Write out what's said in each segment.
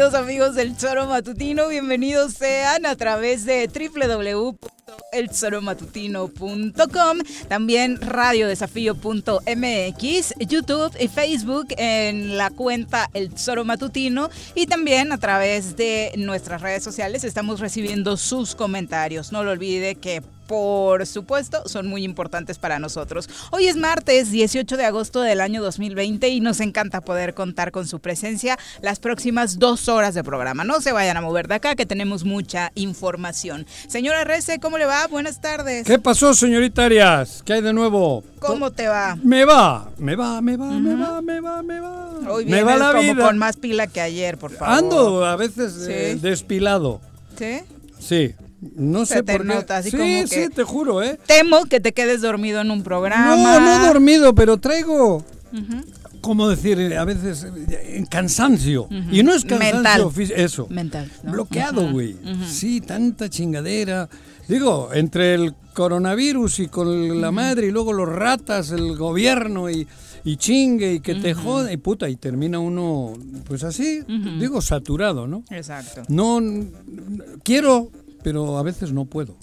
amigos del Choro Matutino. Bienvenidos sean a través de www.elchoromatutino.com, también radiodesafío.mx, YouTube y Facebook en la cuenta El Choro Matutino y también a través de nuestras redes sociales estamos recibiendo sus comentarios. No lo olvide que por supuesto, son muy importantes para nosotros. Hoy es martes 18 de agosto del año 2020 y nos encanta poder contar con su presencia las próximas dos horas de programa. No se vayan a mover de acá que tenemos mucha información. Señora Rece, ¿cómo le va? Buenas tardes. ¿Qué pasó, señorita Arias? ¿Qué hay de nuevo? ¿Cómo te va? Me va, me va, me va, me va, me va, me va. Hoy me va la como con más pila que ayer, por favor. Ando a veces eh, despilado. ¿Sí? Sí. No sé por qué. sí, sí, te juro, ¿eh? Temo que te quedes dormido en un programa. No, no he dormido, pero traigo. como decir? A veces en cansancio. Y no es cansancio eso. Mental. Bloqueado, güey. Sí, tanta chingadera. Digo, entre el coronavirus y con la madre y luego los ratas, el gobierno y, y chingue y que te jode y puta y termina uno pues así, digo saturado, ¿no? Exacto. No quiero pero a veces no puedo.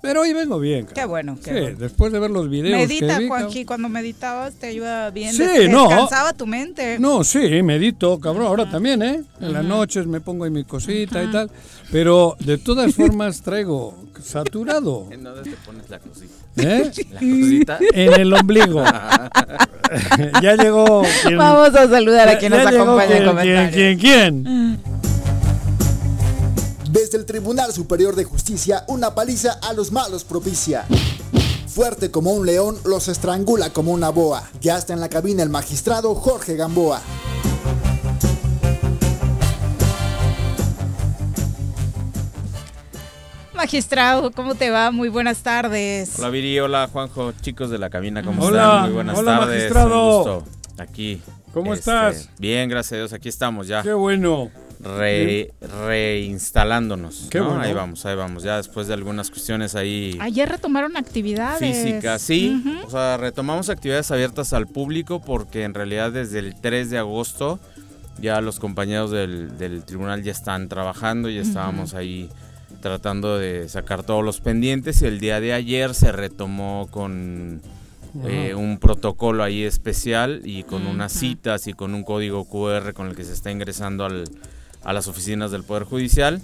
Pero hoy vengo bien. Qué bueno. sí, después de ver los videos. Medita, que cuando meditabas te ayuda bien. Sí, no. Descansaba tu mente. No, sí, medito, cabrón. Ahora también, ¿eh? En las noches me pongo ahí mi cosita y tal. Pero de todas formas traigo saturado. ¿En dónde te pones la cosita? ¿Eh? ¿La cosita? En el ombligo. ya llegó. Vamos a saludar a quien nos acompaña en comentarios. ¿Quién? ¿Quién? quién? Desde el Tribunal Superior de Justicia, una paliza a los malos propicia. Fuerte como un león, los estrangula como una boa. Ya está en la cabina el magistrado Jorge Gamboa. Magistrado, ¿cómo te va? Muy buenas tardes. Hola Viri, hola Juanjo, chicos de la cabina, ¿cómo hola, están? Muy buenas hola, tardes. Magistrado. Un gusto. Aquí. ¿Cómo este, estás? Bien, gracias a Dios, aquí estamos ya. Qué bueno reinstalándonos. Ahí vamos, ahí vamos. Ya después de algunas cuestiones ahí. Ayer retomaron actividades. Físicas, sí. O sea, retomamos actividades abiertas al público porque en realidad desde el 3 de agosto ya los compañeros del, tribunal ya están trabajando, ya estábamos ahí tratando de sacar todos los pendientes y el día de ayer se retomó con eh, un protocolo ahí especial y con unas citas y con un código QR con el que se está ingresando al, a las oficinas del Poder Judicial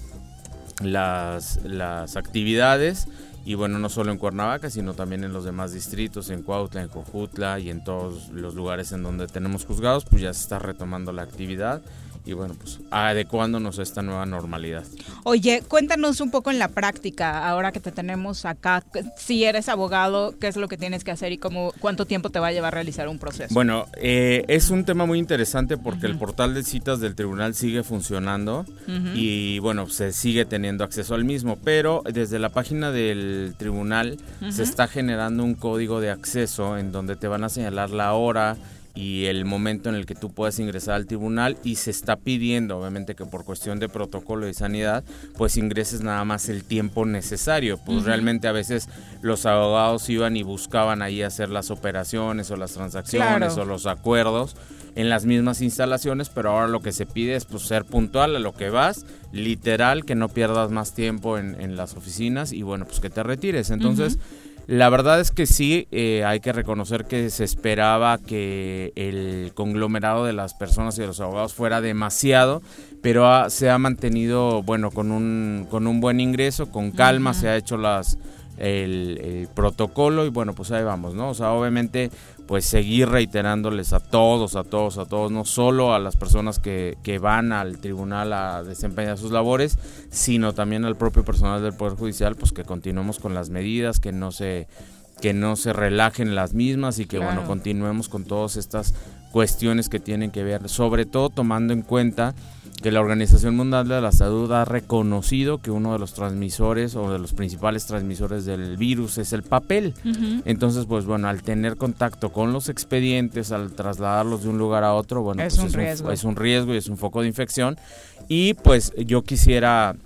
las, las actividades y bueno, no solo en Cuernavaca, sino también en los demás distritos, en Cuautla, en Cojutla y en todos los lugares en donde tenemos juzgados, pues ya se está retomando la actividad y bueno, pues adecuándonos a esta nueva normalidad. Oye, cuéntanos un poco en la práctica, ahora que te tenemos acá, si eres abogado, qué es lo que tienes que hacer y cómo, cuánto tiempo te va a llevar a realizar un proceso. Bueno, eh, es un tema muy interesante porque el portal de citas del tribunal sigue funcionando y bueno, se sigue teniendo acceso al mismo, pero desde la página del tribunal se está generando un código de acceso en donde te van a señalar la hora, y el momento en el que tú puedes ingresar al tribunal y se está pidiendo, obviamente que por cuestión de protocolo y sanidad, pues ingreses nada más el tiempo necesario. Pues realmente a veces los abogados iban y buscaban ahí hacer las operaciones o las transacciones o los acuerdos en las mismas instalaciones, pero ahora lo que se pide es pues, ser puntual a lo que vas, literal, que no pierdas más tiempo en, las oficinas y bueno, pues que te retires. Entonces... La verdad es que sí, eh, hay que reconocer que se esperaba que el conglomerado de las personas y de los abogados fuera demasiado, pero se ha mantenido, bueno, con un, con un buen ingreso, con calma, se ha hecho las el, protocolo y bueno, pues ahí vamos, ¿no? O sea, obviamente pues seguir reiterándoles a todos, a todos, a todos, no solo a las personas que, que, van al tribunal a desempeñar sus labores, sino también al propio personal del Poder Judicial, pues que continuemos con las medidas, que no se que no se relajen las mismas y que bueno, continuemos con todas estas cuestiones que tienen que ver, sobre todo tomando en cuenta que la Organización Mundial de la Salud ha reconocido que uno de los transmisores o de los principales transmisores del virus es el papel. Entonces, pues bueno, al tener contacto con los expedientes, al trasladarlos de un lugar a otro, bueno, es pues un riesgo. es un riesgo y es un foco de infección. Y pues yo quisiera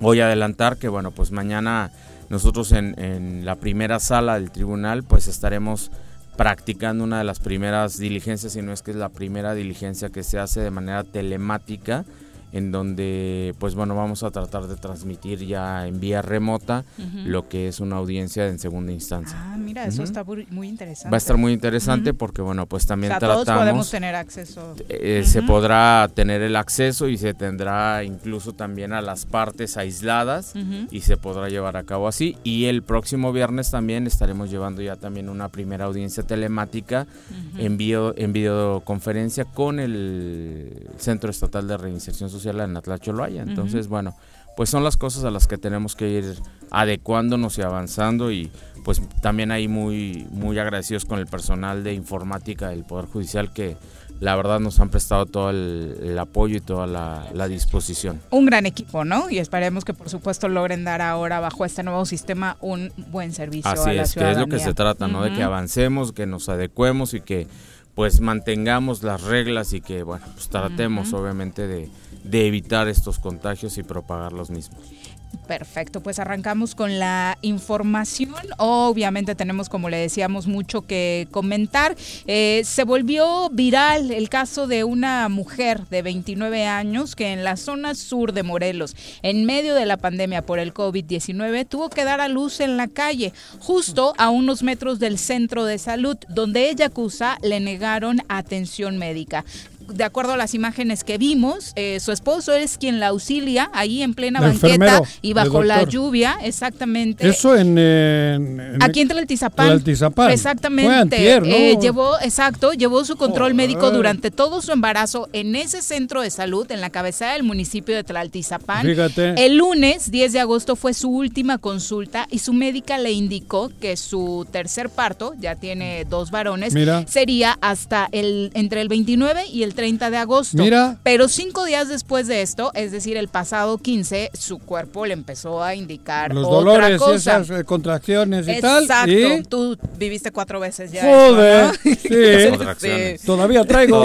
hoy adelantar que, bueno, pues mañana nosotros en, en la primera sala del tribunal, pues estaremos practicando una de las primeras diligencias, si no es que es la primera diligencia que se hace de manera telemática en donde pues bueno vamos a tratar de transmitir ya en vía remota lo que es una audiencia en segunda instancia. Ah, mira, eso está muy interesante. Va a estar muy interesante porque bueno pues también o tratamos. Todos podemos tener acceso. Eh, se podrá tener el acceso y se tendrá incluso también a las partes aisladas y se podrá llevar a cabo así y el próximo viernes también estaremos llevando ya también una primera audiencia telemática en, en videoconferencia con el Centro Estatal de Reinserción Social en Atlacholoaya. Entonces, bueno, pues son las cosas a las que tenemos que ir adecuándonos y avanzando y pues también ahí muy, muy agradecidos con el personal de informática del Poder Judicial que la verdad nos han prestado todo el, apoyo y toda la, disposición. Un gran equipo, ¿no? Y esperemos que por supuesto logren dar ahora bajo este nuevo sistema un buen servicio Así a la es, que es lo que se trata, ¿no? De que avancemos, que nos adecuemos y que pues mantengamos las reglas y que, bueno, pues tratemos obviamente de, de evitar estos contagios y propagar los mismos. Perfecto, pues arrancamos con la información. Obviamente tenemos, como le decíamos, mucho que comentar. Eh, se volvió viral el caso de una mujer de 29 años que en la zona sur de Morelos, en medio de la pandemia por el COVID-19, tuvo que dar a luz en la calle, justo a unos metros del centro de salud, donde ella acusa le negaron atención médica de acuerdo a las imágenes que vimos, eh, su esposo es quien la auxilia ahí en plena banqueta y bajo la lluvia, exactamente. Eso en, aquí en Tlaltizapán. Exactamente. Eh, llevó, exacto, llevó su control médico durante todo su embarazo en ese centro de salud en la cabecera del municipio de Tlaltizapán. Fíjate. El lunes 10 de agosto fue su última consulta y su médica le indicó que su tercer parto, ya tiene dos varones, sería hasta el entre el 29 y el 30 de agosto. Mira. Pero cinco días después de esto, es decir, el pasado 15, su cuerpo le empezó a indicar Los otra dolores cosa. esas eh, contracciones y tal. Exacto. Tú viviste cuatro veces ya. Joder. Sí. Todavía traigo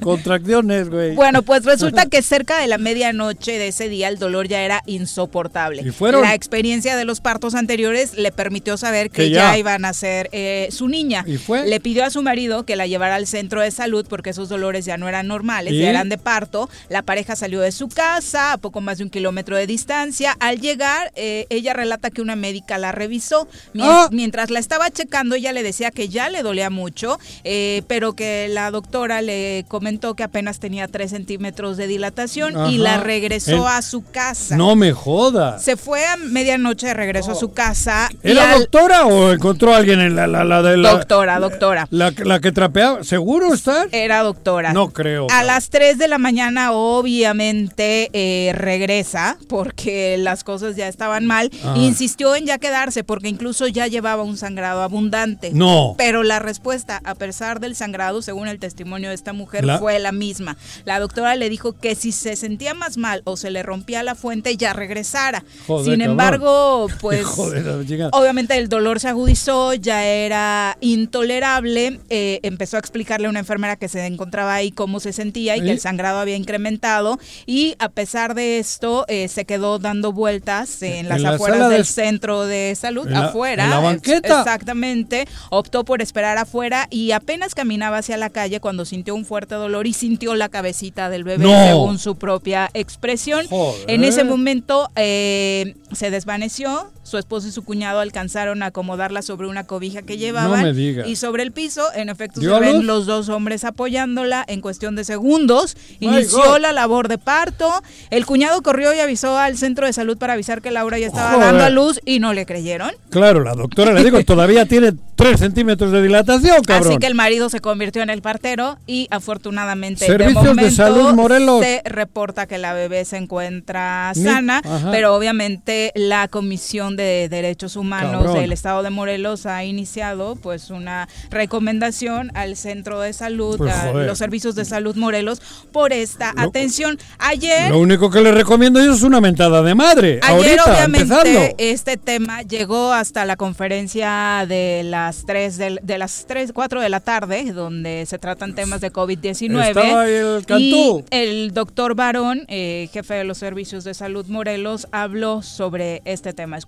contracciones, güey. Bueno, pues resulta que cerca de la medianoche de ese día el dolor ya era insoportable. ¿Y fueron? La experiencia de los partos anteriores le permitió saber que, ya. iban a ser eh, su niña. ¿Y fue? Le pidió a su marido que la llevara al centro de salud porque esos dolores ya no eran normales, ya eran de parto. La pareja salió de su casa a poco más de un kilómetro de distancia. Al llegar, eh, ella relata que una médica la revisó. Ah. Mientras, la estaba checando, ella le decía que ya le dolía mucho, eh, pero que la doctora le comentó que apenas tenía 3 centímetros de dilatación y la regresó a su casa. No me joda. Se fue a medianoche de regreso a su casa. ¿Era doctora o encontró a alguien en la, la, de la Doctora, doctora. La, que trapeaba? ¿Seguro está? Era doctora. No creo. A las 3 de la mañana, obviamente, eh, regresa porque las cosas ya estaban mal. Ah. Insistió en ya quedarse porque incluso ya llevaba un sangrado abundante. No. Pero la respuesta, a pesar del sangrado, según el testimonio de esta mujer, La- fue la misma. La doctora le dijo que si se sentía más mal o se le rompía la fuente, ya regresara. Joder, Sin cabrón. embargo, pues... Joder. Obviamente el dolor se agudizó, ya era intolerable. eh, empezó a explicarle a una enfermera que se encontraba ahí cómo se sentía y que el sangrado había incrementado. Y a pesar de esto, eh, se quedó dando vueltas en las En afueras del de- centro de salud, en la- afuera. en la banqueta. Exactamente. Optó por esperar afuera y apenas caminaba hacia la calle cuando sintió un fuerte dolor y sintió la cabecita del bebé, No. según su propia expresión. Joder. En ese momento eh, se desvaneció. Su esposo y su cuñado alcanzaron a acomodarla sobre una cobija que llevaban. me digas. Y sobre el piso, en efecto, ¿Dio se ven los dos hombres apoyándola en cuestión de segundos. Inició la labor de parto. El cuñado corrió y avisó al centro de salud para avisar que Laura ya estaba Joder. dando a luz y no le creyeron. Claro, la doctora le digo, todavía tiene 3 centímetros de dilatación, cabrón. Así que el marido se convirtió en el partero y afortunadamente de Servicios de momento Salud, Morelos. se reporta que la bebé se encuentra sana, pero obviamente la Comisión de Derechos Humanos Cabrón. del Estado de Morelos ha iniciado pues una recomendación al Centro de Salud, Pues, a joder. los servicios de salud Morelos por esta atención. Ayer Lo único que le recomiendo yo es una mentada de madre. Ayer ahorita, obviamente empezando. este tema llegó hasta la conferencia de las 3 del- de, las 3 4 de la tarde donde se tratan temas de COVID-19 Estaba ahí el y el doctor Barón, eh, jefe de los servicios de salud Morelos, habló sobre este tema.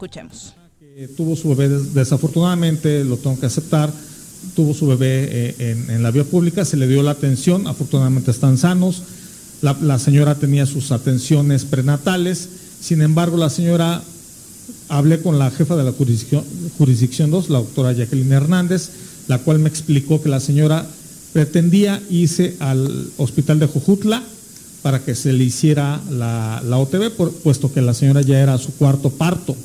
Tuvo su bebé, des- desafortunadamente, lo tengo que aceptar, tuvo su bebé eh, en, la vía pública, se le dio la atención, afortunadamente están sanos, la, señora tenía sus atenciones prenatales, sin embargo la señora, hablé con la jefa de la jurisdicción, jurisdicción 2, la doctora Jacqueline Hernández, la cual me explicó que la señora pretendía irse al hospital de Jojutla para que se le hiciera la, la puesto que la señora ya era su cuarto parto.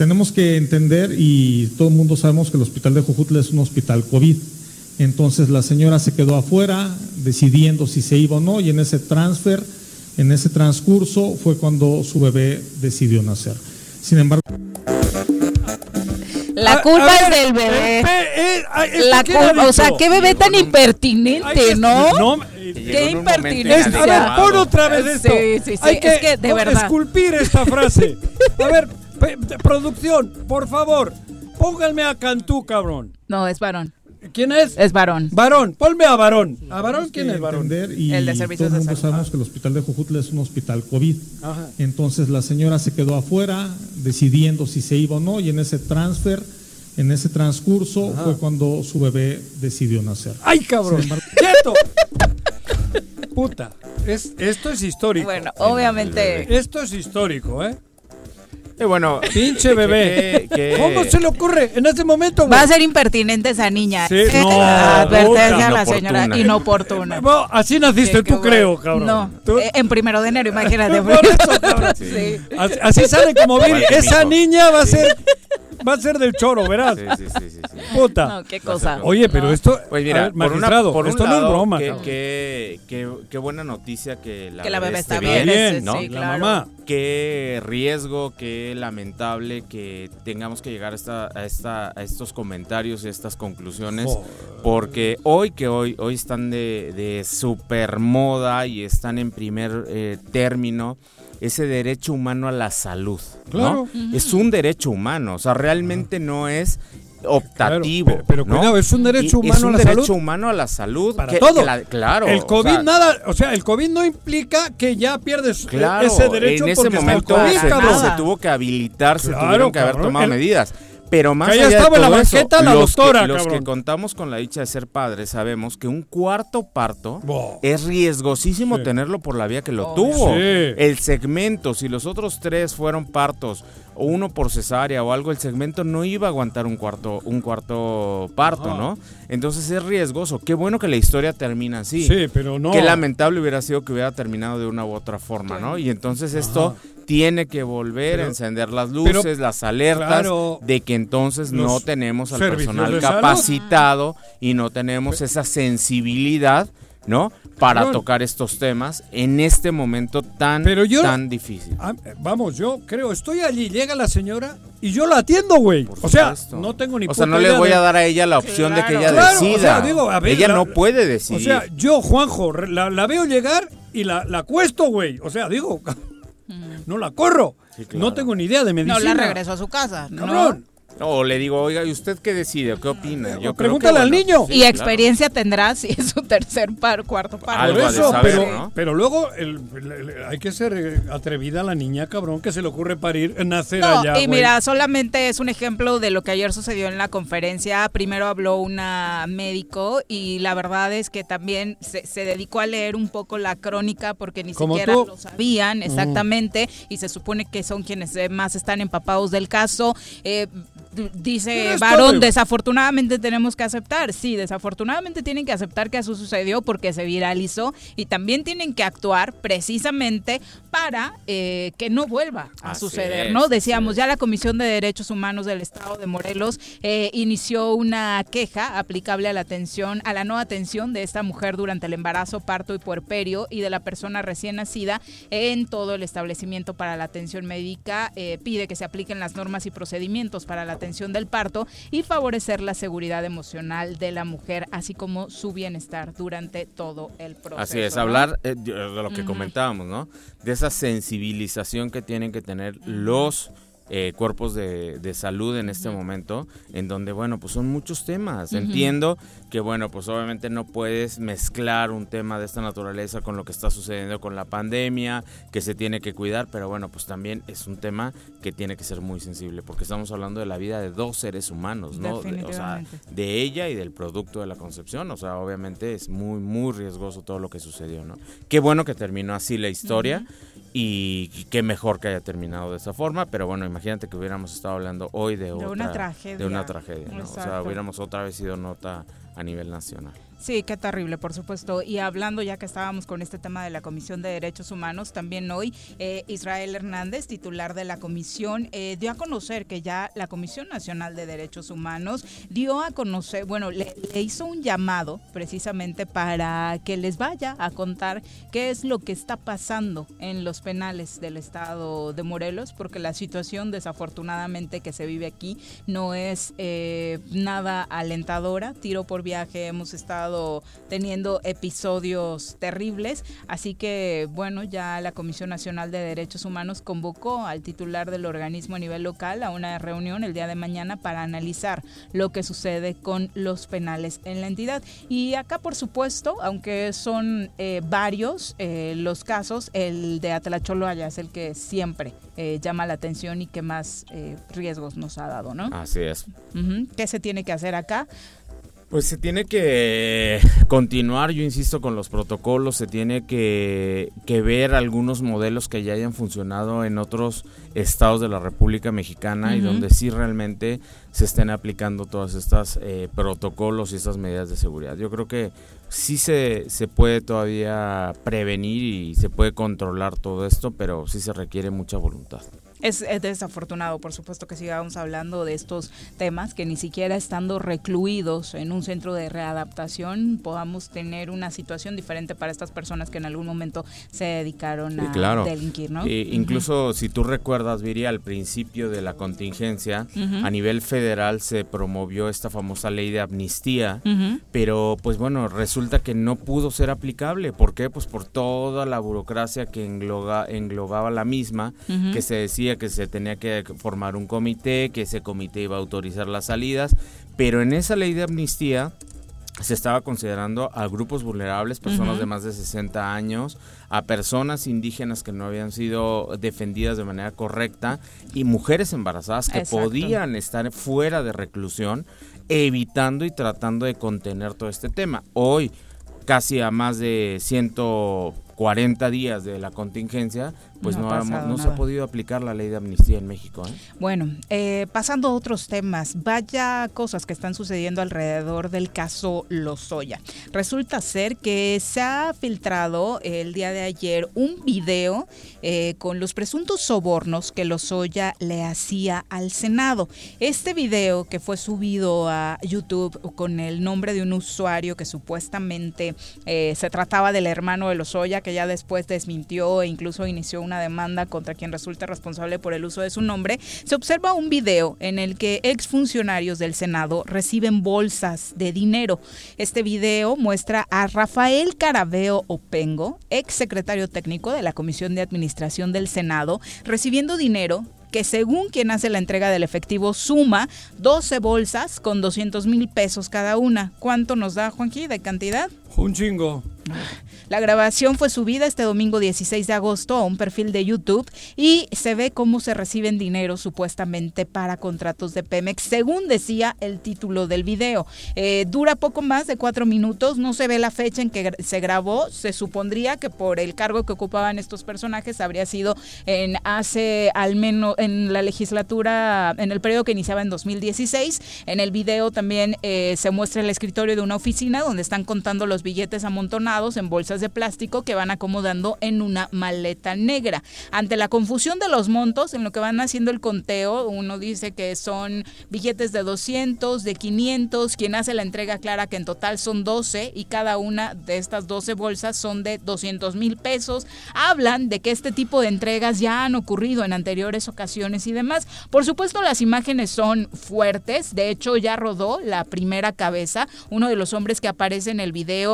Tenemos que entender, y todo el mundo sabemos que el hospital de Jojutla es un hospital COVID. Entonces la señora se quedó afuera decidiendo si se iba o no, y en ese transfer, en ese transcurso, fue cuando su bebé decidió nacer. Sin embargo, La culpa a es ver, del bebé. eh, eh, ah, ¿esto La culpa, o sea, qué bebé tan impertinente, ¿no? Qué impertinencia. Es- a ver, pon otra vez esto. Sí, sí, sí, Hay es que, de verdad. esculpir esta frase. A ver, producción, por favor, pónganme a Cantú, cabrón. No, es varón. ¿Quién es? Es varón. Varón, ponme a Varón. ¿A Varón quién es Varón? El de todo servicios el de salud. sabemos que el hospital de Jojutla es un hospital COVID. Ajá. Entonces la señora se quedó afuera decidiendo si se iba o no y en ese transfer, en ese transcurso fue cuando su bebé decidió nacer. ¡Ay, cabrón! ¡Quieto! Puta, es, esto es histórico. Bueno, obviamente. Esto es histórico, ¿eh? Y bueno, Pinche bebé. ¿Cómo se le ocurre en este momento? güey? Va a ser impertinente esa niña. Sí, no, Advertencia a la señora Inoportuna. inoportuna. Bueno, así naciste Sí, tú, creo, cabrón. No, Tú- eh, en primero de enero, imagínate. Por eso, cabrón. Sí. Así, así sale como. Vaya, Esa niña va a ser va a ser del choro, verás. Sí, sí, sí, sí, sí. Puta. No, qué cosa. Oye, pero No. esto, Pues mira, ver, por, una- por un esto no lado, es broma. qué, qué- qué- qué buena noticia que la, Que la bebé está bien, bien, ¿no? sí, La claro. mamá. Qué riesgo, qué lamentable que tengamos que llegar a, esta, a, esta, a estos comentarios y estas conclusiones. Joder. Porque hoy que hoy, hoy están de, de super moda y están en primer eh, término ese derecho humano a la salud. ¿no? Es un derecho humano, o sea, realmente no es optativo. Claro, pero- pero ¿no? cuidado, es un derecho humano es un a la derecho salud. humano a la salud. Para que- todo. que la- claro. el o COVID sea, nada, o sea, el COVID no implica que ya pierdes eh, Claro, ese derecho en ese porque está el momento COVID, se, se tuvo que habilitar, se Claro, tuvieron que haber tomado El- medidas. Pero más Que allá de estado en la todo eso, banqueta la los doctora, que, los que contamos con la dicha de ser padres sabemos que un cuarto parto es riesgosísimo Sí. tenerlo por la vía que lo tuvo. Sí. El segmento, si los otros tres fueron partos o uno por cesárea o algo, el segmento no iba a aguantar un cuarto, un cuarto parto, Ajá. ¿no? Entonces es riesgoso. Qué bueno que la historia termina así. Sí, pero no. Qué lamentable hubiera sido que hubiera terminado de una u otra forma, ¿no? Y entonces esto tiene que volver Pero- a encender las luces, pero- las alertas claro, de que entonces no tenemos al personal capacitado y no tenemos esa sensibilidad ¿no? Para tocar estos temas en este momento tan, tan difícil. Ah, vamos, yo creo, estoy allí, llega la señora y yo la atiendo, güey. O sea, no tengo ni O sea, no le voy a dar a ella la opción de que ella decida. ella no puede decidir. O sea, yo, Juanjo, la, veo llegar y la, la acuesto, güey. O sea, digo, no la corro. No tengo ni idea de medicina. No la regreso a su casa. Cabrón. O le digo, oiga, ¿y usted qué decide? ¿Qué opina? Yo Pregúntale al niño. y experiencia tendrá si es su tercer par, cuarto par. eso, pero, luego hay que ser eh, atrevida la niña, cabrón, que se le ocurre parir, nacer allá. Y mira, solamente es un ejemplo de lo que ayer sucedió en la conferencia. Primero habló una médico y la verdad es que también se, dedicó a leer un poco la crónica porque ni siquiera lo sabían mm. exactamente y se supone que son quienes más están empapados del caso. Eh, dice Varón, desafortunadamente tenemos que aceptar. Sí, desafortunadamente tienen que aceptar que eso sucedió porque se viralizó y también tienen que actuar precisamente para eh, que no vuelva a suceder, ¿no? Decíamos, ya la Comisión de Derechos Humanos del Estado de Morelos eh, inició una queja aplicable a la atención, a la no atención de esta mujer durante el embarazo, parto y puerperio y de la persona recién nacida en todo el establecimiento para la atención médica. Eh, pide que se apliquen las normas y procedimientos para la atención del parto y favorecer la seguridad emocional de la mujer, así como su bienestar durante todo el proceso. Así es, hablar eh, de lo que comentábamos, ¿no? De esa sensibilización que tienen que tener los eh, cuerpos de, salud en este momento, en donde, bueno, pues son muchos temas. Entiendo que, bueno, pues obviamente no puedes mezclar un tema de esta naturaleza con lo que está sucediendo con la pandemia, que se tiene que cuidar, pero bueno, pues también es un tema que tiene que ser muy sensible, porque estamos hablando de la vida de dos seres humanos, ¿no? De, o sea, de ella y del producto de la concepción, o sea, obviamente es muy, muy riesgoso todo lo que sucedió, ¿no? Qué bueno que terminó así la historia y qué mejor que haya terminado de esa forma, pero bueno, imagínate que hubiéramos estado hablando hoy de, otra, una tragedia. De una tragedia, ¿no? O sea, hubiéramos otra vez sido nota a nivel nacional. Sí, qué terrible, por supuesto. Y hablando ya que estábamos con este tema de la Comisión de Derechos Humanos, también hoy eh, Israel Hernández, titular de la comisión, eh, dio a conocer que ya la Comisión Nacional de Derechos Humanos dio a conocer, bueno, le, hizo un llamado precisamente para que les vaya a contar qué es lo que está pasando en los penales del estado de Morelos, porque la situación desafortunadamente que se vive aquí no es eh, nada alentadora. Tiro por viaje hemos estado teniendo episodios terribles, así que bueno, ya la Comisión Nacional de Derechos Humanos convocó al titular del organismo a nivel local a una reunión el día de mañana para analizar lo que sucede con los penales en la entidad. Y acá, por supuesto, aunque son eh, varios eh, los casos, el de Atlacholoaya es el que siempre eh, llama la atención y que más riesgos nos ha dado, ¿no? Así es. ¿Qué se tiene que hacer acá? Pues se tiene que continuar, yo insisto, con los protocolos, se tiene que, ver algunos modelos que ya hayan funcionado en otros estados de la República Mexicana y donde sí realmente se estén aplicando todos estos eh, protocolos y estas medidas de seguridad. Yo creo que sí se, se puede todavía prevenir y se puede controlar todo esto, pero sí se requiere mucha voluntad. Es, desafortunado, por supuesto, que sigamos hablando de estos temas, que ni siquiera estando recluidos en un centro de readaptación podamos tener una situación diferente para estas personas que en algún momento se dedicaron a delinquir, ¿no? Incluso si tú recuerdas, Viri, al principio de la contingencia, a nivel federal se promovió esta famosa ley de amnistía, pero pues bueno, resulta que no pudo ser aplicable. ¿Por qué? Pues por toda la burocracia que englobaba la misma, que se decía que se tenía que formar un comité, que ese comité iba a autorizar las salidas, pero en esa ley de amnistía se estaba considerando a grupos vulnerables, personas de más de 60 años, a personas indígenas que no habían sido defendidas de manera correcta y mujeres embarazadas que podían estar fuera de reclusión, evitando y tratando de contener todo este tema. Hoy, casi a más de 100 40 días de la contingencia, pues No no, ha no se ha podido aplicar la ley de amnistía en México. ¿eh? Bueno, eh, pasando a otros temas, vaya cosas que están sucediendo alrededor del caso Lozoya. Resulta ser que se ha filtrado el día de ayer un video eh, con los presuntos sobornos que Lozoya le hacía al Senado. Este video que fue subido a YouTube con el nombre de un usuario que supuestamente eh, se trataba del hermano de Lozoya, que ya después desmintió e incluso inició una demanda contra quien resulta responsable por el uso de su nombre, se observa un video en el que exfuncionarios del Senado reciben bolsas de dinero. Este video muestra a Rafael Carabeo Opengo, ex secretario técnico de la Comisión de Administración del Senado, recibiendo dinero que según quien hace la entrega del efectivo suma 12 bolsas con 200 mil pesos cada una. ¿Cuánto nos da, Juanqui, de cantidad? Un chingo. La grabación fue subida este domingo 16 de agosto a un perfil de YouTube y se ve cómo se reciben dinero supuestamente para contratos de Pemex, según decía el título del video. Eh, dura poco más de cuatro minutos, no se ve la fecha en que se grabó, se supondría que por el cargo que ocupaban estos personajes habría sido en hace al menos en la legislatura, en el periodo que iniciaba en 2016. En el video también eh, se muestra el escritorio de una oficina donde están contando los billetes amontonados en bolsas de plástico que van acomodando en una maleta negra. Ante la confusión de los montos, en lo que van haciendo el conteo, uno dice que son billetes de 200, de 500, quien hace la entrega clara que en total son 12 y cada una de estas 12 bolsas son de 200 mil pesos. Hablan de que este tipo de entregas ya han ocurrido en anteriores ocasiones y demás. Por supuesto, las imágenes son fuertes. De hecho, ya rodó la primera cabeza. Uno de los hombres que aparece en el video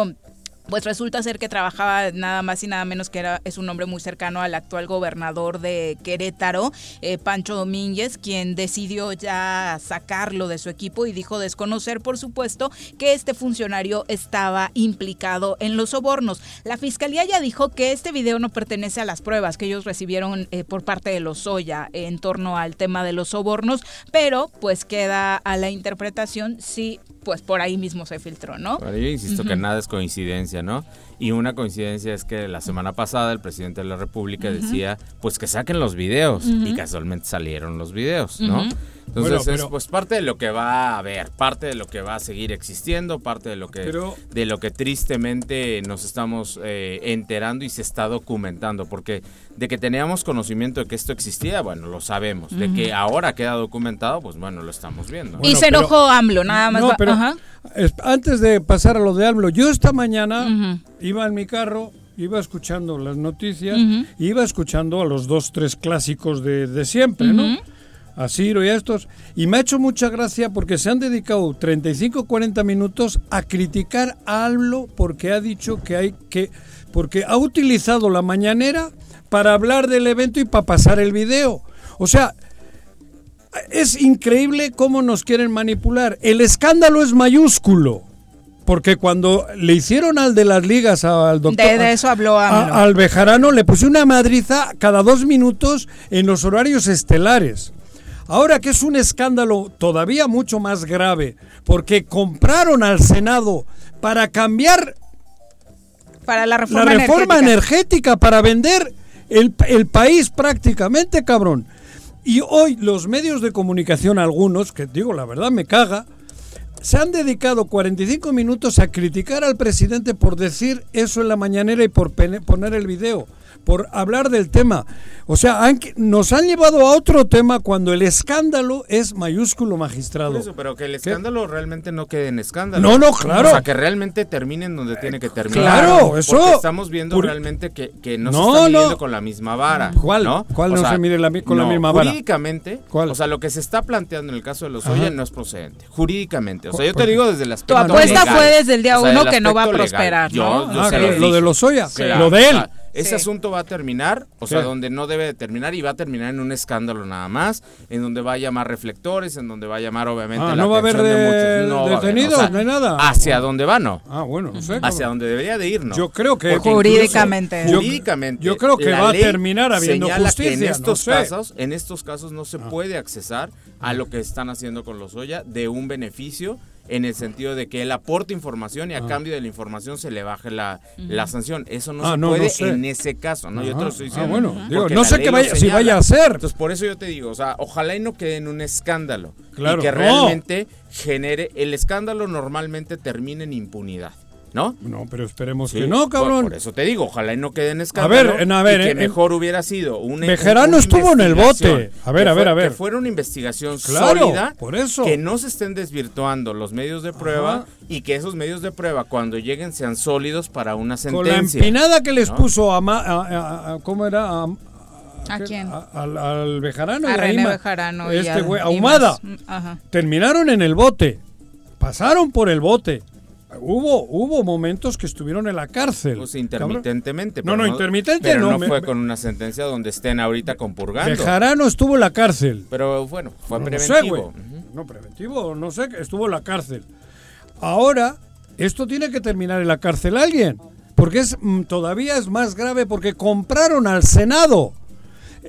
pues resulta ser que trabajaba nada más y nada menos que era, es un hombre muy cercano al actual gobernador de Querétaro, eh, Pancho Domínguez, quien decidió ya sacarlo de su equipo y dijo desconocer, por supuesto, que este funcionario estaba implicado en los sobornos. La fiscalía ya dijo que este video no pertenece a las pruebas que ellos recibieron eh, por parte de los Soya en torno al tema de los sobornos, pero pues queda a la interpretación si pues por ahí mismo se filtró, ¿no? Yo insisto que nada es coincidencia, ¿no? Y una coincidencia es que la semana pasada el presidente de la República decía, pues que saquen los videos. Y casualmente salieron los videos, ¿no? Entonces Bueno, es pues parte de lo que va a haber, parte de lo que va a seguir existiendo, parte de lo que Pero- de lo que tristemente nos estamos eh, enterando y se está documentando, porque de que teníamos conocimiento de que esto existía, bueno, lo sabemos. De que ahora queda documentado, pues bueno, lo estamos viendo. y se pero- enojó AMLO, nada más. No, va- pero antes de pasar a lo de AMLO, yo esta mañana. Iba en mi carro, iba escuchando las noticias, iba escuchando a los dos, tres clásicos de, de siempre, ¿no? A Ciro y a estos. Y me ha hecho mucha gracia porque se han dedicado 35, 40 minutos a criticar a AMLO porque ha dicho que hay que... Porque ha utilizado la mañanera para hablar del evento y para pasar el video. O sea, es increíble cómo nos quieren manipular. El escándalo es mayúsculo. Porque cuando le hicieron al de las ligas al doctor De- de eso habló a- al Bejarano le puse una madriza cada dos minutos en los horarios estelares. Ahora que es un escándalo todavía mucho más grave, porque compraron al Senado para cambiar Para la reforma energética. energética para vender el, el país prácticamente, cabrón. Y hoy los medios de comunicación, algunos, que digo la verdad me caga, se han dedicado 45 minutos a criticar al presidente por decir eso en la mañanera y por poner el video, por hablar del tema. O sea, han- nos han llevado a otro tema cuando el escándalo es mayúsculo magistrado. Por eso, pero que el escándalo realmente no quede en escándalo. No, no, claro. O sea, que realmente termine en donde tiene que terminar. claro, eso- Porque estamos viendo realmente que, que no, No, se está midiendo no. con la misma vara. ¿Cuál? ¿no? ¿Cuál no se mide la con la misma vara? Jurídicamente, ¿Cuál? o sea, lo que se está planteando en el caso de los. Oya no es procedente. Jurídicamente. O sea, yo ¿Por te digo desde aspecto Tu apuesta legal. fue desde el día O sea, uno que no va a prosperar, Yo- ¿no? yo Ah, lo de los Oya, Claro, lo de o él. sea, ese Sí. asunto va a terminar, o sea, Sí. donde no debe de terminar y va a terminar en un escándalo nada más, en donde va a llamar reflectores, en donde va a llamar obviamente Ah, la ¿no va a haber de de- muchos. No va a haber, detenidos? o sea, ¿No hay nada? Hacia dónde va, no. Ah, bueno, no sé. Hacia donde debería de ir, no. Yo creo que Porque Jurídicamente. incluso Jurídicamente. Yo creo que va a terminar habiendo que en justicia, no estos sé. Ah. casos, en estos casos no se puede accesar a lo que están haciendo con los Oya de un beneficio en el sentido de que él aporte información y a cambio de la información se le baje la, la sanción. Eso no Ah, se no, no puede sé. en ese caso, ¿no? Yo te lo estoy Ah, diciendo. bueno, digo, no sé qué vaya- si señala. vaya a hacer. Entonces, por eso yo te digo, o sea, ojalá y no quede en un escándalo. Claro, y que no. realmente genere. El escándalo normalmente termina en impunidad, ¿no? No, pero esperemos Sí, que no, cabrón. Por, eso te digo, ojalá y no quede en escándalo. ver, en- a ver, y que en- mejor hubiera sido un Bejarano estuvo en el bote. A ver, a ver, fue- a ver. Que fuera una investigación Claro, sólida. por eso. Que no se estén desvirtuando los medios de prueba Ajá. y que esos medios de prueba cuando lleguen sean sólidos para una Con la sentencia. empinada que les ¿no? puso a, Ma- a- a- a- ¿cómo era? A, ¿A quién? a- al, al Bejarano A a René Ima- Bejarano y Este a- güey, y Ahumada. más. Ajá. Terminaron en el bote. Pasaron por el bote. Hubo, hubo momentos que estuvieron en la cárcel. Pues intermitentemente. No, pero no, intermitente pero no, no. me- fue con una sentencia donde estén ahorita compurgando. Bejarano estuvo en la cárcel. Pero bueno, fue No sé, preventivo. güey. No, preventivo, no sé, estuvo en la cárcel. Ahora, esto tiene que terminar en la cárcel alguien. Porque es mm, todavía es más grave porque compraron al Senado.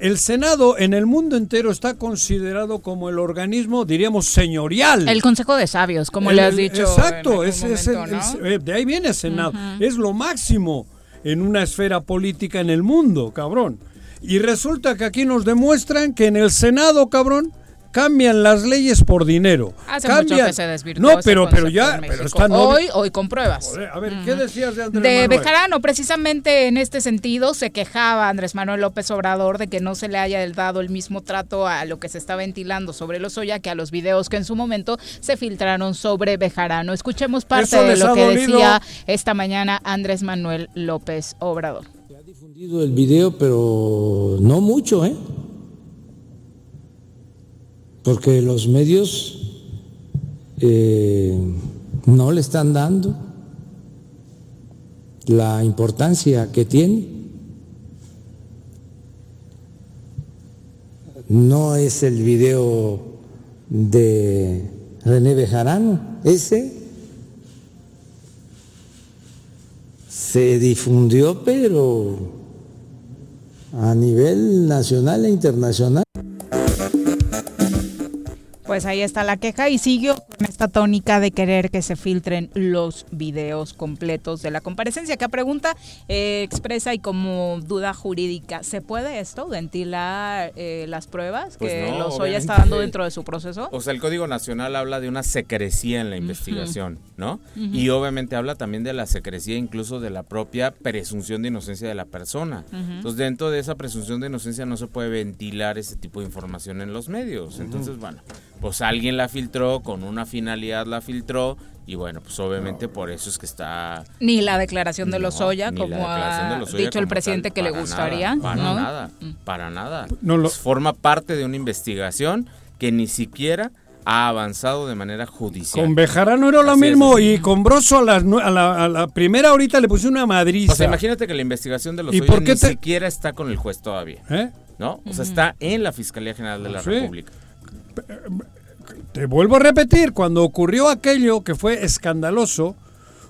El Senado en el mundo entero está considerado como el organismo, diríamos, señorial. El Consejo de Sabios, como El- le has dicho. Exacto, es, es el- momento, ¿no? el- eh, de ahí viene el Senado. Es lo máximo en una esfera política en el mundo, cabrón. Y resulta que aquí nos demuestran que en el Senado, cabrón, cambian las leyes por dinero. Hace cambian... mucho que se desvirtuó No, ese pero, pero ya, pero México. está no- Hoy, hoy con pruebas. Joder, a ver, ¿qué decías de Andrés De Manuel? Bejarano, precisamente en este sentido, se quejaba Andrés Manuel López Obrador de que no se le haya dado el mismo trato a lo que se está ventilando sobre Lozoya que a los videos que en su momento se filtraron sobre Bejarano. Escuchemos parte de lo ha que dolido. decía esta mañana Andrés Manuel López Obrador. difundido el video, pero no mucho, ¿eh? Porque los medios eh, no le están dando la importancia que tiene. No es el video de René Bejarano, ese se difundió, pero a nivel nacional e internacional. Pues ahí está la queja y siguió con esta tónica de querer que se filtren los videos completos de la comparecencia. Que pregunta eh, expresa y como duda jurídica, ¿se puede esto, ventilar eh, las pruebas Pues que no, Lozoya está dando dentro de su proceso? O sea, el Código Nacional habla de una secrecía en la investigación, ¿no? Y obviamente habla también de la secrecía incluso de la propia presunción de inocencia de la persona. Entonces, dentro de esa presunción de inocencia no se puede ventilar ese tipo de información en los medios. Entonces, bueno, pues alguien la filtró, con una finalidad la filtró, y bueno, pues obviamente por eso es que está... Ni la declaración de No, Lozoya, ni la como declaración de ha dicho el presidente tal, que le gustaría. Nada, para ¿no? Mm. nada, para nada. No lo- Pues forma parte de una investigación que ni siquiera ha avanzado de manera judicial. Con Bejarano era lo Así mismo y con Broso a, las nue- a la, a la primera ahorita le puse una madriza. O sea, imagínate que la investigación de los ¿Y por qué ni te- siquiera está con el juez todavía, ¿Eh? ¿no? O sea, está en la Fiscalía General de la Sí. República. Te vuelvo a repetir, cuando ocurrió aquello que fue escandaloso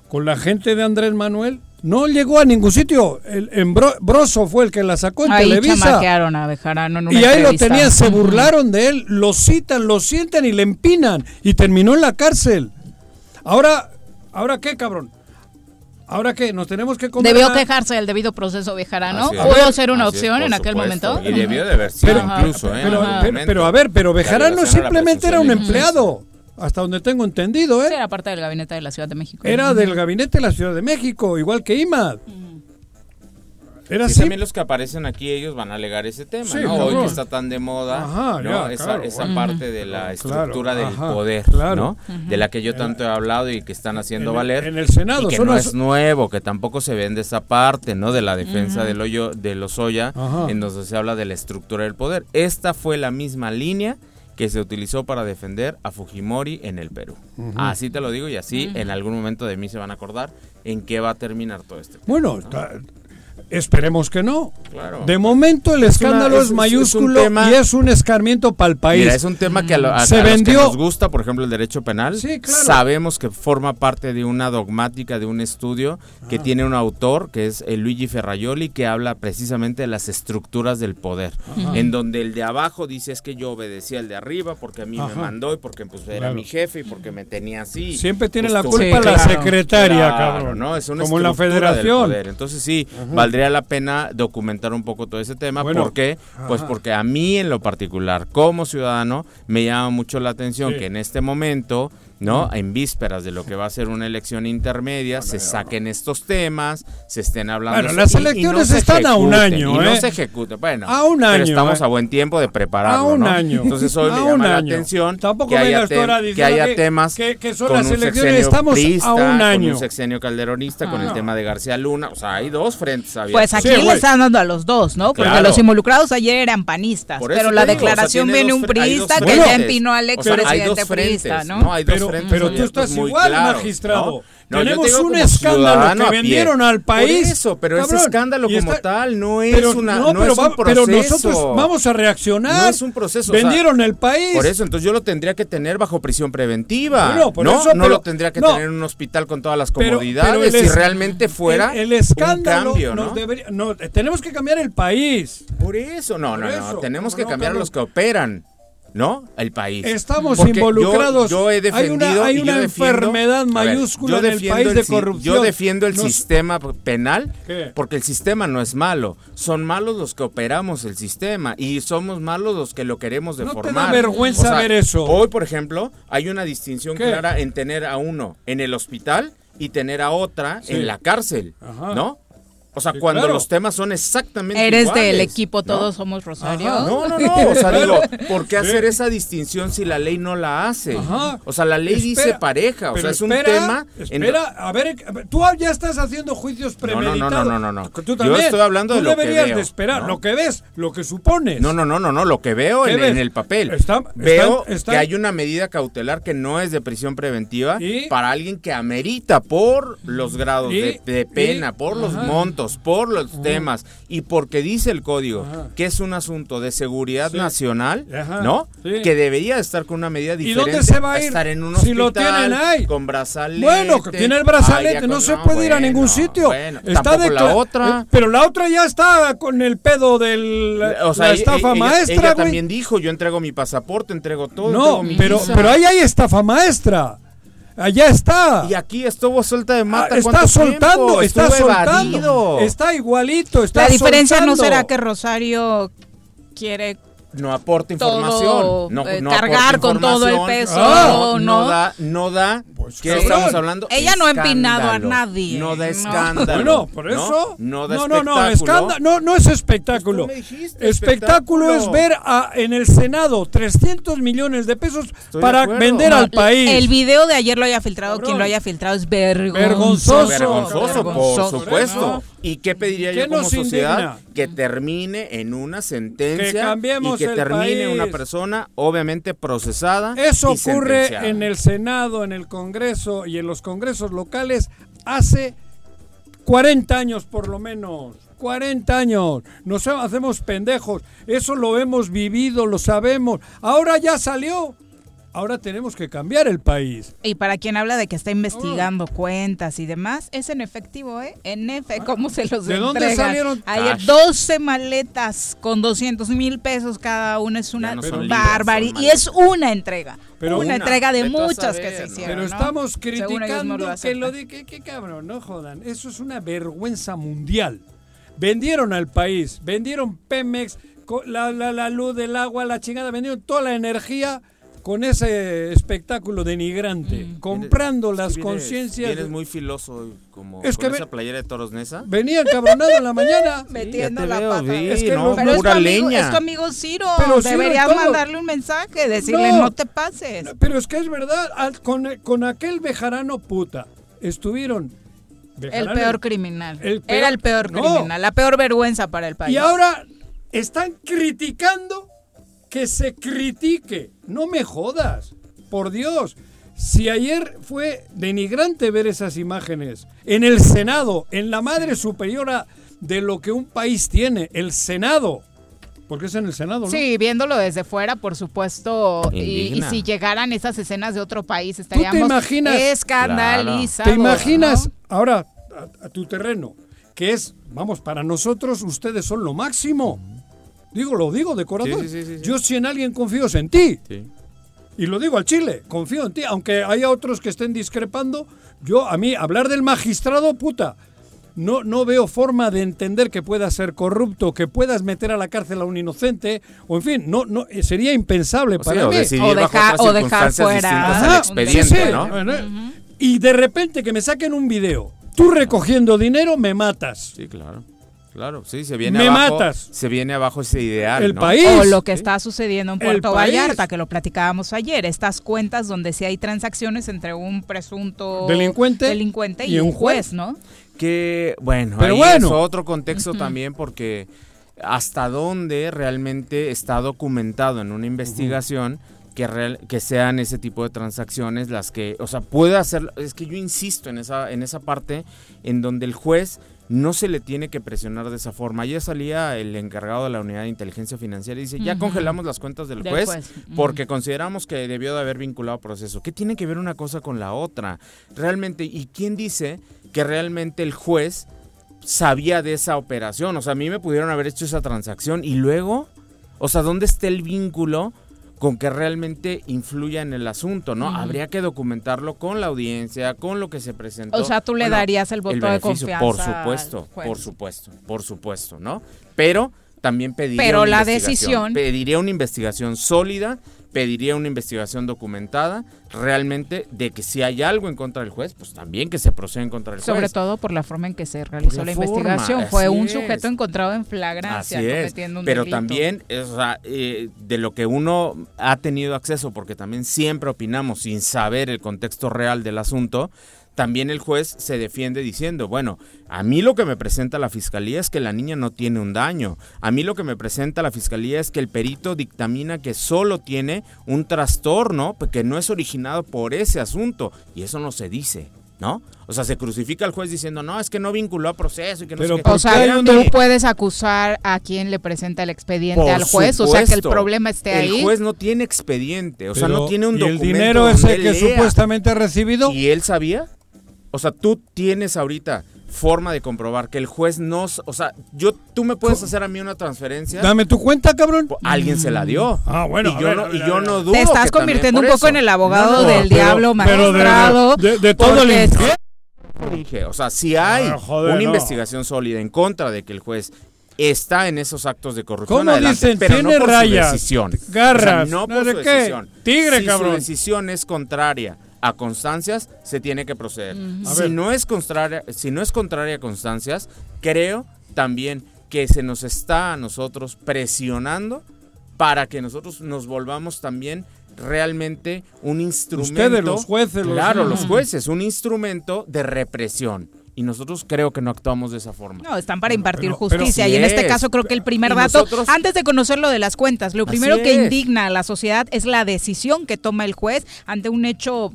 con la gente de Andrés Manuel, no llegó a ningún sitio. El, en Bro- Broso fue el que la sacó en Ahí Televisa. a Bejarano en una Y ahí lo tenían, se burlaron de él, lo citan, lo sientan y le empinan. Y terminó en la cárcel. Ahora, ¿ahora qué, cabrón? ¿Ahora qué? Nos tenemos que comer Debió quejarse del debido proceso Bejarano. Pudo ser una opción en aquel supuesto. momento. Y debió de haber sido Pero- incluso, ¿eh? Pero, pero- pero a ver, pero Bejarano simplemente era un empleado. Hasta donde tengo entendido, Sí, ¿eh? era parte del gabinete de la Ciudad de México. Era del gabinete de la Ciudad de México, igual que IMAD. Era Sí, así. también los que aparecen aquí, ellos van a alegar ese tema, Sí, ¿no? Hoy que está tan de moda, Ajá, ¿no? ya, esa, claro, esa bueno. parte de la Claro, estructura del ajá, poder, claro. ¿no? De la que yo tanto he hablado y que están haciendo En valer. en el Senado, Y que no las- es nuevo, que tampoco se vende esa parte, ¿no? De la defensa del hoyo de Lozoya, Ajá. en donde se habla de la estructura del poder. Esta fue la misma línea que se utilizó para defender a Fujimori en el Perú. Así te lo digo y así en algún momento de mí se van a acordar en qué va a terminar todo este. Bueno, ta- Esperemos que no. Claro. De momento el escándalo una- es, es- es un mayúsculo tema- y es un escarmiento para el país. Mira, es un tema que a, lo- a- Se a los que vendió- nos gusta, por ejemplo, el derecho penal. Sí, claro. Sabemos que forma parte de una dogmática, de un estudio que tiene un autor, que es eh, Luigi Ferraioli, que habla precisamente de las estructuras del poder. En donde el de abajo dice es que yo obedecía al de arriba porque a mí Ajá. me mandó y porque pues era Claro. mi jefe y porque me tenía así. Siempre tiene Pues, la culpa Sí, la claro. secretaria, cabrón. ¿no? Es una Como en la estructura del federación. poder. Entonces sí, valdría la pena documentar un poco todo ese tema. Bueno, ¿Por qué? Pues porque a mí en lo particular, como ciudadano, me llama mucho la atención Sí. que en este momento, ¿no? En vísperas de lo que va a ser una elección intermedia, se saquen estos temas, se estén hablando. Bueno, las y- y no elecciones se están a un año, Y no ¿eh? se ejecuten. Bueno, A un pero año, estamos ¿eh? a buen tiempo de prepararlo, A un ¿no? año. Entonces hoy me llama la atención Tampoco que haya, tem- que haya temas que- que son con las un elecciones, sexenio estamos a priista, un con año. un sexenio calderonista, con el Ah. tema de García Luna. O sea, hay dos frentes abiertos. Pues aquí Sí, le güey. están dando a los dos, ¿no? Porque Claro. los involucrados ayer eran panistas, pero la declaración viene un priista que ya empinó al expresidente priista, ¿no? Hay dos Pero, pero tú estás muy igual, claros, magistrado. ¿no? No, Tenemos un escándalo que vendieron al país. Por eso, pero ese cabrón, escándalo y como está- tal no es pero, una no, no pero, es un va- pero proceso. nosotros vamos a reaccionar. No es un proceso, o sea, Vendieron el país. Por eso, entonces yo lo tendría que tener bajo prisión preventiva. Bueno, por no, eso, no lo tendría que no. tener en un hospital con todas las comodidades. si realmente fuera el, el escándalo un cambio, ¿no? nos debería- no, tenemos que cambiar el país. Por eso, no, Por no, eso, no. Tenemos ¿cómo que no, cambiar a los que operan, ¿no? El país. Estamos Porque involucrados. Yo, he hay defendido una, hay y yo una defiendo- enfermedad ver, mayúscula yo en el país el de corrupción. Yo defiendo el Nos- sistema penal ¿Qué? porque el sistema no es malo. Son malos los que operamos el sistema y somos malos los que lo queremos ¿No te deformar. da vergüenza ver eso? Hoy, por ejemplo, hay una distinción ¿Qué? clara en tener a uno en el hospital y tener a otra Sí. en la cárcel, Ajá. ¿no? O sea, Sí, cuando claro. los temas son exactamente Eres iguales, del equipo ¿no? Todos Somos Rosario. Ajá. No, no, no. O sea, digo, ¿por qué Sí. hacer esa distinción si la ley no la hace? Ajá. O sea, la ley dice pareja. O sea, es un espera, tema. en- Espera, a ver, tú ya estás haciendo juicios No, no, no, premeditados. no, no, no, no. Tú Yo también. estoy hablando Tú de lo que deberías veo, de esperar, ¿no? lo que ves, lo que supones. No, no, no, no, no. Lo que veo ¿Qué en, el papel. Está- veo están- están- que hay una medida cautelar que no es de prisión preventiva ¿Y? para alguien que amerita por los grados ¿Y? de, de pena, ¿Y? por los Ajá. montos, por los temas y porque dice el código Ajá. que es un asunto de seguridad Sí. nacional, Ajá. ¿no? Sí. Que debería estar con una medida ¿Y diferente. dónde se va a ir? estar en un Si hospital lo tienen ahí. con brazalete. Bueno, que tiene el brazalete, no se puede ir a ningún sitio. Bueno, está tampoco la otra. Eh, Pero la otra ya está con el pedo del O sea, la ella- estafa ella, maestra, ella güey. también dijo, yo entrego mi pasaporte, entrego todo, No, entrego mi pero, visa". pero ahí hay estafa maestra. Allá está. Y aquí estuvo suelta de Ah, mata. está ¿cuánto soltando, tiempo? está soltando. evadido. Está igualito, está La diferencia no será que Rosario quiere No aporta todo, información. No, eh, no cargar aporta con todo el peso, Ah, no, ¿no? da, no da. ¿Qué cabrón. estamos hablando? Ella no ha empinado a Escándalo. nadie, No da ¿no? escándalo. Bueno, por ¿no? eso. No, da no, no, espectáculo. escándalo. No, no es espectáculo. Pues me dijiste, espectáculo, es espectáculo. ver a- en el Senado 300 millones de pesos de para acuerdo. vender No, al país. El video de ayer lo haya filtrado, Cabrón. quien lo haya filtrado es vergonzoso. Vergonzoso. Vergonzoso, por supuesto. ¿Y qué pediría ¿Qué yo como sociedad? indigna? Que termine en una sentencia Que cambiemos y que el termine país. una persona obviamente procesada. Eso y ocurre en el Senado, en el Congreso y en los congresos locales hace 40 años por lo menos. 40 años. Nos ha- hacemos pendejos. Eso lo hemos vivido, lo sabemos. Ahora ya salió. Ahora tenemos que cambiar el país. Y para quien habla de que está investigando cuentas y demás, es en efectivo, ¿eh? En efectivo, ¿cómo se los ¿De dónde entregan? salieron? Ayer Cash. 12 maletas con 200 mil pesos cada una. Es una no barbaridad. Y es una entrega. Pero una, una. entrega de muchas saber, que se ¿no? hicieron. Pero ¿no? estamos criticando que aceptan. lo de que, que cabrón, no jodan. Eso es una vergüenza mundial. Vendieron al país, vendieron Pemex, la, la luz, el agua, la chingada, vendieron toda la energía con ese espectáculo denigrante, Mm. comprando Es que las conciencias. Vienes de- muy filoso como Es con que ve- esa playera de Toros Nesa. Venía encabronado en la mañana. Metiendo la veo, pata. sí, Es que no, Pero es tu, pura amigo, leña. es tu amigo Ciro. Pero Deberías mandarle un mensaje, decirle No. no, te pases. Pero es que es verdad, al- con, con aquel bejarano puta, estuvieron... El peor criminal. El peor- Era el peor No. criminal, la peor vergüenza para el país. Y ahora están criticando que se critique. No me jodas, por Dios. Si ayer fue denigrante ver esas imágenes en el Senado, en la madre superiora de lo que un país tiene, el Senado. Porque es en el Senado, ¿no? Sí, viéndolo desde fuera, por supuesto. Y, si llegaran esas escenas de otro país, estaríamos imaginas? escandalizados. ¿Te imaginas ¿no? ahora a, a tu terreno? Que es, vamos, para nosotros ustedes son lo máximo. Digo, lo digo de corazón. Sí, sí, sí, sí, sí. Yo si en alguien confío es en ti. Sí. Y lo digo al Chile, confío en ti. Aunque haya otros que estén discrepando, yo a mí hablar del magistrado, puta, no, no veo forma de entender que pueda ser corrupto, que puedas meter a la cárcel a un inocente, o en fin, no, no eh, sería impensable O para sea, o mí. decidir O otras o dejar fuera distintas Ajá, al expediente, sí, sí. ¿no? Bueno, Y de repente que me saquen un video, tú recogiendo dinero, me matas. Sí, claro. Claro, sí, se viene Me abajo. matas. Se viene abajo ese ideal. El ¿no? país. O lo que está sucediendo en Puerto. Vallarta, que lo platicábamos ayer, estas cuentas donde sí hay transacciones entre un presunto Delincuente delincuente y, y un juez. ¿no? Que, bueno, Pero ahí bueno. es otro contexto también porque hasta dónde realmente está documentado en una investigación que, real- que sean ese tipo de transacciones las que, o sea, puede hacer, es que yo insisto en esa, en esa parte en donde el juez no se le tiene que presionar de esa forma. Ayer salía el encargado de la unidad de inteligencia financiera y dice, ya congelamos las cuentas del Del juez, porque consideramos que debió de haber vinculado proceso. ¿Qué tiene que ver una cosa con la otra? Realmente, ¿y quién dice que realmente el juez sabía de esa operación? O sea, a mí me pudieron haber hecho esa transacción y luego, o sea, ¿dónde está el vínculo? Con que realmente influya en el asunto, ¿no? Habría que documentarlo con la audiencia, con lo que se presentó. O sea, tú le darías el voto de confianza Por supuesto, por supuesto, por supuesto, ¿no? Pero también pediría Pero una la decisión- Pediría una investigación sólida, pediría una investigación documentada, realmente, de que si hay algo en contra del juez, pues también que se proceda en contra del juez. Sobre todo por la forma en que se realizó la investigación. Fue un es. sujeto encontrado en flagrancia Así es, cometiendo un pero delito. también o sea, eh, de lo que uno ha tenido acceso, porque también siempre opinamos sin saber el contexto real del asunto, también el juez se defiende diciendo, bueno, a mí lo que me presenta la fiscalía es que la niña no tiene un daño, a mí lo que me presenta la fiscalía es que el perito dictamina que solo tiene un trastorno que no es originado por ese asunto, y eso no se dice. ¿No? O sea, se crucifica al juez diciendo, no, es que no vinculó a proceso y que no Pero sé qué". ¿por O sea, tú puedes acusar a quien le presenta el expediente Por al juez, o sea que el problema esté ahí. El juez no tiene expediente, o sea, no tiene un ¿y el documento. dinero donde ese que lea. supuestamente ha recibido? ¿Y él sabía? O sea, tú tienes ahorita forma de comprobar que el juez no, o sea, yo tú me puedes hacer a mí una transferencia, Dame tu cuenta, cabrón. pues, alguien se la dio. Ah, bueno, y yo ver, no, ver, y yo no dudo Te estás convirtiendo un poco eso. en el abogado No, no, del pero- diablo pero de- magistrado. de- de todo el dije, o sea, si hay Ah, joder, una no. investigación sólida en contra de que el juez está en esos actos de corrupción, ¿Cómo adelante, dicen? pero Tiene no por rayas, su decisión. garras, O sea, no no por su qué. decisión. Tigre, si cabrón. su decisión es contraria a constancias, se tiene que proceder. Si no es contraria, si no es contraria a constancias, creo también que se nos está a nosotros presionando para que nosotros nos volvamos también realmente un instrumento. Ustedes, los jueces, los- Claro, los jueces, un instrumento de represión. Y nosotros creo que no actuamos de esa forma. No, están para impartir pero- pero justicia y en este es. caso creo que el primer Y dato, nosotros- antes de conocer lo de las cuentas, lo primero que indigna a la sociedad es la decisión que toma el juez ante un hecho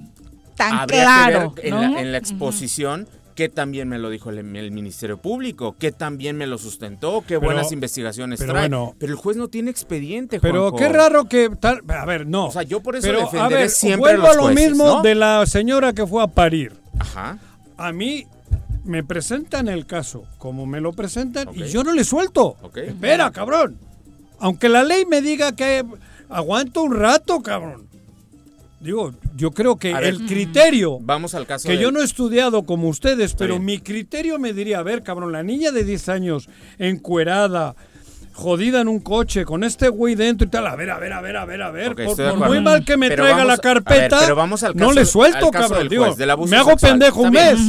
tan Habría claro. que ver en, ¿no? la, en la exposición que también me lo dijo el, el Ministerio Público, que también me lo sustentó, qué Pero- buenas investigaciones pero trae. bueno. pero el juez no tiene expediente, Pero Juanjo. qué raro que tal, a ver, no. O sea, yo por eso Pero, defenderé a ver, siempre a vuelvo los a lo mismo ¿no? de la señora que fue a parir. Ajá. A mí me presentan el caso como me lo presentan y yo no le suelto. Espera, cabrón. Aunque la ley me diga que aguanto un rato, cabrón. Digo, yo creo que ver. el criterio Vamos al caso que de- yo no he estudiado como ustedes, pero bien. mi criterio me diría, a ver, cabrón, la niña de 10 años, encuerada, jodida en un coche, con este güey dentro y tal, a ver, a ver, a ver, a ver, a ver, por, muy mal que me Pero traiga vamos- la ver, carpeta, pero vamos al no caso- le suelto, al caso cabrón, digo, juez, del abuso me hago sexual. pendejo un mes.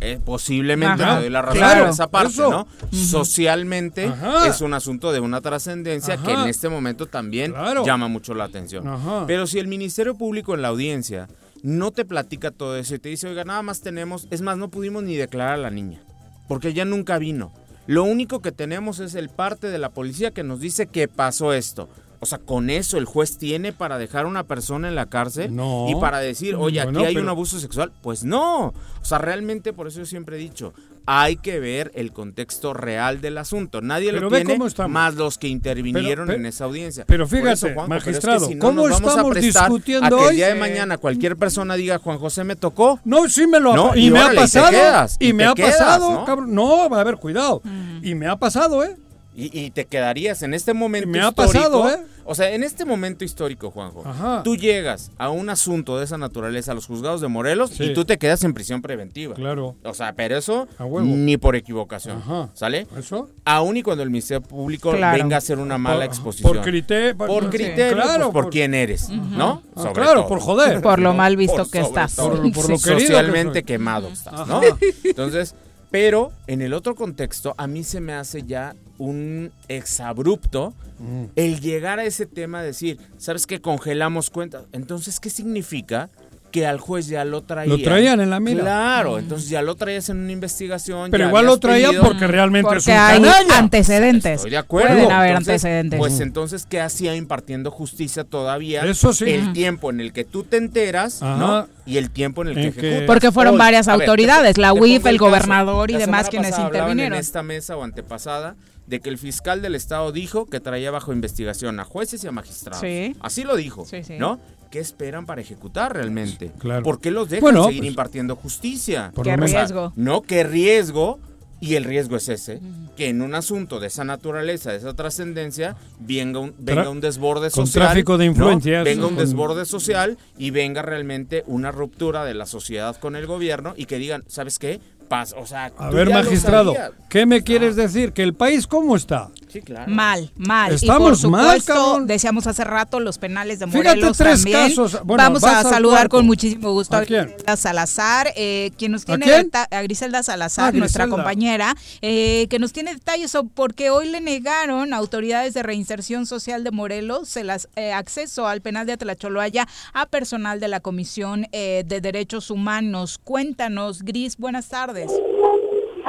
Eh, posiblemente Ajá. te doy la razón Claro, esa parte, eso. ¿no? Socialmente Ajá. es un asunto de una trascendencia que en este momento también Claro. llama mucho la atención. Ajá. Pero si el Ministerio Público en la audiencia no te platica todo eso y te dice, oiga, nada más tenemos, es más, no pudimos ni declarar a la niña, porque ella nunca vino. Lo único que tenemos es el parte de la policía que nos dice que pasó esto. O sea, con eso el juez tiene para dejar a una persona en la cárcel No. y para decir, oye, aquí Bueno, hay un abuso sexual. Pues no. O sea, realmente por eso yo siempre he dicho, hay que ver el contexto real del asunto. Nadie Pero lo tiene más los que intervinieron Pero- en esa audiencia. pero fíjate, eso, Juanjo, pero es que magistrado, si no ¿cómo nos vamos a estamos discutiendo a que hoy? el día de mañana cualquier persona diga Juan José me tocó? No, sí me lo ha No, y, y me ha y pasado. quedas, y y me ha quedas, pasado, ¿no? cabrón. No, a ver, cuidado. Y me ha pasado, ¿eh? Y, y te quedarías en este momento Me ha histórico. pasado, ¿eh? O sea, en este momento histórico, Juanjo, Ajá. tú llegas a un asunto de esa naturaleza, a los juzgados de Morelos, Sí. y tú te quedas en prisión preventiva. Claro. O sea, pero eso A huevo. ni por equivocación. Ajá. ¿Sale? ¿Eso? Aún y cuando el Ministerio Público Claro. venga a hacer una mala Por- exposición. Por criterio. Por criterio, Claro, pues, por, quién eres, ¿no? Ah, Sobre claro, todo. por joder. Por lo mal visto Por que estás. todo. Por- por lo Sí. querido que Socialmente quemado estás, ¿no? Entonces, pero en el otro contexto, a mí se me hace ya un exabrupto Mm. el llegar a ese tema, decir, ¿sabes qué? Congelamos cuentas. Entonces, ¿qué significa? Que al juez ya lo traían. Lo traían en la mira. Claro, entonces ya lo traías en una investigación. Pero ya igual lo traían pedido- porque realmente es Porque un hay canalla. antecedentes. Estoy de acuerdo. Pueden haber Entonces, antecedentes. Pues entonces, ¿qué hacía impartiendo justicia todavía? Eso sí. El tiempo en el que tú te enteras, Ajá. ¿no? Y el tiempo en el que En que- ejecutas. Porque fueron Hoy, varias a ver, te autoridades, la UIF, el caso. gobernador y La demás quienes intervinieron. en esta mesa o antepasada de que el fiscal del estado dijo que traía bajo investigación a jueces y a magistrados. Sí. Así lo dijo, Sí, sí. ¿no? ¿Qué esperan para ejecutar realmente? Claro. ¿Por qué los dejan Bueno, seguir pues- impartiendo justicia? Por Qué riesgo. No, qué riesgo. Y el riesgo es ese, que en un asunto de esa naturaleza, de esa trascendencia, venga un, venga un desborde con social. tráfico de ¿no? influencias, Venga un desborde social y venga realmente una ruptura de la sociedad con el gobierno y que digan, ¿sabes qué? Paz, o sea, A ver, magistrado. ¿qué me quieres decir? ¿Que el país cómo está? Sí, claro. Mal, mal. Estamos y por mal, supuesto, cabrón. decíamos hace rato, los penales de Fíjate, Morelos tres también. casos. Bueno, Vamos a al saludar con muchísimo gusto a. Griselda Salazar, eh, quien nos ¿A tiene a Griselda Salazar, Ah, nuestra Griselda. compañera, eh, que nos tiene detalles sobre porque hoy le negaron a autoridades de reinserción social de Morelos el as- eh, acceso al penal de Atlacholoaya a personal de la Comisión eh, de Derechos Humanos. Cuéntanos, Gris, buenas tardes.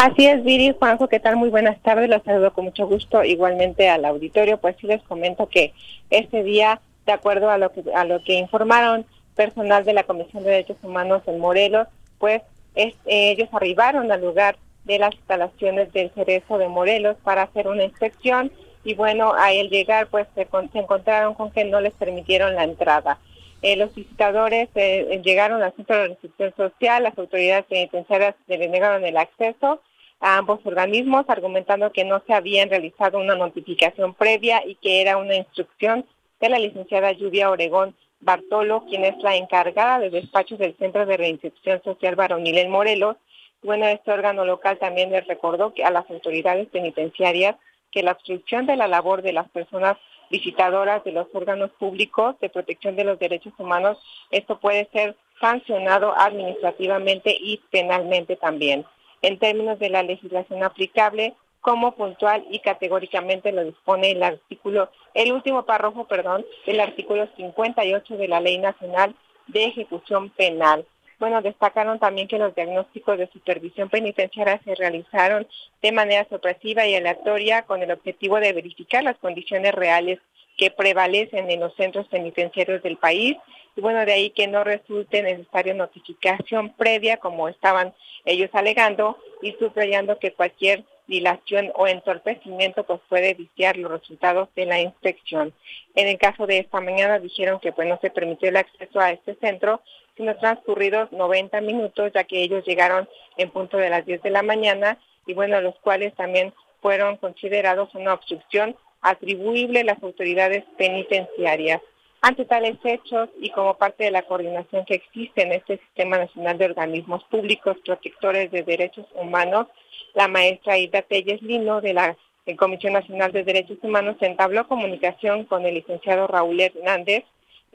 Así es, Viri, Juanjo, ¿qué tal? Muy buenas tardes, los saludo con mucho gusto, igualmente al auditorio, pues sí les comento que este día, de acuerdo a lo que, a lo que informaron personal de la Comisión de Derechos Humanos en Morelos, pues es- eh, ellos arribaron al lugar de las instalaciones del Cerezo de Morelos para hacer una inspección y bueno, al llegar pues se, con- se encontraron con que no les permitieron la entrada. Eh, los visitadores eh, llegaron al centro de recepción social, las autoridades penitenciarias le negaron el acceso a ambos organismos, argumentando que no se habían realizado una notificación previa y que era una instrucción de la licenciada Lluvia Oregón Bartolo, quien es la encargada de despachos del Centro de Reinserción Social Varonil en Morelos. Bueno, este órgano local también les recordó que a las autoridades penitenciarias que la obstrucción de la labor de las personas visitadoras de los órganos públicos de protección de los derechos humanos, esto puede ser sancionado administrativamente y penalmente también. En términos de la legislación aplicable, como puntual y categóricamente lo dispone el artículo, el último párrafo, perdón, del artículo 58 de la Ley Nacional de Ejecución Penal. Bueno, destacaron también que los diagnósticos de supervisión penitenciaria se realizaron de manera sorpresiva y aleatoria con el objetivo de verificar las condiciones reales que prevalecen en los centros penitenciarios del país y bueno, de ahí que no resulte necesaria notificación previa como estaban ellos alegando y subrayando que cualquier dilación o entorpecimiento pues puede viciar los resultados de la inspección. En el caso de esta mañana dijeron que pues no se permitió el acceso a este centro sino transcurridos 90 minutos, ya que ellos llegaron en punto de las 10 de la mañana y bueno, los cuales también fueron considerados una obstrucción atribuible a las autoridades penitenciarias. Ante tales hechos y como parte de la coordinación que existe en este Sistema Nacional de Organismos Públicos Protectores de Derechos Humanos, la maestra Ida Telles Lino de la eh, Comisión Nacional de Derechos Humanos entabló comunicación con el licenciado Raúl Hernández,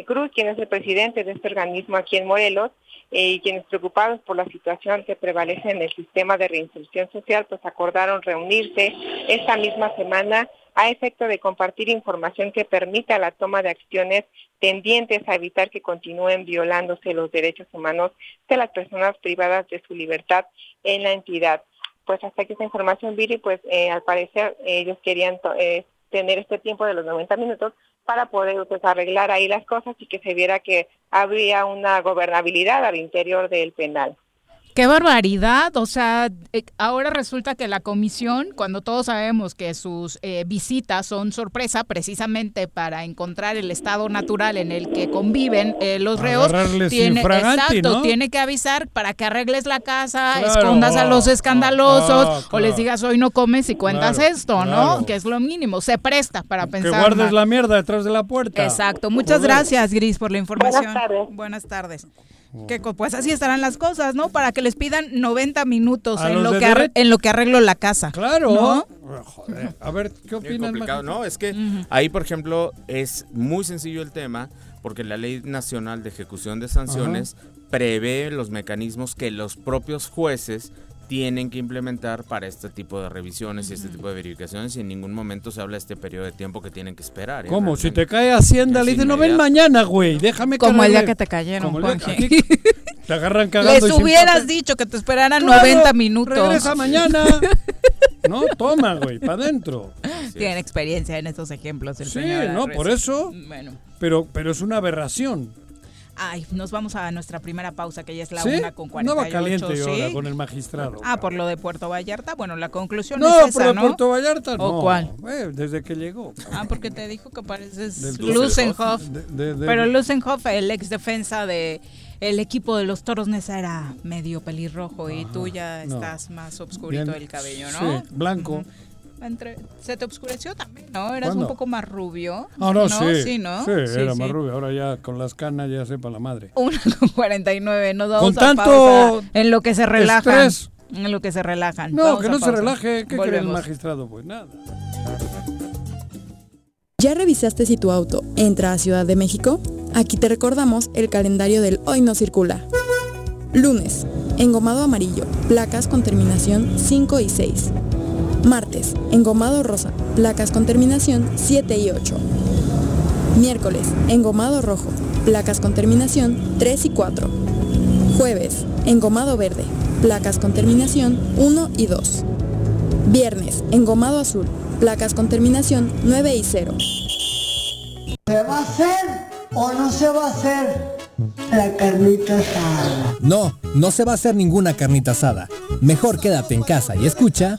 Cruz, quien es el presidente de este organismo aquí en Morelos, eh, y quienes preocupados por la situación que prevalece en el sistema de reinserción social, pues acordaron reunirse esta misma semana a efecto de compartir información que permita la toma de acciones tendientes a evitar que continúen violándose los derechos humanos de las personas privadas de su libertad en la entidad. Pues hasta aquí esta información, Viri, pues eh, al parecer ellos querían eh, tener este tiempo de los 90 minutos para poder pues, arreglar ahí las cosas y que se viera que habría una gobernabilidad al interior del penal. Qué barbaridad. O sea, eh, ahora resulta que la comisión, cuando todos sabemos que sus eh, visitas son sorpresa precisamente para encontrar el estado natural en el que conviven eh, los reos, tiene, exacto, tiene que avisar para que arregles la casa, escondas a los escandalosos o les digas hoy no comes y cuentas esto, ¿no? Que es lo mínimo. Se presta para pensar. Que guardes la mierda detrás de la puerta. Exacto. Muchas gracias, Gris, por la información. Buenas tardes. Buenas tardes. Que pues así estarán las cosas, ¿no? Para que les pidan 90 minutos en lo, que en lo que arreglo la casa. Claro. A ver, ¿qué opinas? No, es que ahí, por ejemplo, es muy sencillo el tema porque la Ley Nacional de Ejecución de Sanciones prevé los mecanismos que los propios jueces tienen que implementar para este tipo de revisiones y este tipo de verificaciones y en ningún momento se habla de este periodo de tiempo que tienen que esperar. ¿eh? ¿Cómo? Si te cae Hacienda, le dicen, no ven mañana, güey, déjame Como el día que te cayeron, Te agarran cagando. Les hubieras dicho que te esperaran 90 minutos. Regresa mañana. no, toma, güey, para adentro. Tienen experiencia en estos ejemplos el sí, no, por eso. Bueno. Pero, pero es una aberración. Ay, nos vamos a nuestra primera pausa, que ya es la una con 48. No va caliente ahora con el magistrado. Ah, por lo de Puerto Vallarta. Bueno, la conclusión es esa, ¿no? No, Puerto Vallarta no. ¿O cuál? desde que llegó. Ah, porque te dijo que pareces Lusenhoff. Pero Lusenhoff, el ex defensa de el equipo de los Toros Nesa era medio pelirrojo y tú ya estás más obscurito del cabello, ¿no? Sí, blanco se te oscureció también, ¿no? Eras un poco más rubio. Ah, no, Sí, sí, ¿no? Sí, era más rubio. Ahora ya con las canas ya sepa la madre. Una con 49. Nos vamos con tanto en lo que se relajan. En lo que se relajan. No, que no se relaje. ¿Qué cree el magistrado? Pues nada. ¿Ya revisaste si tu auto entra a Ciudad de México? Aquí te recordamos el calendario del Hoy no circula. Lunes, engomado amarillo, placas con terminación 5 y 6. Martes, engomado rosa, placas con terminación 7 y 8. Miércoles, engomado rojo, placas con terminación 3 y 4. Jueves, engomado verde, placas con terminación 1 y 2. Viernes, engomado azul, placas con terminación 9 y 0. ¿Se va a hacer o no se va a hacer la carnita asada? No, no se va a hacer ninguna carnita asada. Mejor quédate en casa y escucha.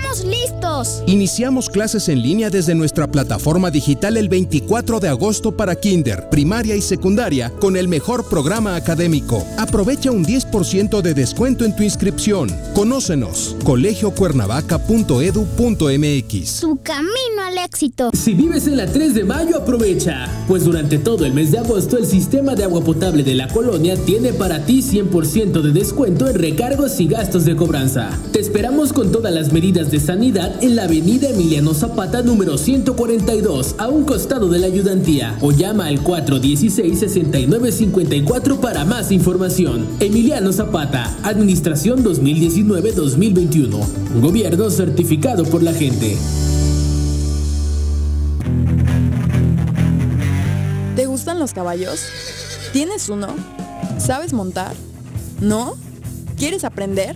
listos. Iniciamos clases en línea desde nuestra plataforma digital el 24 de agosto para Kinder, primaria y secundaria con el mejor programa académico. Aprovecha un 10% de descuento en tu inscripción. Conócenos, colegiocuernavaca.edu.mx. Su camino al éxito. Si vives en la 3 de mayo, aprovecha, pues durante todo el mes de agosto el sistema de agua potable de la colonia tiene para ti 100% de descuento en recargos y gastos de cobranza. Te esperamos con todas las medidas de sanidad en la avenida Emiliano Zapata número 142, a un costado de la ayudantía, o llama al 4 16-6954 para más información. Emiliano Zapata, Administración 2019-2021. Gobierno certificado por la gente. ¿Te gustan los caballos? ¿Tienes uno? ¿Sabes montar? ¿No? ¿Quieres aprender?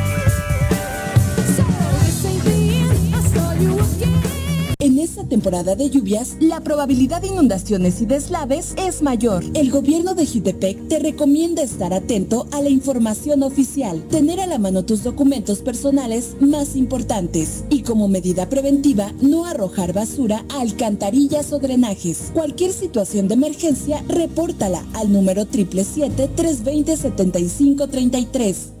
En esta temporada de lluvias, la probabilidad de inundaciones y deslaves es mayor. El gobierno de Jutepec te recomienda estar atento a la información oficial, tener a la mano tus documentos personales más importantes y como medida preventiva, no arrojar basura a alcantarillas o drenajes. Cualquier situación de emergencia, repórtala al número 777-320-7533.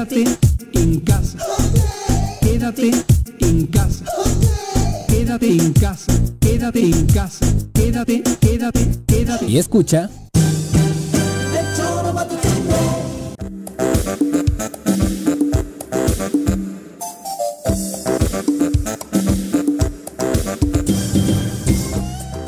Quédate en casa. Quédate en casa. Quédate en casa. Quédate en casa. Quédate, quédate, quédate. Y escucha.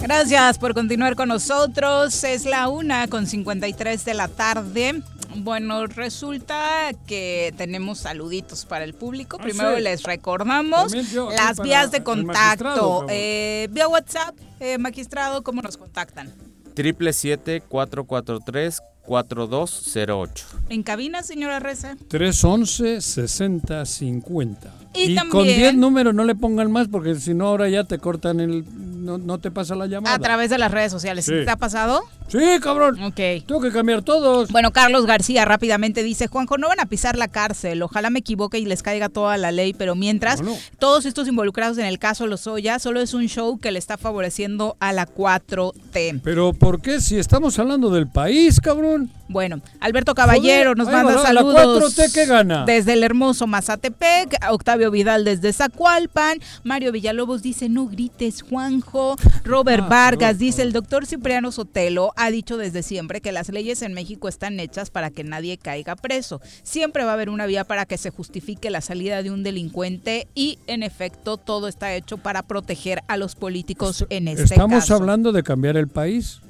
Gracias por continuar con nosotros. Es la una con 53 de la tarde. Bueno, resulta que tenemos saluditos para el público. Ah, Primero sí. les recordamos yo las vías de contacto. Eh, vía WhatsApp, eh, magistrado, ¿cómo nos contactan? Triple siete cuatro cuatro tres cuatro dos cero ocho. En cabina, señora Reza. 311 60 50. Y con también- 10 números no le pongan más porque si no ahora ya te cortan el no, no te pasa la llamada. A través de las redes sociales. Sí. ¿Te ha pasado? Sí, cabrón. Ok. Tengo que cambiar todos. Bueno, Carlos García rápidamente dice, Juanjo, no van a pisar la cárcel, ojalá me equivoque y les caiga toda la ley, pero mientras todos estos involucrados en el caso Lozoya solo es un show que le está favoreciendo a la 4T. Pero ¿por qué si estamos hablando del país, cabrón? Bueno, Alberto Caballero Joder, nos manda va, la saludos. 4T, ¿qué gana? Desde el hermoso Mazatepec, Octavio Vidal desde Zacualpan, Mario Villalobos dice no grites Juanjo, Robert Ah, Vargas dice el doctor Cipriano Sotelo ha dicho desde siempre que las leyes en México están hechas para que nadie caiga preso. Siempre va a haber una vía para que se justifique la salida de un delincuente y en efecto todo está hecho para proteger a los políticos en este Estamos caso. hablando de cambiar el país.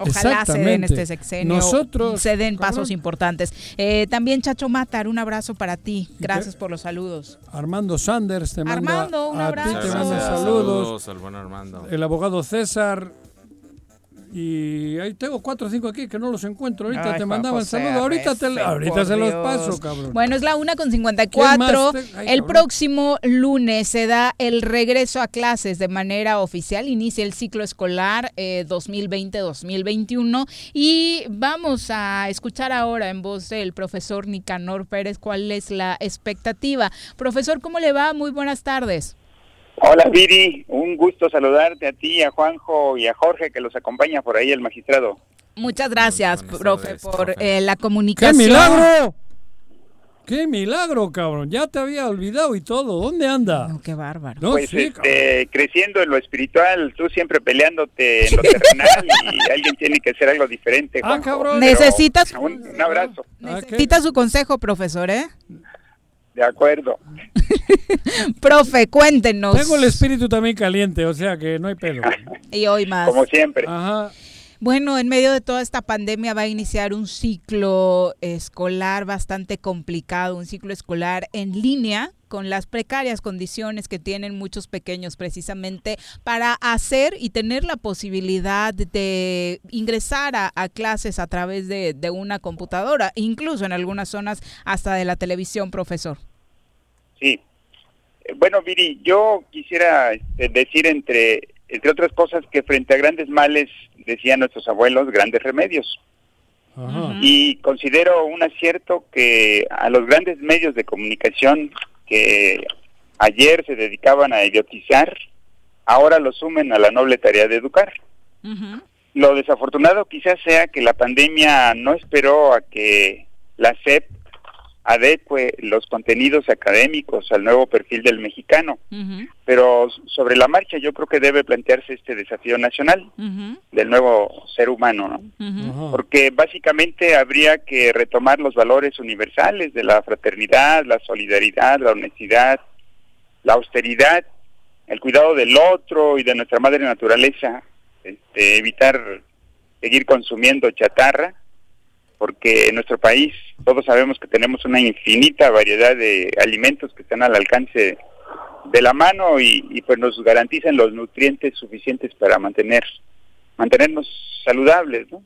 Ojalá se den este sexenio, Nosotros se den cabrón, pasos importantes. Eh, también Chacho Matar, un abrazo para ti. Gracias por los saludos. Armando Sanders te manda Armando, un a ti te abrazo. manda Saludos. saludos. al buen Armando. El abogado César y ahí tengo cuatro o cinco aquí que no los encuentro. Ahorita Ay, te mandaban saludos. Ahorita, te, Arrece, ahorita se los paso, cabrón. Bueno, es la una con ¿Quién 54. más te- ay, el cabrón. próximo lunes se da el regreso a clases de manera oficial. Inicia el ciclo escolar eh, 2020-2021. Y vamos a escuchar ahora en voz del profesor Nicanor Pérez cuál es la expectativa. Profesor, ¿cómo le va? Muy buenas tardes. Hola Viri, un gusto saludarte a ti, a Juanjo y a Jorge que los acompaña por ahí el magistrado. Muchas gracias, profe, tardes, por profe. eh, la ¡Qué comunicación. milagro! ¡Qué milagro, cabrón! Ya te había olvidado y todo. ¿Dónde anda? qué bárbaro. No, pues sí, este, creciendo en lo espiritual, tú siempre peleándote en lo terrenal y alguien tiene que hacer algo diferente. Ah, Juanjo. cabrón. Pero Necesitas- Un, un abrazo. Necesita su consejo, profesor, ¿eh? De acuerdo. Profe, cuéntenos. Tengo el espíritu también caliente, o sea que no hay pelo. Y hoy más. Como siempre. Ajá. Bueno, en medio de toda esta pandemia va a iniciar un ciclo escolar bastante complicado, un ciclo escolar en línea con las precarias condiciones que tienen muchos pequeños precisamente para hacer y tener la posibilidad de ingresar a, a clases a través de, de una computadora, incluso en algunas zonas hasta de la televisión, profesor. Sí. Eh, Bueno, Viri, yo quisiera este, decir entre, entre otras cosas que frente a grandes males, decían nuestros abuelos, grandes remedios. Y considero un acierto que a los grandes medios de comunicación que ayer se dedicaban a idiotizar, ahora lo sumen a la noble tarea de educar. Lo desafortunado quizás sea que la pandemia no esperó a que la SEP adecue los contenidos académicos al nuevo perfil del mexicano, pero sobre la marcha yo creo que debe plantearse este desafío nacional del nuevo ser humano, ¿no? porque básicamente habría que retomar los valores universales de la fraternidad, la solidaridad, la honestidad, la austeridad, el cuidado del otro y de nuestra madre naturaleza, este, evitar seguir consumiendo chatarra, porque en nuestro país todos sabemos que tenemos una infinita variedad de alimentos que están al alcance de la mano y, y, pues nos garantizan los nutrientes suficientes para mantener mantenernos saludables, ¿no?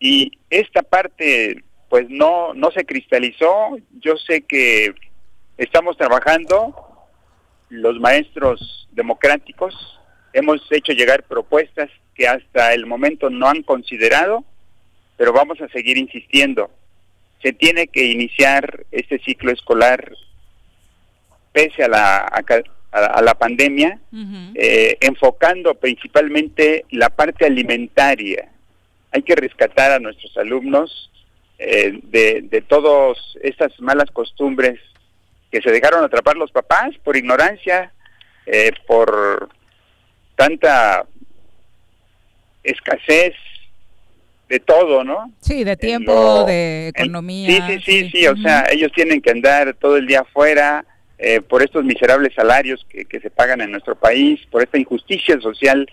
Y esta parte pues no no se cristalizó. Yo sé que estamos trabajando los maestros democráticos hemos hecho llegar propuestas que hasta el momento no han considerado, pero vamos a seguir insistiendo. Se tiene que iniciar este ciclo escolar pese a la, a, la pandemia, eh, enfocando principalmente la parte alimentaria. Hay que rescatar a nuestros alumnos eh, de, de todas estas malas costumbres que se dejaron atrapar los papás por ignorancia, eh, por tanta escasez de todo, ¿no? Sí, de tiempo, de economía. sí, sí, sí, sí, o sea, ellos tienen que andar todo el día afuera eh, por estos miserables salarios que, que se pagan en nuestro país, por esta injusticia social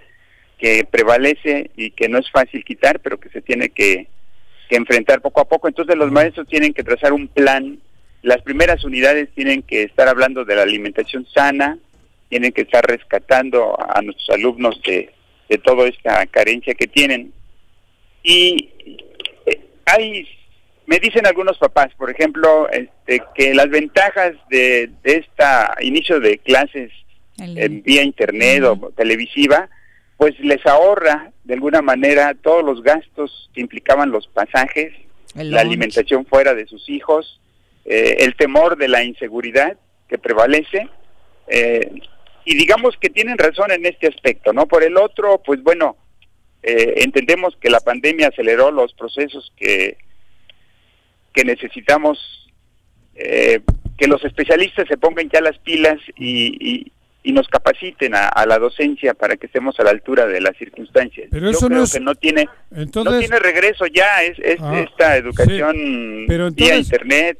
que prevalece y que no es fácil quitar, pero que se tiene que, que enfrentar poco a poco. Entonces los maestros tienen que trazar un plan. Las primeras unidades tienen que estar hablando de la alimentación sana, tienen que estar rescatando a nuestros alumnos de, de toda esta carencia que tienen. Y eh, hay, me dicen algunos papás, por ejemplo, este, que las ventajas de, de este inicio de clases en vía internet o televisiva, pues les ahorra de alguna manera todos los gastos que implicaban los pasajes, la alimentación fuera de sus hijos, eh, el temor de la inseguridad que prevalece. Eh, y digamos que tienen razón en este aspecto, ¿no? Por el otro, pues bueno, eh, entendemos que la pandemia aceleró los procesos que, que necesitamos eh, que los especialistas se pongan ya las pilas y, y, nos capaciten a, la docencia para que estemos a la altura de las circunstancias. Pero eso Yo no creo que no tiene, no tiene regreso ya es, es Ah, esta educación Pero vía entonces- internet.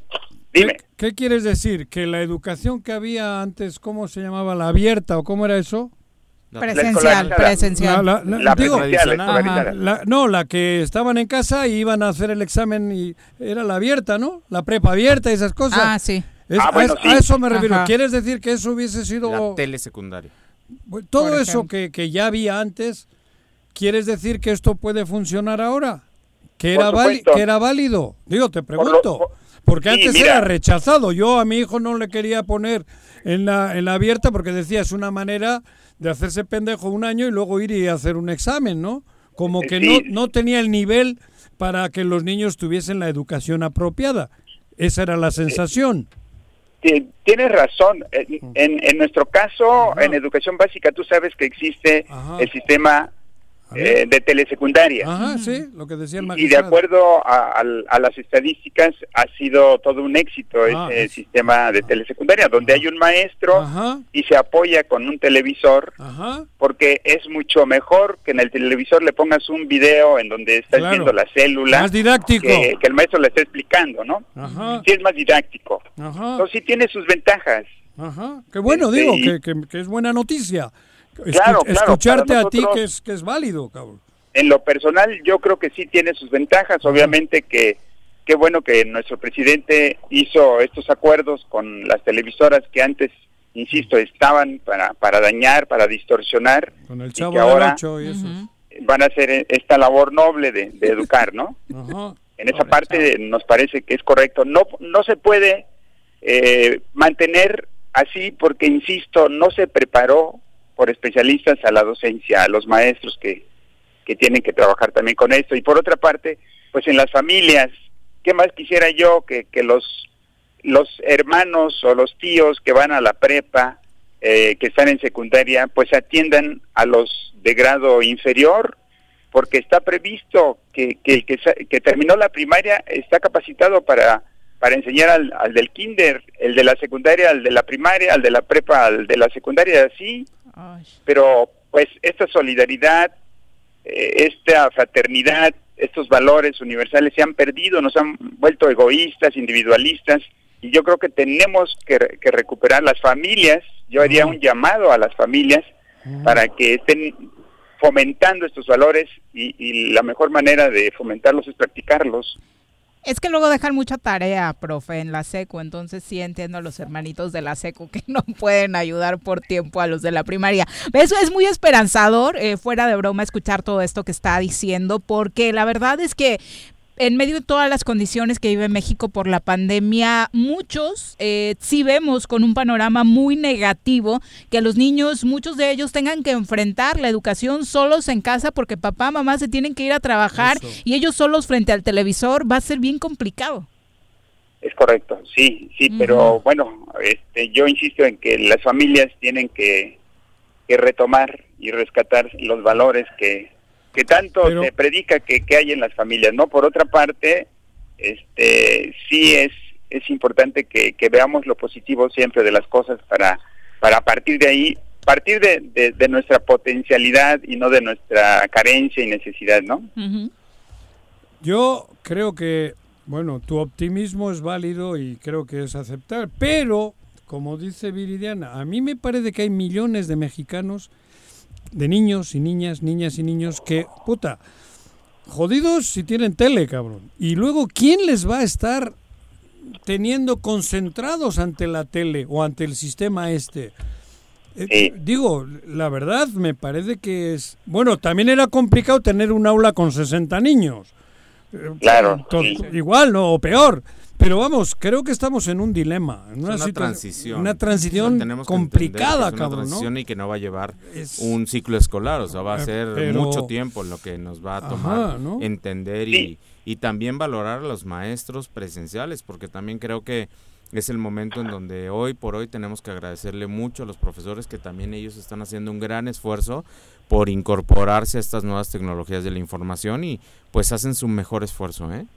¿Qué, Dime. qué quieres decir? ¿Que la educación que había antes, cómo se llamaba? ¿La abierta o cómo era eso? Presencial, presencial. La, la- La digo, presencial, la Ajá, escolarizada. la- no, la que estaban en casa y iban a hacer el examen y era la abierta, ¿no? La prepa abierta y esas cosas. Ah, sí. Es- Ah, a, bueno, eso- sí. a eso me refiero. Ajá. ¿Quieres decir que eso hubiese sido... La telesecundaria. Todo Por eso que, que ya había antes, ¿quieres decir que esto puede funcionar ahora? ¿Que era, que era válido? Digo, te pregunto. porque sí, antes mira. era rechazado. Yo a mi hijo no le quería poner en la, en la abierta porque decía es una manera de hacerse pendejo un año y luego ir y hacer un examen, ¿no? Como que Sí. no, no tenía el nivel para que los niños tuviesen la educación apropiada. Esa era la sensación. Ti- Tienes razón. En, en- en nuestro caso, en educación básica, tú sabes que existe el sistema eh, de telesecundaria. Ajá, sí, lo que decía el Y de magistrado. acuerdo a, al- a las estadísticas, ha sido todo un éxito Ah, ese sistema de telesecundaria, donde hay un maestro y se apoya con un televisor, porque es mucho mejor que en el televisor le pongas un video en donde estás Claro. viendo la célula. Más didáctico. Que, que el maestro le está explicando, ¿no? Ajá. Sí, es más didáctico. Ajá. Entonces sí tiene sus ventajas. Ajá. Qué bueno, Este, digo, y- que, que- que es buena noticia. Claro, claro, escucharte a ti que es, que es válido, cabrón. En lo personal, yo creo que sí tiene sus ventajas. Obviamente que qué bueno que nuestro presidente hizo estos acuerdos con las televisoras que antes, insisto, estaban para, para dañar, para distorsionar, Con el y chavo que del ahora y eso. van a hacer esta labor noble de, de educar, ¿no? Ajá. En esa parte nos parece que es correcto. No, no se puede eh, mantener así porque, insisto, no se preparó por especialistas a la docencia, a los maestros que, que tienen que trabajar también con esto. Y por otra parte, pues en las familias, ¿qué más quisiera yo que, que los, los hermanos o los tíos que van a la prepa, eh, que están en secundaria, pues atiendan a los de grado inferior, porque está previsto que, que el que, que terminó la primaria está capacitado para, para enseñar al, al del kinder, el de la secundaria, al de la primaria, al de la prepa, al de la secundaria, así. Pero pues esta solidaridad, eh, esta fraternidad, estos valores universales se han perdido, nos han vuelto egoístas, individualistas, y yo creo que tenemos que, re- que recuperar las familias, yo haría un llamado a las familias para que estén fomentando estos valores y, y la mejor manera de fomentarlos es practicarlos. Es que luego dejan mucha tarea, profe, en la seco, entonces sí entiendo a los hermanitos de la seco que no pueden ayudar por tiempo a los de la primaria. Eso es muy esperanzador, eh, fuera de broma, escuchar todo esto que está diciendo, porque la verdad es que en medio de todas las condiciones que vive México por la pandemia, muchos eh, sí vemos con un panorama muy negativo que los niños, muchos de ellos tengan que enfrentar la educación solos en casa porque papá, mamá se tienen que ir a trabajar y ellos solos frente al televisor va a ser bien complicado. Es correcto, sí, sí, pero bueno, este, yo insisto en que las familias tienen que, que retomar y rescatar los valores que, que tanto se predica que, que hay en las familias, ¿no? Por otra parte, este, sí es, es importante que, que veamos lo positivo siempre de las cosas para, para partir de ahí, partir de, de, nuestra potencialidad y no de nuestra carencia y necesidad, ¿no? Yo creo que, bueno, tu optimismo es válido y creo que es aceptar, pero, como dice Viridiana, a mí me parece que hay millones de mexicanos, de niños y niñas, niñas y niños que, puta, jodidos si tienen tele, cabrón. Y luego, ¿quién les va a estar teniendo concentrados ante la tele o ante el sistema este? Eh, digo, la verdad me parece que es... Bueno, también era complicado tener un aula con 60 niños. Claro. Igual, ¿no? O peor. Pero vamos, creo que estamos en un dilema, en una, transición. Una transición complicada, una transición y que no va a llevar un ciclo escolar, o sea, va a eh, ser mucho tiempo lo que nos va a tomar entender y, y también valorar a los maestros presenciales, porque también creo que es el momento en donde hoy por hoy tenemos que agradecerle mucho a los profesores que también ellos están haciendo un gran esfuerzo por incorporarse a estas nuevas tecnologías de la información y pues hacen su mejor esfuerzo, ¿eh?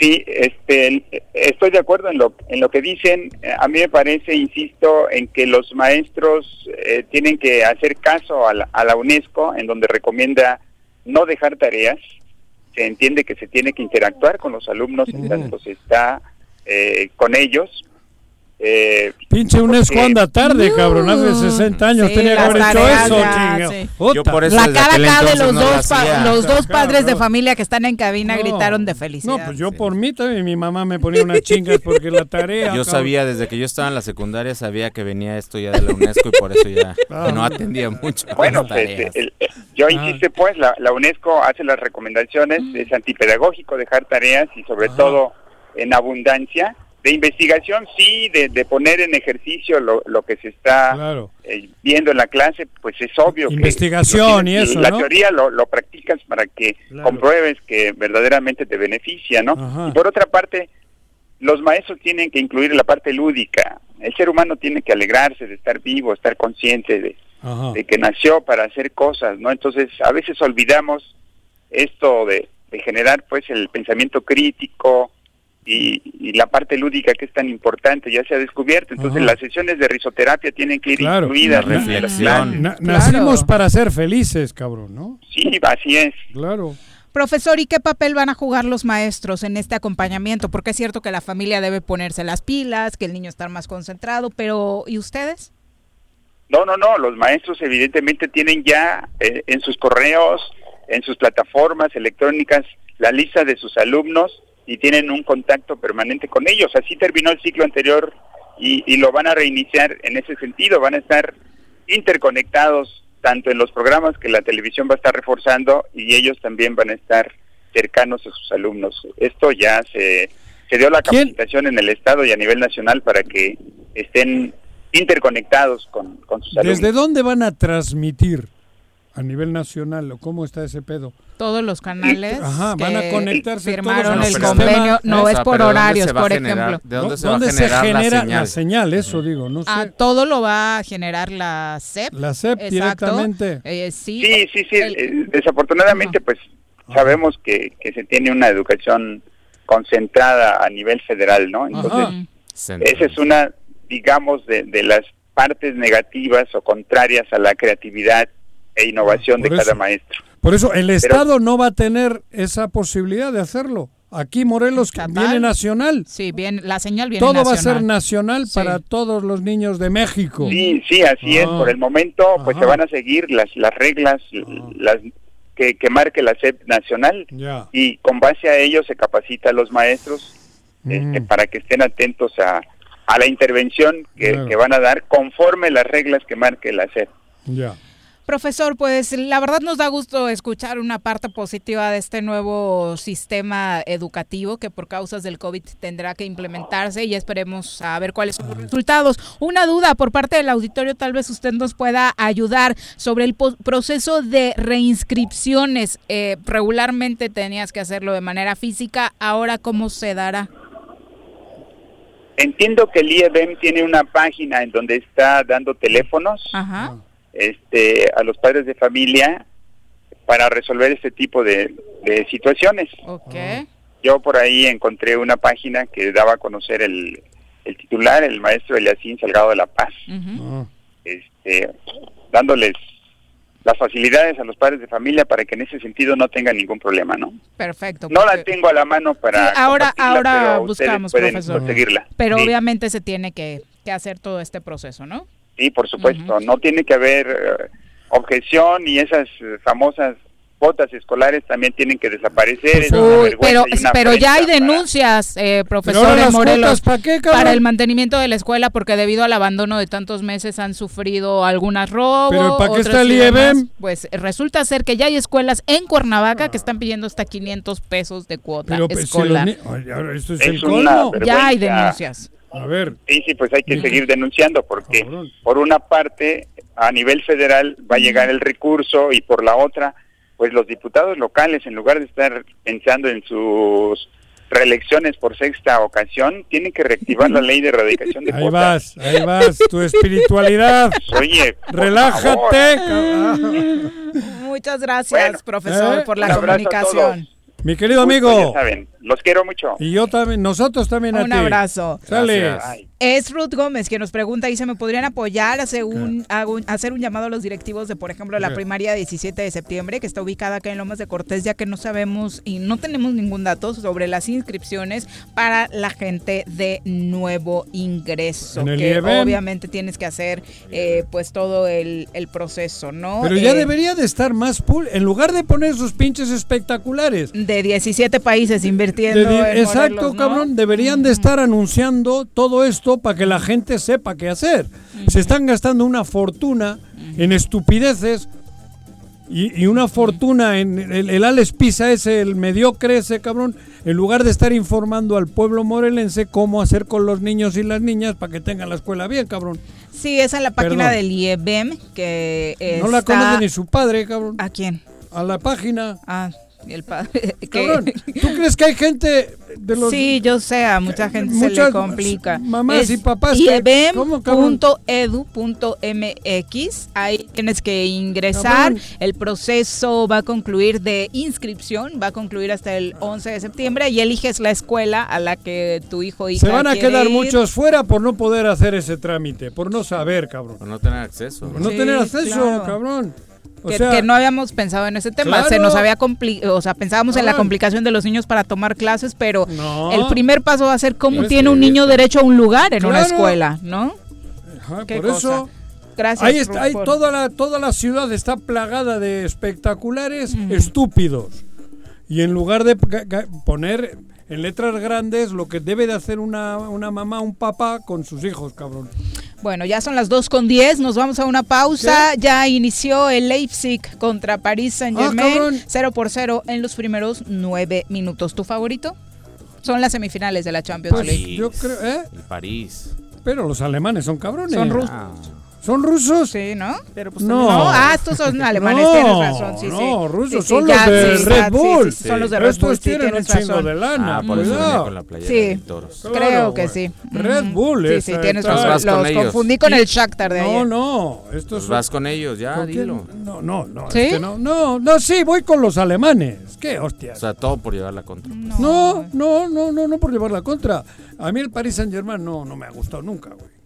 Sí, este, estoy de acuerdo en lo, en lo que dicen. A mí me parece, insisto, en que los maestros eh, tienen que hacer caso a la, a la UNESCO, en donde recomienda no dejar tareas, se entiende que se tiene que interactuar con los alumnos en tanto se está eh, con ellos. Eh, Pinche UNESCO anda tarde, cabrón. Hace 60 años tenía que haber hecho eso, Yo por eso la cara acá de los, dos, los dos padres de familia que están en cabina gritaron de felicidad. No, pues yo por mí también, mi mamá me ponía unas chingas porque la tarea. Yo sabía, desde que yo estaba en la secundaria, sabía que venía esto ya de la UNESCO y por eso ya ah. no atendía mucho. Bueno, pues, yo ah. insisto, pues, la, la, UNESCO hace las recomendaciones, es antipedagógico dejar tareas y sobre todo en abundancia de investigación sí, de, poner en ejercicio lo, lo que se está eh, viendo en la clase, pues es obvio. Investigación y eso. La teoría lo, lo, practicas para que compruebes que verdaderamente te beneficia, ¿no? Y por otra parte, los maestros tienen que incluir la parte lúdica. El ser humano tiene que alegrarse de estar vivo, estar consciente de, de que nació para hacer cosas, ¿no? Entonces, a veces olvidamos esto de, de generar, pues, el pensamiento crítico, y, la parte lúdica que es tan importante ya se ha descubierto. Entonces las sesiones de risoterapia tienen que ir incluidas. reflexión. nacimos para ser felices, cabrón, ¿no? Sí, así es. Claro. Profesor, ¿y qué papel van a jugar los maestros en este acompañamiento? Porque es cierto que la familia debe ponerse las pilas, que el niño está más concentrado, pero ¿y ustedes? No, no, no, los maestros evidentemente tienen ya eh, en sus correos, en sus plataformas electrónicas, la lista de sus alumnos y tienen un contacto permanente con ellos. Así terminó el ciclo anterior y, lo van a reiniciar en ese sentido, van a estar interconectados tanto en los programas que la televisión va a estar reforzando y ellos también van a estar cercanos a sus alumnos. Esto ya se, se dio la capacitación en el Estado y a nivel nacional para que estén interconectados con, con sus alumnos. ¿Desde dónde van a transmitir? A nivel nacional o cómo está ese pedo? Todos los canales Ajá, van a conectarse firmaron el convenio, no es por horarios, por ejemplo. ¿De dónde se, va a generar genera la señal? Eso digo, no sé. Ah, todo lo va a generar la CEP. La CEP directamente. Eh, sí, sí, sí, sí. Eh, desafortunadamente, pues sabemos que, que se tiene una educación concentrada a nivel federal, ¿no? Entonces, esa es una, digamos, de, de las partes negativas o contrarias a la creatividad e innovación de cada maestro. Por eso el Estado no va a tener esa posibilidad de hacerlo. Aquí Morelos viene nacional. Sí, bien, la señal viene Todo va a ser nacional para todos los niños de México. Sí, sí, así es. Por el momento, pues se van a seguir las las reglas, las que, que, marque la SEP nacional y con base a ello se capacita a los maestros este, para que estén atentos a, a la intervención que, que, van a dar conforme las reglas que marque la SEP. Ya. Profesor, pues la verdad nos da gusto escuchar una parte positiva de este nuevo sistema educativo que por causas del COVID tendrá que implementarse y esperemos a ver cuáles son los resultados. Una duda por parte del auditorio, tal vez usted nos pueda ayudar sobre el proceso de reinscripciones. Eh, regularmente tenías que hacerlo de manera física, ahora cómo se dará. Entiendo que el IEBM tiene una página en donde está dando teléfonos. Ajá este, a los padres de familia para resolver este tipo de, situaciones. Yo por ahí encontré una página que daba a conocer el, el titular, el maestro Eliasín Salgado de la Paz, este, dándoles las facilidades a los padres de familia para que en ese sentido no tengan ningún problema, ¿no? Perfecto. No la tengo a la mano para. ahora, ahora buscamos, profesor. Pero obviamente se tiene que, que hacer todo este proceso, ¿no? Sí, por supuesto, no tiene que haber eh, objeción y esas eh, famosas botas escolares también tienen que desaparecer. pero pero ya hay denuncias, eh, profesor de Morelos, ¿para, el mantenimiento de la escuela porque debido al abandono de tantos meses han sufrido algunas robos. ¿Pero para qué está el IEBM? Pues resulta ser que ya hay escuelas en Cuernavaca que están pidiendo hasta 500 pesos de cuota pero, pues, escolar. esto es, el colmo. Ya hay denuncias. A ver. Sí, sí, pues hay que seguir denunciando porque por una parte a nivel federal va a llegar el recurso y por la otra, pues los diputados locales en lugar de estar pensando en sus reelecciones por sexta ocasión, tienen que reactivar la ley de erradicación de Ahí vas, ahí vas, tu espiritualidad. Oye, relájate. Muchas gracias, profesor, ¿Eh? por la comunicación. Mi querido amigo. saben, los quiero mucho. Y yo también, nosotros también a Un abrazo. Sale. Es Ruth Gómez que nos pregunta y se me podrían apoyar a hacer un, hacer un llamado a los directivos de, por ejemplo, la primaria 17 de septiembre, que está ubicada acá en Lomas de Cortés, ya que no sabemos y no tenemos ningún dato sobre las inscripciones para la gente de nuevo ingreso. que obviamente tienes que hacer eh, pues todo el, proceso, ¿no? Pero ya eh, debería de estar más pool, en lugar de poner sus pinches espectaculares. De 17 países invirtiendo. exacto, cabrón, deberían de estar anunciando todo esto para que la gente sepa qué hacer. Se están gastando una fortuna en estupideces y, una fortuna en el, el, Alex Pisa ese, el mediocre ese cabrón, en lugar de estar informando al pueblo morelense cómo hacer con los niños y las niñas para que tengan la escuela bien, cabrón. Sí, esa es la página del IEBEM que No la conoce ni su padre, cabrón. ¿A quién? A la página. Ah, el padre. ¿tú crees que hay gente de los... Sí, yo sé, a mucha gente se le complica. Mamás y papás. iebem.edu.mx, ahí tienes que ingresar. El proceso va a concluir de inscripción, va a concluir hasta el 11 de septiembre y eliges la escuela a la que tu hijo y Se van a quedar muchos fuera por no poder hacer ese trámite, por no saber, cabrón. Por no tener acceso. Por no tener acceso, cabrón que, no habíamos pensado en ese tema. Se nos había complicado, o sea, pensábamos en la complicación de los niños para tomar clases, pero el primer paso va a ser cómo tiene un niño derecho a un lugar en una escuela, ¿no? por eso. Gracias. Ahí está, ahí toda la toda la ciudad está plagada de espectaculares estúpidos. Y en lugar de poner en letras grandes lo que debe de hacer una, una mamá, un papá con sus hijos, cabrón. Bueno, ya son las 2 con 10, nos vamos a una pausa. Ya inició el Leipzig contra París Saint Germain, 0 por 0 en los primeros 9 minutos. ¿Tu favorito? Son las semifinales de la Champions pues, League. Yo creo, ¿eh? El París. Pero los alemanes son cabrones. Son rusos. ¿Son rusos? Sí, ¿no? Pero pues no. no. Ah, estos son alemanes, tienes razón, sí, sí. No, rusos, son los de Red Bull. son los de Red Bull, Estos tienen un chingo de lana, ah, por eso con la sí, creo que sí. Red Bull, Sí, sí, tienes razón. Los confundí con el Shakhtar de ayer. No, no. Estos pues vas con ellos, ya, dilo. No, no, no. ¿Sí? no, no, no, sí, voy con los alemanes. Qué hostia. O sea, todo por llevar la contra. No, no, no, no, no por llevar la contra. A mí el Paris Saint-Germain no, no me ha gustado nunca, güey.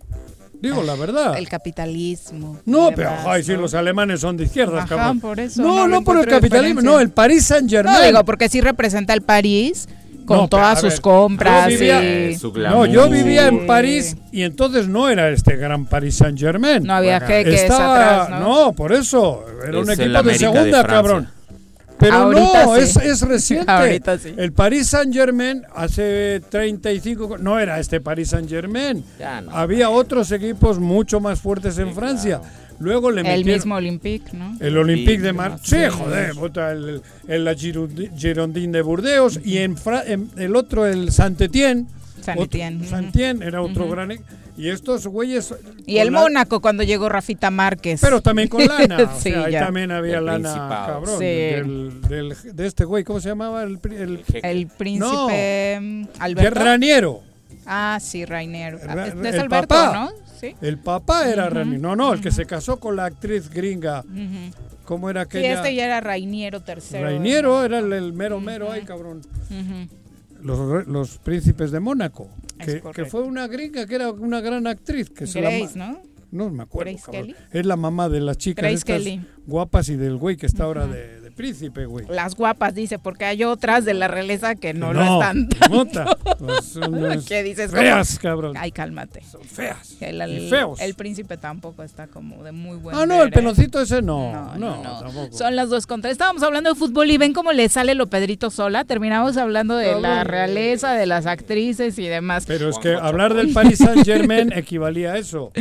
Digo la verdad. El capitalismo. No, pero ay, sí, los alemanes son de izquierdas, Ajá, por eso. No, no, por el capitalismo, no, el Paris Saint Germain. No, digo, porque sí representa el París con todas sus compras. no, yo vivía en París y entonces no era este gran Paris Saint Germain. No había jeques Estaba, atrás, ¿no? por eso. Era un equipo de segunda, cabrón. Pero Ahorita no, sí. es, es reciente. Ahorita sí. El Paris Saint Germain hace 35, no era este Paris Saint Germain. Ya no. Había otros equipos mucho más fuertes en Francia. Luego le El metieron mismo Olympique, ¿no? el Olympique de de Marseille. Sí, joder, el, el, la Girondi- Girondin de Burdeos y en, Fra- en el otro el Saint-Étienne. Saint-Étienne, ujú. Saint-Étienne era otro gran e- y estos güeyes Y el la- Mónaco cuando llegó Rafita Márquez. pero también con lana. o sí, sea, ahí ya. también había El lana, Principado. cabrón. Sí. del- del- de este güey, ¿cómo se llamaba? El, el, El príncipe No. mm, Alberto. Raniero. Ah, sí, Rainiero. Ra- Es el Alberto, papá. ¿no? Sí. El papá era Ujú, Raniero. No, no, el que se casó con la actriz gringa. Ujú. ¿Cómo era Sí, aquella? este ya era Rainiero tercero. Rainiero era el, el mero mero ahí, cabrón. Los, re- los príncipes de Mónaco. Que, fue una gringa que era una gran actriz. Que se la ¿no? No me acuerdo. Grace. Kelly. Es la mamá de las chicas estas guapas y del güey que está ahora de príncipe, güey. Las guapas, dice, porque hay otras de la realeza que no, lo No, están. puta, pues ¿Qué dices? feas, ¿Cómo? cabrón. Ay, cálmate. Son feas. El, feos. el príncipe tampoco está como de muy buen Ah, no, ver, el ¿eh? peloncito ese no. No, tampoco. Son las dos contra. Estábamos hablando de fútbol y ven cómo le sale lo Pedrito Sola. Terminamos hablando de la realeza, de las actrices y demás. Pero es que hablar del Paris Saint Germain equivalía a eso.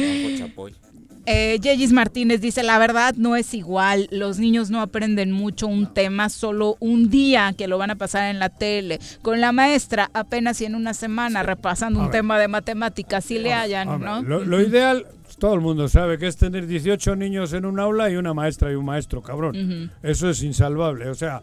Eh, Yeyis Martínez dice, la verdad no es igual, los niños no aprenden mucho un tema solo un día que lo van a pasar en la tele, con la maestra apenas y en una semana repasando un ver. tema de matemáticas, si le hayan, Hombre, ¿no? Lo, lo ideal, todo el mundo sabe que es tener 18 niños en un aula y una maestra y un maestro, cabrón. Eso es insalvable. O sea,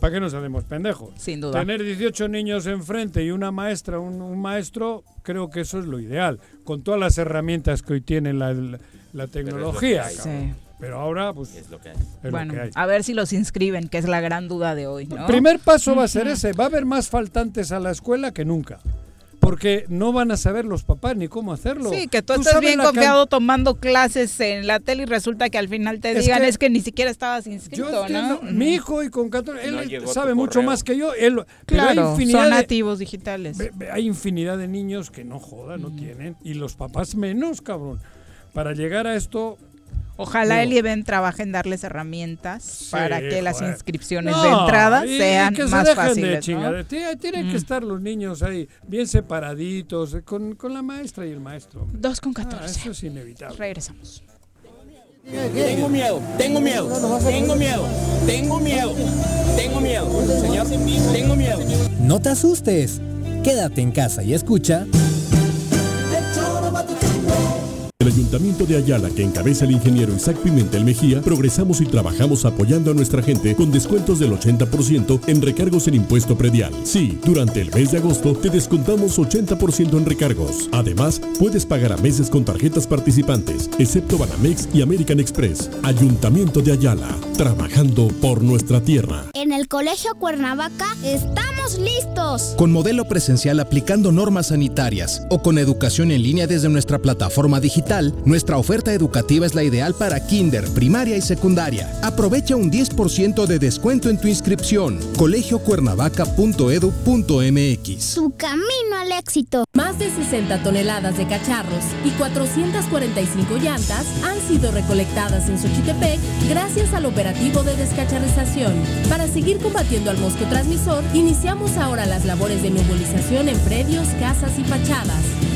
¿para qué nos hacemos pendejos? Sin duda. Tener 18 niños enfrente y una maestra, un, un maestro, creo que eso es lo ideal. Con todas las herramientas que hoy tiene la, la- la tecnología. hay. Sí. Pero ahora, pues, es lo que hay. Bueno, a ver si los inscriben, que es la gran duda de hoy, ¿no? El primer paso va a ser ese. Va a haber más faltantes a la escuela que nunca. Porque no van a saber los papás ni cómo hacerlo. Sí, que tú, estás bien can- confiado tomando clases en la tele y resulta que al final te Es digan que- es que ni siquiera estabas inscrito, Yo entiendo, ¿no? Mi hijo y con 14, No él sabe mucho correo. más que yo. Él, pero hay Claro, infinidad son de- nativos digitales. Ve- ve- Hay infinidad de niños que no jodan, no tienen. Y los papás menos, cabrón. Para llegar a esto. Ojalá digo, él y Ben trabajen darles herramientas para que las joder. inscripciones No, de entrada y sean que se más dejen fáciles. Tienen Mm. que estar los niños ahí, bien separaditos, eh, con, con la maestra y el maestro. Dos con Ah, 14. eso es inevitable. Regresamos. Tengo miedo, tengo miedo, tengo miedo, tengo miedo, tengo miedo, señor, tengo miedo. No te asustes. Quédate en casa y escucha. El Ayuntamiento de Ayala, que encabeza el ingeniero Isaac Pimentel Mejía, progresamos y trabajamos apoyando a nuestra gente con descuentos del 80% en recargos en impuesto predial. Sí, durante el mes de agosto te descontamos 80% en recargos. Además, puedes pagar a meses con tarjetas participantes, excepto Banamex y American Express. Ayuntamiento de Ayala, trabajando por nuestra tierra. En el Colegio Cuernavaca estamos listos. Con modelo presencial aplicando normas sanitarias o con educación en línea desde nuestra plataforma digital, nuestra oferta educativa es la ideal para kinder, primaria y secundaria. Aprovecha un 10% de descuento en tu inscripción. colegiocuernavaca.edu.mx. Su camino al éxito. Más de 60 toneladas de cacharros y 445 llantas han sido recolectadas en Xochitepec gracias al operativo de descacharrización. Para seguir combatiendo al mosco transmisor, iniciamos ahora las labores de nebulización en predios, casas y fachadas.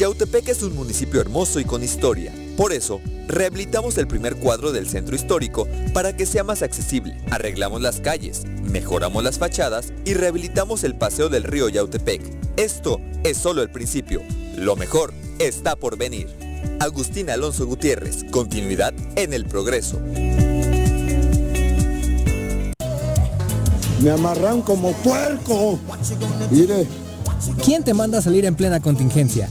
Yautepec es un municipio hermoso y con historia. Por eso, rehabilitamos el primer cuadro del centro histórico para que sea más accesible. Arreglamos las calles, mejoramos las fachadas y rehabilitamos el paseo del río Yautepec. Esto es solo el principio. Lo mejor está por venir. Agustín Alonso Gutiérrez, continuidad en el progreso. Me amarran como puerco. Mire. ¿Quién te manda a salir en plena contingencia?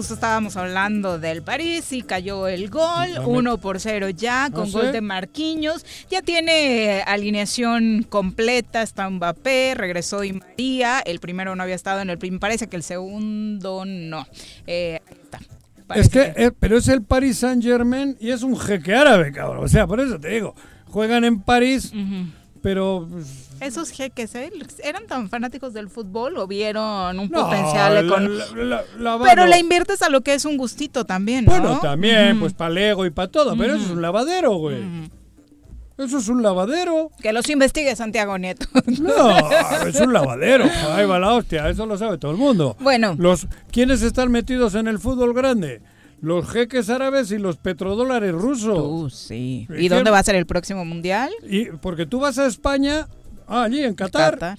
Justo estábamos hablando del París y cayó el gol, 1 por 0 ya, con ¿Ah, gol sí? de Marquinhos. Ya tiene eh, alineación completa, está Mbappé, regresó Di María. El primero no había estado en el primer, parece que el segundo no. Eh, ahí está. Es que, eh, pero es el Paris Saint Germain y es un jeque árabe, cabrón. O sea, por eso te digo, juegan en París, pero Esos jeques, ¿eh? ¿Eran tan fanáticos del fútbol o vieron un No, potencial económico? Pero le inviertes a lo que es un gustito también, ¿no? bueno, también, Ujú. pues para Lego y para todo, pero eso es un lavadero, güey. Eso es un lavadero. Que los investigue Santiago Nieto. No, es un lavadero. Ahí va la hostia, eso lo sabe todo el mundo. Bueno. Los, ¿Quiénes están metidos en el fútbol grande? Los jeques árabes y los petrodólares rusos. Uh, sí. ¿Y dónde va a ser el próximo mundial? Y porque tú vas a España, ah, allí en Qatar, Qatar,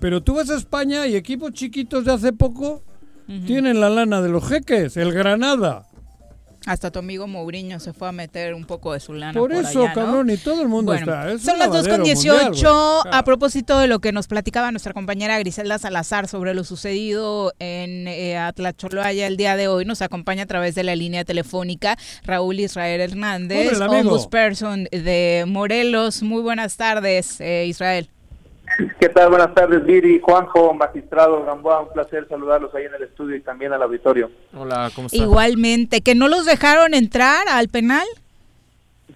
pero tú vas a España y equipos chiquitos de hace poco tienen la lana de los jeques, el Granada. Hasta tu amigo Mourinho se fue a meter un poco de su lana. Por Por, eso, allá, ¿no? cabrón, y todo el mundo Bueno, está. es son las 2 con lavadero 18. mundial, güey. a propósito de lo que nos platicaba nuestra compañera Griselda Salazar sobre lo sucedido en eh, Atlacholoaya el día de hoy, nos acompaña a través de la línea telefónica Raúl Israel Hernández, ombudsperson de Morelos. Muy buenas tardes, eh, Israel. ¿Qué tal? Buenas tardes, Viri, Juanjo, magistrado Gamboa, un placer saludarlos ahí en el estudio y también al auditorio. Hola, ¿cómo Igualmente, que no los dejaron entrar al penal.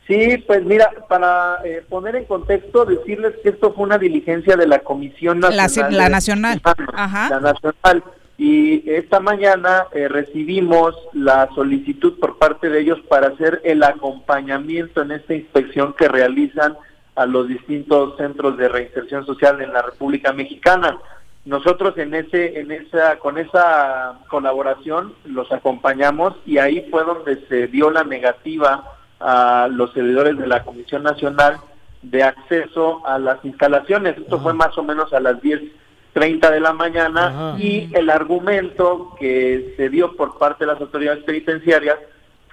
Sí, pues mira, para eh, poner en contexto, decirles que esto fue una diligencia de la Comisión Nacional. la nacional. Humanos, Ajá. La nacional. Y esta mañana eh, recibimos la solicitud por parte de ellos para hacer el acompañamiento en esta inspección que realizan a los distintos centros de reinserción social en la República Mexicana. Nosotros en ese, en esa, con esa colaboración los acompañamos y ahí fue donde se dio la negativa a los servidores de la Comisión Nacional de acceso a las instalaciones. Esto fue más o menos a las 10.30 de la mañana Ajá. y el argumento que se dio por parte de las autoridades penitenciarias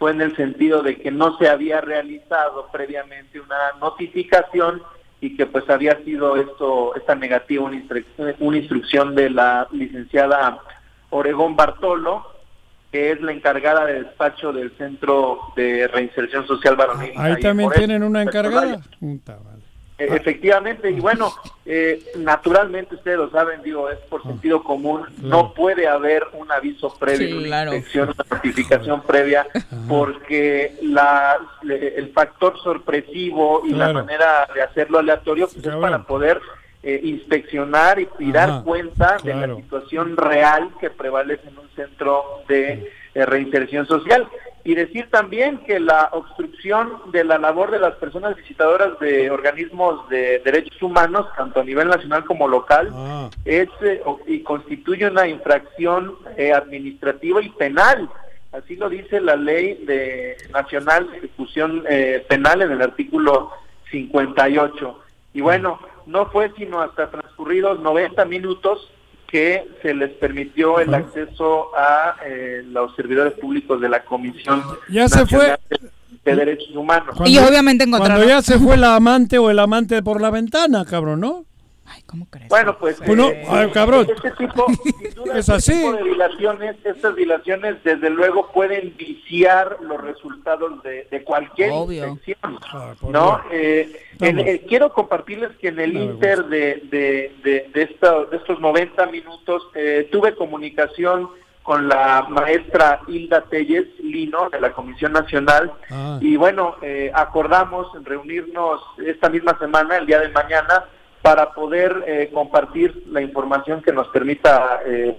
fue en el sentido de que no se había realizado previamente una notificación y que pues había sido esto esta negativa una, instru- una instrucción de la licenciada Oregón Bartolo que es la encargada de despacho del Centro de Reinserción Social Varonil. Ahí también tienen una encargada. Puta madre. Eh, Efectivamente, y bueno, eh, naturalmente ustedes lo saben, digo, es por sentido común, no puede haber un aviso previo, Sí, una claro. inspección, una notificación previa, porque la, le- el factor sorpresivo y la manera de hacerlo aleatorio pues, es para poder eh, inspeccionar y, y Ajá, dar cuenta de la situación real que prevalece en un centro de eh, reinserción social. Y decir también que la obstrucción de la labor de las personas visitadoras de organismos de derechos humanos, tanto a nivel nacional como local, Ah. es eh, y constituye una infracción eh, administrativa y penal. Así lo dice la ley de nacional de ejecución eh, penal en el artículo 58. Y bueno, no fue sino hasta transcurridos 90 minutos que se les permitió el acceso a eh, los servidores públicos de la Comisión Ya se Nacional de, de Derechos Humanos. Y obviamente encontraron- Cuando ya se fue la amante o el amante por la ventana, cabrón, ¿no? Ay, ¿cómo crees? Bueno, pues... Bueno, eh, ay, cabrón. Este tipo, sin duda, Es este así. tipo de dilaciones, estas dilaciones desde luego pueden viciar los resultados de, de cualquier Obvio. por ¿no? Eh, en- eh, quiero compartirles que en el inter de, de, de, de esta- de estos 90 minutos eh, tuve comunicación con la maestra Hilda Telles Lino de la Comisión Nacional Ah. y bueno, eh, acordamos reunirnos esta misma semana, el día de mañana, para poder eh, compartir la información que nos permita eh,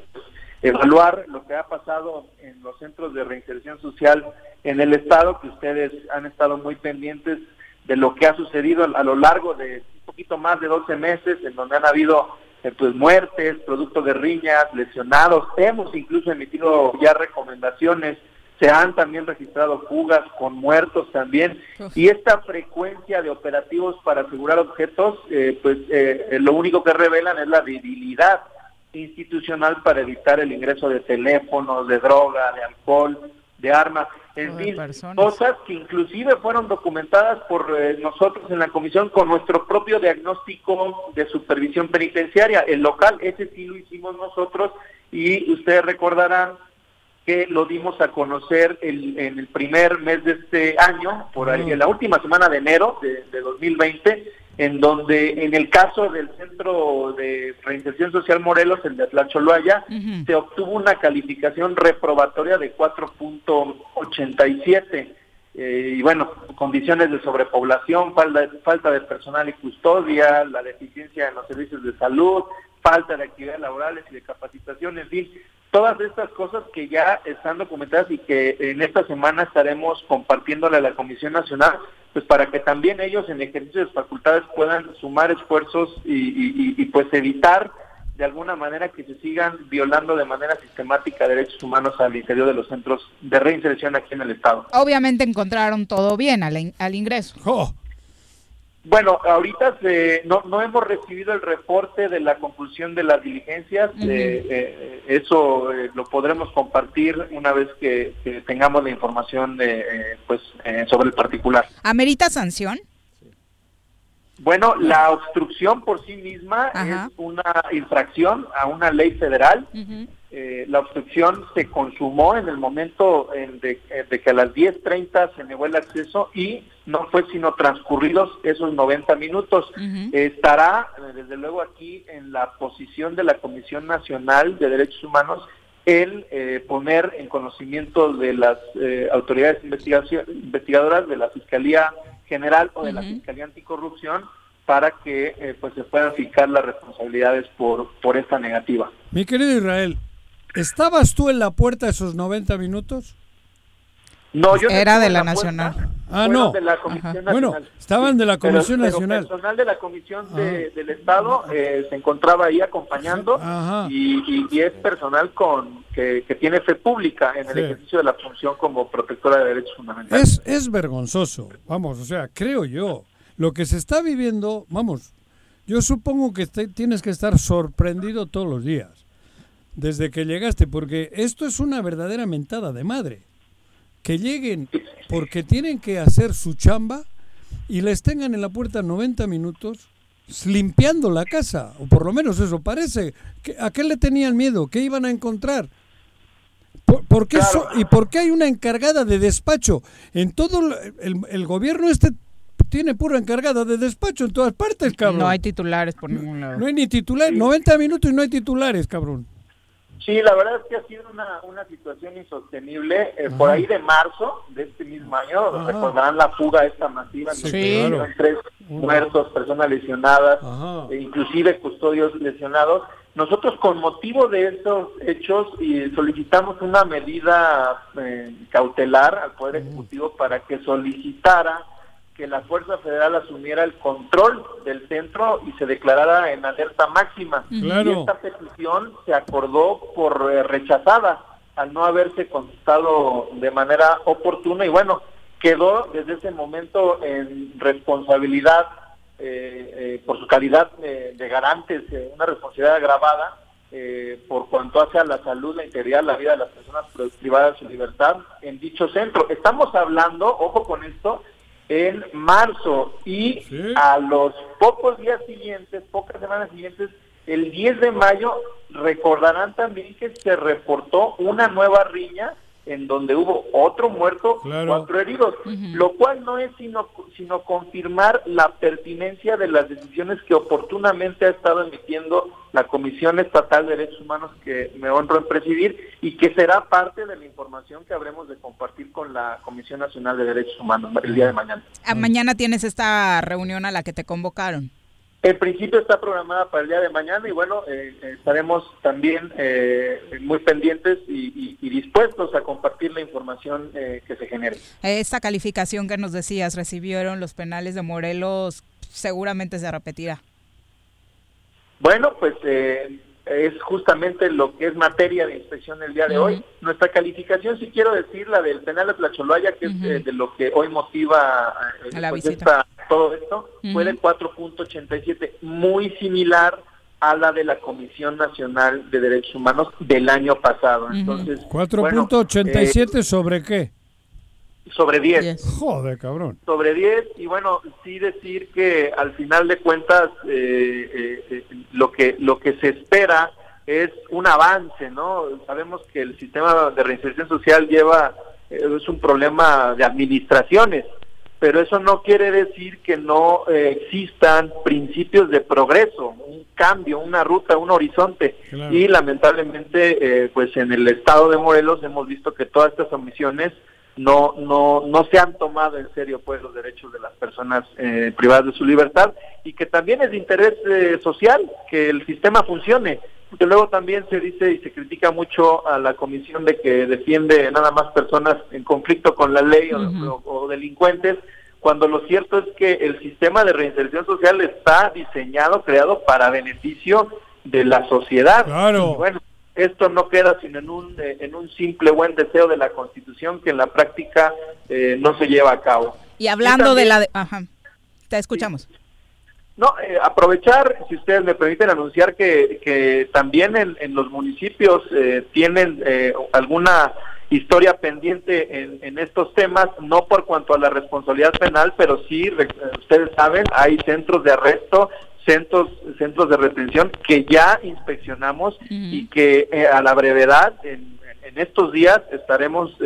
evaluar lo que ha pasado en los centros de reinserción social en el Estado, que ustedes han estado muy pendientes de lo que ha sucedido a lo largo de un poquito más de 12 meses, en donde han habido eh, pues muertes, producto de riñas, lesionados. Hemos incluso emitido ya recomendaciones, se han también registrado fugas con muertos también, y esta frecuencia de operativos para asegurar objetos, eh, pues eh, eh, lo único que revelan es la debilidad institucional para evitar el ingreso de teléfonos, de droga, de alcohol, de armas, en de fin, personas. cosas que inclusive fueron documentadas por eh, nosotros en la comisión con nuestro propio diagnóstico de supervisión penitenciaria. El local, ese sí lo hicimos nosotros y ustedes recordarán que lo dimos a conocer el- en el primer mes de este año, por ahí, en la última semana de enero de, de 2020, en donde en el caso del Centro de Reinserción Social Morelos, el de Atlacholoaya, se obtuvo una calificación reprobatoria de 4.87. Eh, y bueno, condiciones de sobrepoblación, falta, falta de personal y custodia, la deficiencia en los servicios de salud, falta de actividades laborales y de capacitación, en fin, todas estas cosas que ya están documentadas y que en esta semana estaremos compartiéndole a la Comisión Nacional, pues para que también ellos en ejercicio de sus facultades puedan sumar esfuerzos y, y- y- y, pues evitar de alguna manera que se sigan violando de manera sistemática derechos humanos al interior de los centros de reinserción aquí en el Estado. Obviamente encontraron todo bien al, in- al ingreso. Bueno, ahorita se- no, no hemos recibido el reporte de la conclusión de las diligencias. Eh, eh, eso eh, lo podremos compartir una vez que, que tengamos la información de, eh, pues, eh, sobre el particular. ¿Amerita sanción? Bueno, la obstrucción por sí misma Ajá. es una infracción a una ley federal. Eh, la obstrucción se consumó en el momento en de, de que a las 10.30 se negó el acceso y no fue sino transcurridos esos 90 minutos. Eh, estará, desde luego, aquí en la posición de la Comisión Nacional de Derechos Humanos el eh, poner en conocimiento de las eh, autoridades investigadoras de la Fiscalía General o de la Fiscalía Anticorrupción para que eh, pues se puedan fijar las responsabilidades por, por esta negativa. Mi querido Israel, ¿estabas tú en la puerta esos 90 minutos? No, yo no Era de la puerta, Nacional. Ah, fueron no. de la Comisión. Bueno, estaban de la Comisión pero Nacional. personal de la Comisión de- del Estado eh, se encontraba ahí acompañando y, y- y es personal con que, que tiene fe pública en el Sí. ejercicio de la función como protectora de derechos fundamentales. Es, es vergonzoso, vamos, o sea, creo yo. Lo que se está viviendo, vamos, yo supongo que te- tienes que estar sorprendido todos los días, desde que llegaste, porque esto es una verdadera mentada de madre. Que lleguen porque tienen que hacer su chamba y les tengan en la puerta 90 minutos limpiando la casa, o por lo menos eso parece. ¿Qué- ¿A qué le tenían miedo? ¿Qué iban a encontrar? ¿Por, por qué so- ¿Y por qué hay una encargada de despacho? En todo el, el- el gobierno este tiene pura encargada de despacho en todas partes, cabrón. No hay titulares por ningún lado. No hay ni titular, 90 minutos y no hay titulares, cabrón. Sí, la verdad es que ha sido una, una situación insostenible. Eh, por ahí de marzo de este mismo año, Ajá. recordarán la fuga esta masiva, Sí, claro. tres muertos, personas lesionadas, e inclusive custodios lesionados. Nosotros con motivo de estos hechos y solicitamos una medida eh, cautelar al Poder Ejecutivo para que solicitara que la Fuerza Federal asumiera el control del centro y se declarara en alerta máxima. Claro. Y esta petición se acordó por eh, rechazada al no haberse contestado de manera oportuna y bueno, quedó desde ese momento en responsabilidad eh, eh, por su calidad de garantes, eh, una responsabilidad agravada eh, por cuanto hace a la salud, la integridad, la vida de las personas privadas de su libertad en dicho centro. Estamos hablando, ojo con esto, en marzo y a los pocos días siguientes, pocas semanas siguientes, el 10 de mayo, recordarán también que se reportó una nueva riña en donde hubo otro muerto, cuatro heridos, lo cual no es sino, sino confirmar la pertinencia de las decisiones que oportunamente ha estado emitiendo la Comisión Estatal de Derechos Humanos que me honro en presidir y que será parte de la información que habremos de compartir con la Comisión Nacional de Derechos Humanos el día de mañana. Ah, mañana tienes esta reunión a la que te convocaron. En principio está programada para el día de mañana y bueno, eh, eh, estaremos también eh, muy pendientes y, dispuestos a compartir la información que se genere. Esta calificación que nos decías recibieron los penales de Morelos seguramente se repetirá. Bueno, pues es justamente lo que es materia de inspección el día de hoy. Nuestra calificación, si quiero decir, la del penal de Tlacholaya, que es de, lo que hoy motiva la pues, visita todo esto, fue de 4.87, muy similar a la de la Comisión Nacional de Derechos Humanos del año pasado. Entonces, 4.87 eh, sobre qué? Sobre 10. Joder, cabrón. Sobre 10 y bueno, sí decir que al final de cuentas eh, eh, lo que lo que se espera es un avance, ¿no? Sabemos que el sistema de reinserción social lleva es un problema de administraciones pero eso no quiere decir que no eh, existan principios de progreso, un cambio, una ruta, un horizonte. Y lamentablemente, eh, pues en el estado de Morelos hemos visto que todas estas omisiones no no no se han tomado en serio pues los derechos de las personas eh, privadas de su libertad y que también es de interés social que el sistema funcione porque luego también se dice y se critica mucho a la comisión de que defiende nada más personas en conflicto con la ley o, delincuentes, cuando lo cierto es que el sistema de reinserción social está diseñado, creado para beneficio de la sociedad. Claro. bueno, esto no queda sino en un, eh, en un simple buen deseo de la Constitución que en la práctica eh, no se lleva a cabo. Y hablando de la... Ajá, te escuchamos. No, eh, aprovechar, si ustedes me permiten anunciar que, que también en, los municipios eh, tienen eh, alguna historia pendiente en, en, estos temas, no por cuanto a la responsabilidad penal, pero sí, ustedes saben, hay centros de arresto, centros, centros de retención que ya inspeccionamos y que a la brevedad, en, en, estos días, estaremos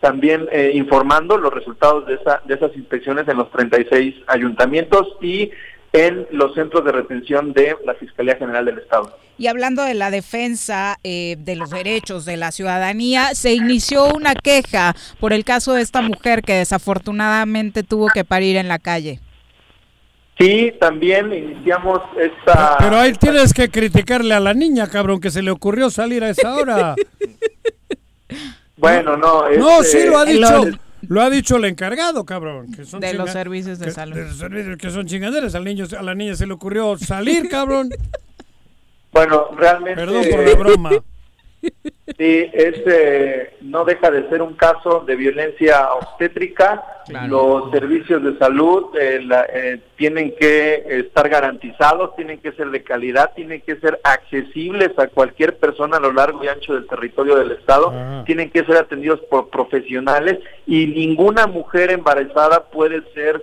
también informando los resultados de, esa, de esas inspecciones en los 36 ayuntamientos y en los centros de retención de la Fiscalía General del Estado. Y hablando de la defensa eh, de los derechos de la ciudadanía, se inició una queja por el caso de esta mujer que desafortunadamente tuvo que parir en la calle. Sí, también iniciamos esta... Pero ahí tienes que criticarle a la niña, cabrón, que se le ocurrió salir a esa hora. bueno, no... No, sí lo ha dicho. Lo ha dicho el encargado, cabrón. Que son de los servicios de salud. De los servicios que son chingaderas. Al niño, a la niña se le ocurrió salir, cabrón. Bueno, realmente... Perdón por la broma. Sí, es, eh, no deja de ser un caso de violencia obstétrica. Los servicios de salud eh, eh, tienen que estar garantizados, tienen que ser de calidad, tienen que ser accesibles a cualquier persona a lo largo y ancho del territorio del Estado, tienen que ser atendidos por profesionales y ninguna mujer embarazada puede ser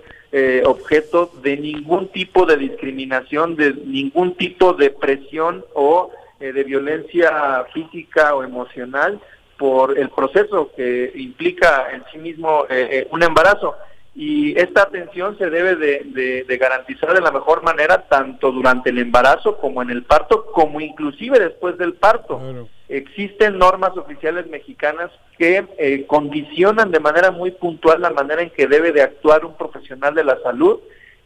objeto de ningún tipo de discriminación, de ningún tipo de presión o eh, de violencia física o emocional por el proceso que implica en sí mismo eh, eh, un embarazo. Y esta atención se debe de, garantizar de la mejor manera tanto durante el embarazo como en el parto, como inclusive después del parto. Existen normas oficiales mexicanas que condicionan de manera muy puntual la manera en que debe de actuar un profesional de la salud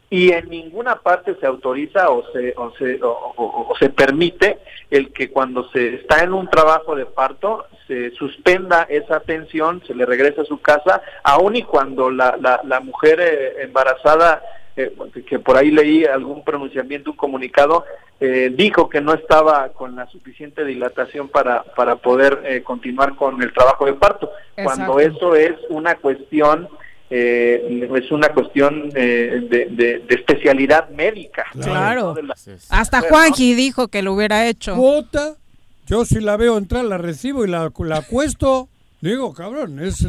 y en ninguna parte se autoriza o se, o se, o, se permite el que cuando se está en un trabajo de parto se suspenda esa atención, se le regrese a su casa, aun y cuando la, la, la mujer eh, embarazada, eh, que por ahí leí algún pronunciamiento, un comunicado, eh, dijo que no estaba con la suficiente dilatación para, para poder continuar con el trabajo de parto, cuando eso es una cuestión eh, es una cuestión eh, de, especialidad médica. Claro. Hasta Juanji dijo que lo hubiera hecho. Puta, yo si la veo entrar, la recibo y la, la acuesto. Digo, cabrón, es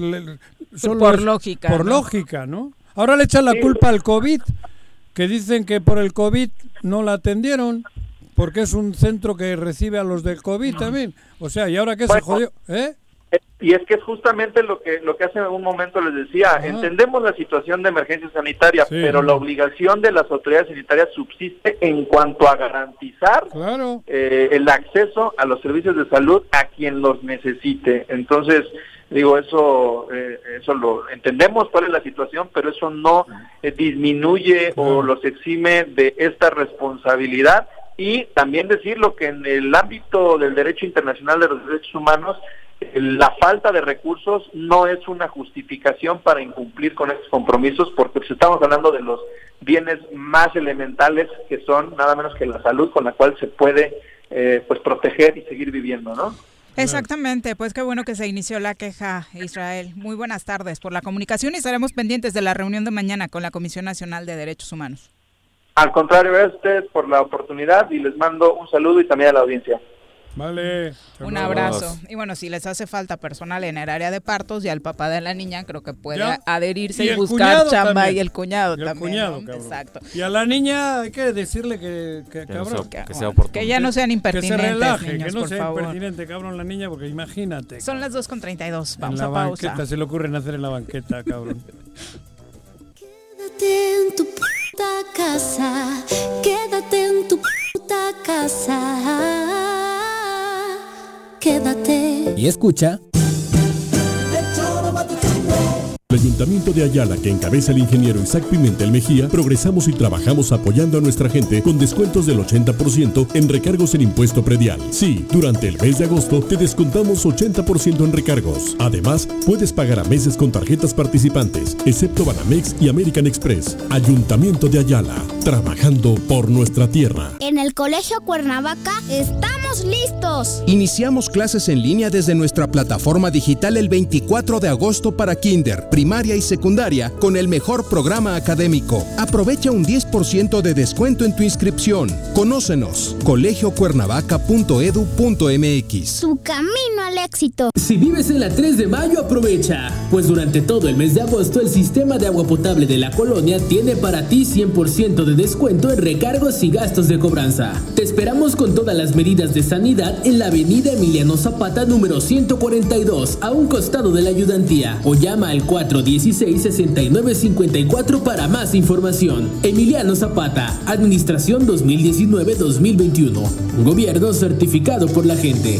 por lógica. Por lógica, ¿no? Ahora le echan la culpa al COVID, que dicen que por el COVID no la atendieron, porque es un centro que recibe a los del COVID también. O sea, ¿y ahora qué se jodió? ¿Eh? Y es que es justamente lo que lo que hace un momento les decía, entendemos la situación de emergencia sanitaria, pero la obligación de las autoridades sanitarias subsiste en cuanto a garantizar eh, el acceso a los servicios de salud a quien los necesite. Entonces, digo, eso eh, eso lo entendemos cuál es la situación, pero eso no eh, disminuye o los exime de esta responsabilidad. Y también decirlo que en el ámbito del derecho internacional de los derechos humanos la falta de recursos no es una justificación para incumplir con estos compromisos porque pues, estamos hablando de los bienes más elementales que son nada menos que la salud con la cual se puede eh, pues proteger y seguir viviendo, ¿no? Exactamente, pues qué bueno que se inició la queja, Israel. Muy buenas tardes por la comunicación y estaremos pendientes de la reunión de mañana con la Comisión Nacional de Derechos Humanos. Al contrario, a ustedes por la oportunidad y les mando un saludo y también a la audiencia. Vale. Un abrazo. Y bueno, si les hace falta personal en el área de partos, y al papá de la niña creo que puede adherirse y, buscar chamba y el cuñado también. Exacto. Y a la niña hay que decirle que, que, cabrón. que, sea que, ya no sean impertinentes. Que se relaje, que no sea impertinente, cabrón, la niña, porque imagínate. Son las 2.32. Vamos en la a pausa. banqueta, se le ocurre hacer en la banqueta, cabrón. Quédate en tu puta casa. Quédate en tu puta casa quédate. Y escucha. Ayuntamiento de Ayala, que encabeza el ingeniero Isaac Pimentel Mejía, progresamos y trabajamos apoyando a nuestra gente con descuentos del 80% en recargos en impuesto predial. Sí, durante el mes de agosto te descontamos 80% en recargos. Además, puedes pagar a meses con tarjetas participantes, excepto Banamex y American Express. Ayuntamiento de Ayala, trabajando por nuestra tierra. En el Colegio Cuernavaca estamos listos. Iniciamos clases en línea desde nuestra plataforma digital el 24 de agosto para Kinder primaria y secundaria con el mejor programa académico. Aprovecha un 10% de descuento en tu inscripción. Conócenos. colegiocuernavaca.edu.mx. Su camino al éxito. Si vives en la 3 de mayo, aprovecha. Pues durante todo el mes de agosto el sistema de agua potable de la colonia tiene para ti 100% de descuento en recargos y gastos de cobranza. Te esperamos con todas las medidas de sanidad en la avenida Emiliano Zapata número 142 a un costado de la ayudantía o llama al 4 416-6954 para más información. Emiliano Zapata, Administración 2019-2021. Gobierno certificado por la gente.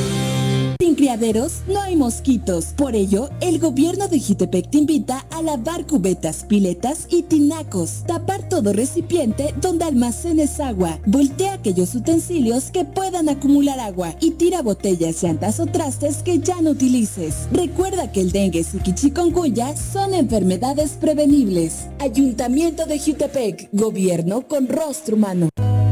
No hay mosquitos. Por ello, el gobierno de Jitepec te invita a lavar cubetas, piletas y tinacos. Tapar todo recipiente donde almacenes agua. Voltea aquellos utensilios que puedan acumular agua y tira botellas, llantas o trastes que ya no utilices. Recuerda que el dengue y chikungunya son enfermedades prevenibles. Ayuntamiento de Jutepec, gobierno con rostro humano.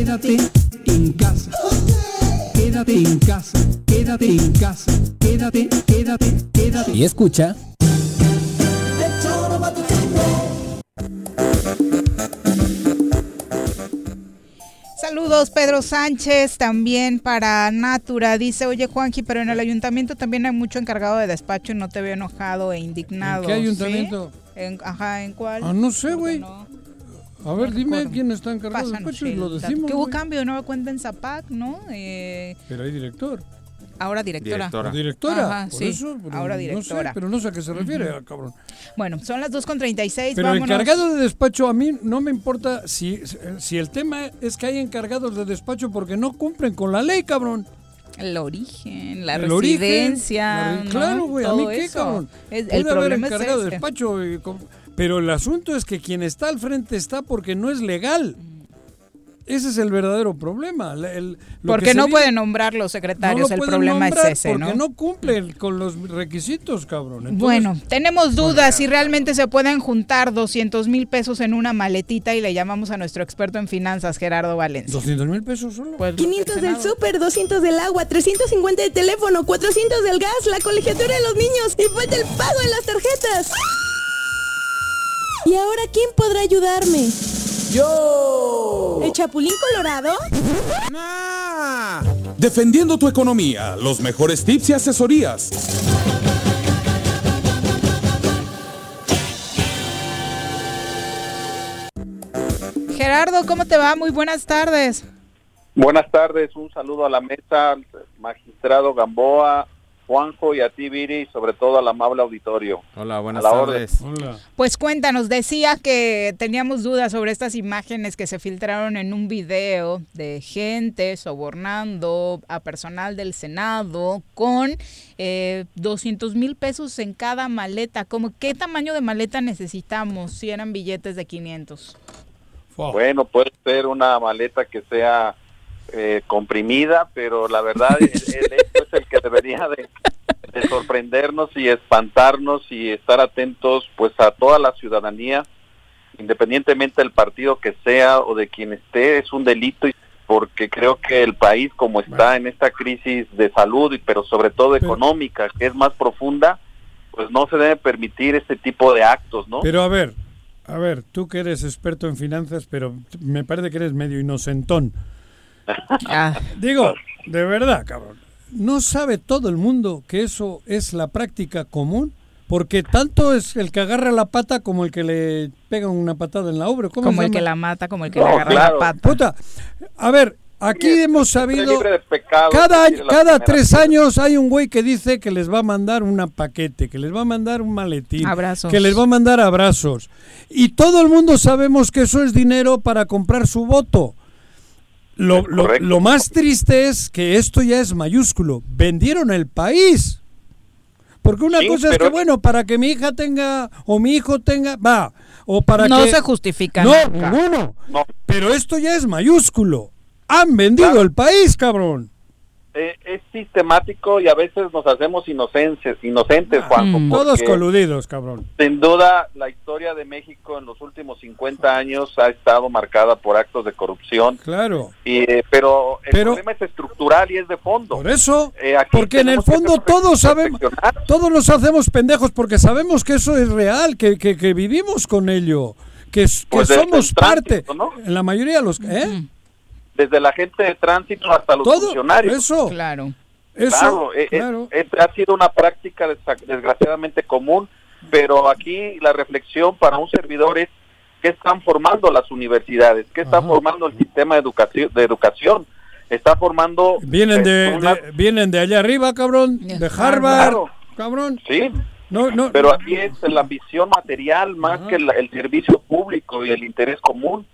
Quédate en casa. Quédate en casa. Quédate en casa. Quédate, quédate, quédate. Y escucha. Saludos, Pedro Sánchez, también para Natura. Dice, oye Juanji, pero en el ayuntamiento también hay mucho encargado de despacho y no te veo enojado e indignado. Qué ayuntamiento? ajá, ¿en cuál? Ah, no sé, güey. No? A ver, dime quién está encargado de Pásanos despacho y lo decimos. Que hubo cambio de nueva cuenta en Zapac, ¿no? Eh, Pero hay director. ahora directora. ¿O directora? Ajá, Por sí, eso, pero ahora No sé, directora. pero no sé a qué se refiere, ah, cabrón. Bueno, son las 2.36. Pero vámonos. encargado de despacho, a mí no me importa si, si el tema es que hay encargados de despacho porque no cumplen con la ley, cabrón. El origen, la El origen, residencia. la re- ¿no? Claro, güey, a mí qué, eso. cabrón. Es- Puede el haber es encargado de ese. despacho, y pero el asunto es que quien está al frente está porque no es legal. Ese es el verdadero problema. la- el- lo Porque no pueden nombrar los no secretarios, lo el pueden problema nombrar es ese, Porque ¿no? no cumplen con los requisitos, cabrón. Entonces, Bueno, tenemos dudas si realmente se pueden juntar 200 mil pesos en una maletita y le llamamos a nuestro experto en finanzas, Gerardo Valencia. 200 mil pesos solo. 500 del súper, 200 del agua, 350 de teléfono, 400 del gas, la colegiatura de los niños y falta el pago en las tarjetas. ¿Y ahora quién podrá ayudarme? ¡Yo! ¿El Chapulín Colorado? Defendiendo tu economía, los mejores tips y asesorías. Gerardo, ¿cómo te va? Muy buenas tardes. Buenas tardes, un saludo a la mesa, magistrado Gamboa, Juanjo y a ti, Viri, y sobre todo al amable auditorio. Hola, buenas tardes. Pues cuéntanos, decía que teníamos dudas sobre estas imágenes que se filtraron en un video de gente sobornando a personal del Senado con eh, 200 mil pesos en cada maleta. ¿Cómo, ¿Qué tamaño de maleta necesitamos si eran billetes de 500? Bueno, puede ser una maleta que sea eh, comprimida, pero la verdad el, el hecho es el que debería de, de sorprendernos y espantarnos y estar atentos pues a toda la ciudadanía, independientemente del partido que sea o de quien esté, es un delito y porque creo que el país como está en esta crisis de salud, y pero sobre todo económica, que es más profunda, pues no se debe permitir este tipo de actos, ¿no? Pero a ver, a ver, tú que eres experto en finanzas, pero me parece que eres medio inocentón. Digo, de verdad, cabrón. ¿No sabe todo el mundo que eso es la práctica común? Porque tanto es el que agarra la pata como el que le pega una patada en la obra. ¿Cómo Como el que la mata, como el que le agarra la pata. Puta, a ver, aquí hemos sabido... pecado, Cada, cada tres años hay un güey que dice que les va a mandar un paquete, que les va a mandar un maletín, Abrazos. que les va a mandar abrazos. Y todo el mundo sabemos que eso es dinero para comprar su voto. Lo, lo- lo más triste es que esto ya es mayúsculo. Vendieron el país. Porque una Sí, cosa es que, bueno, para que mi hija tenga o mi hijo tenga, va, o para No que... se justifica No, nunca. ninguno. Pero esto ya es mayúsculo. Han vendido el país, cabrón. Eh, es sistemático y a veces nos hacemos inocentes, inocentes, Juanjo. Mm. Todos coludidos, cabrón. Sin duda, la historia de México en los últimos 50 años ha estado marcada por actos de corrupción. Claro. Y, eh, pero el Pero- problema es estructural y es de fondo. Por eso, Eh, aquí porque en el fondo todos sabemos, todos nos hacemos pendejos porque sabemos que eso es real, que, que, que vivimos con ello, que, Pues somos parte. En la mayoría de los... ¿eh? Desde la gente de tránsito hasta los Todo, funcionarios. eso. Claro. Eso, claro, claro. es- ha sido una práctica desgraciadamente común, pero aquí la reflexión para un servidor es qué están formando las universidades, qué está formando el sistema de educación, de educación, está formando Vienen de, eh, una- de- vienen de allá arriba, cabrón, de Harvard, Claro. cabrón. Sí. No, no, Pero aquí es la ambición material más que el servicio público y el interés común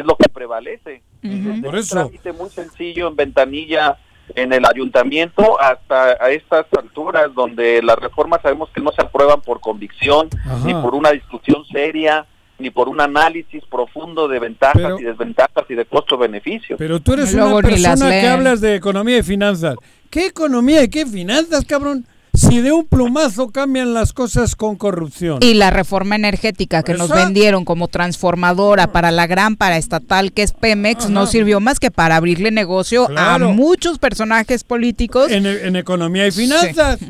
es lo que prevalece. Desde Por un trámite muy sencillo en ventanilla en el ayuntamiento hasta a estas alturas donde las reformas sabemos que no se aprueban por convicción Ajá. ni por una discusión seria ni por un análisis profundo de ventajas Pero- y desventajas y de costo-beneficio. Pero tú eres una persona que hablas de economía y finanzas. ¿Qué economía y qué finanzas, cabrón? Si de un plumazo cambian las cosas con corrupción. Y la reforma energética que nos vendieron como transformadora para la gran paraestatal que es Pemex no sirvió más que para abrirle negocio Claro. a muchos personajes políticos. En, en economía y finanzas.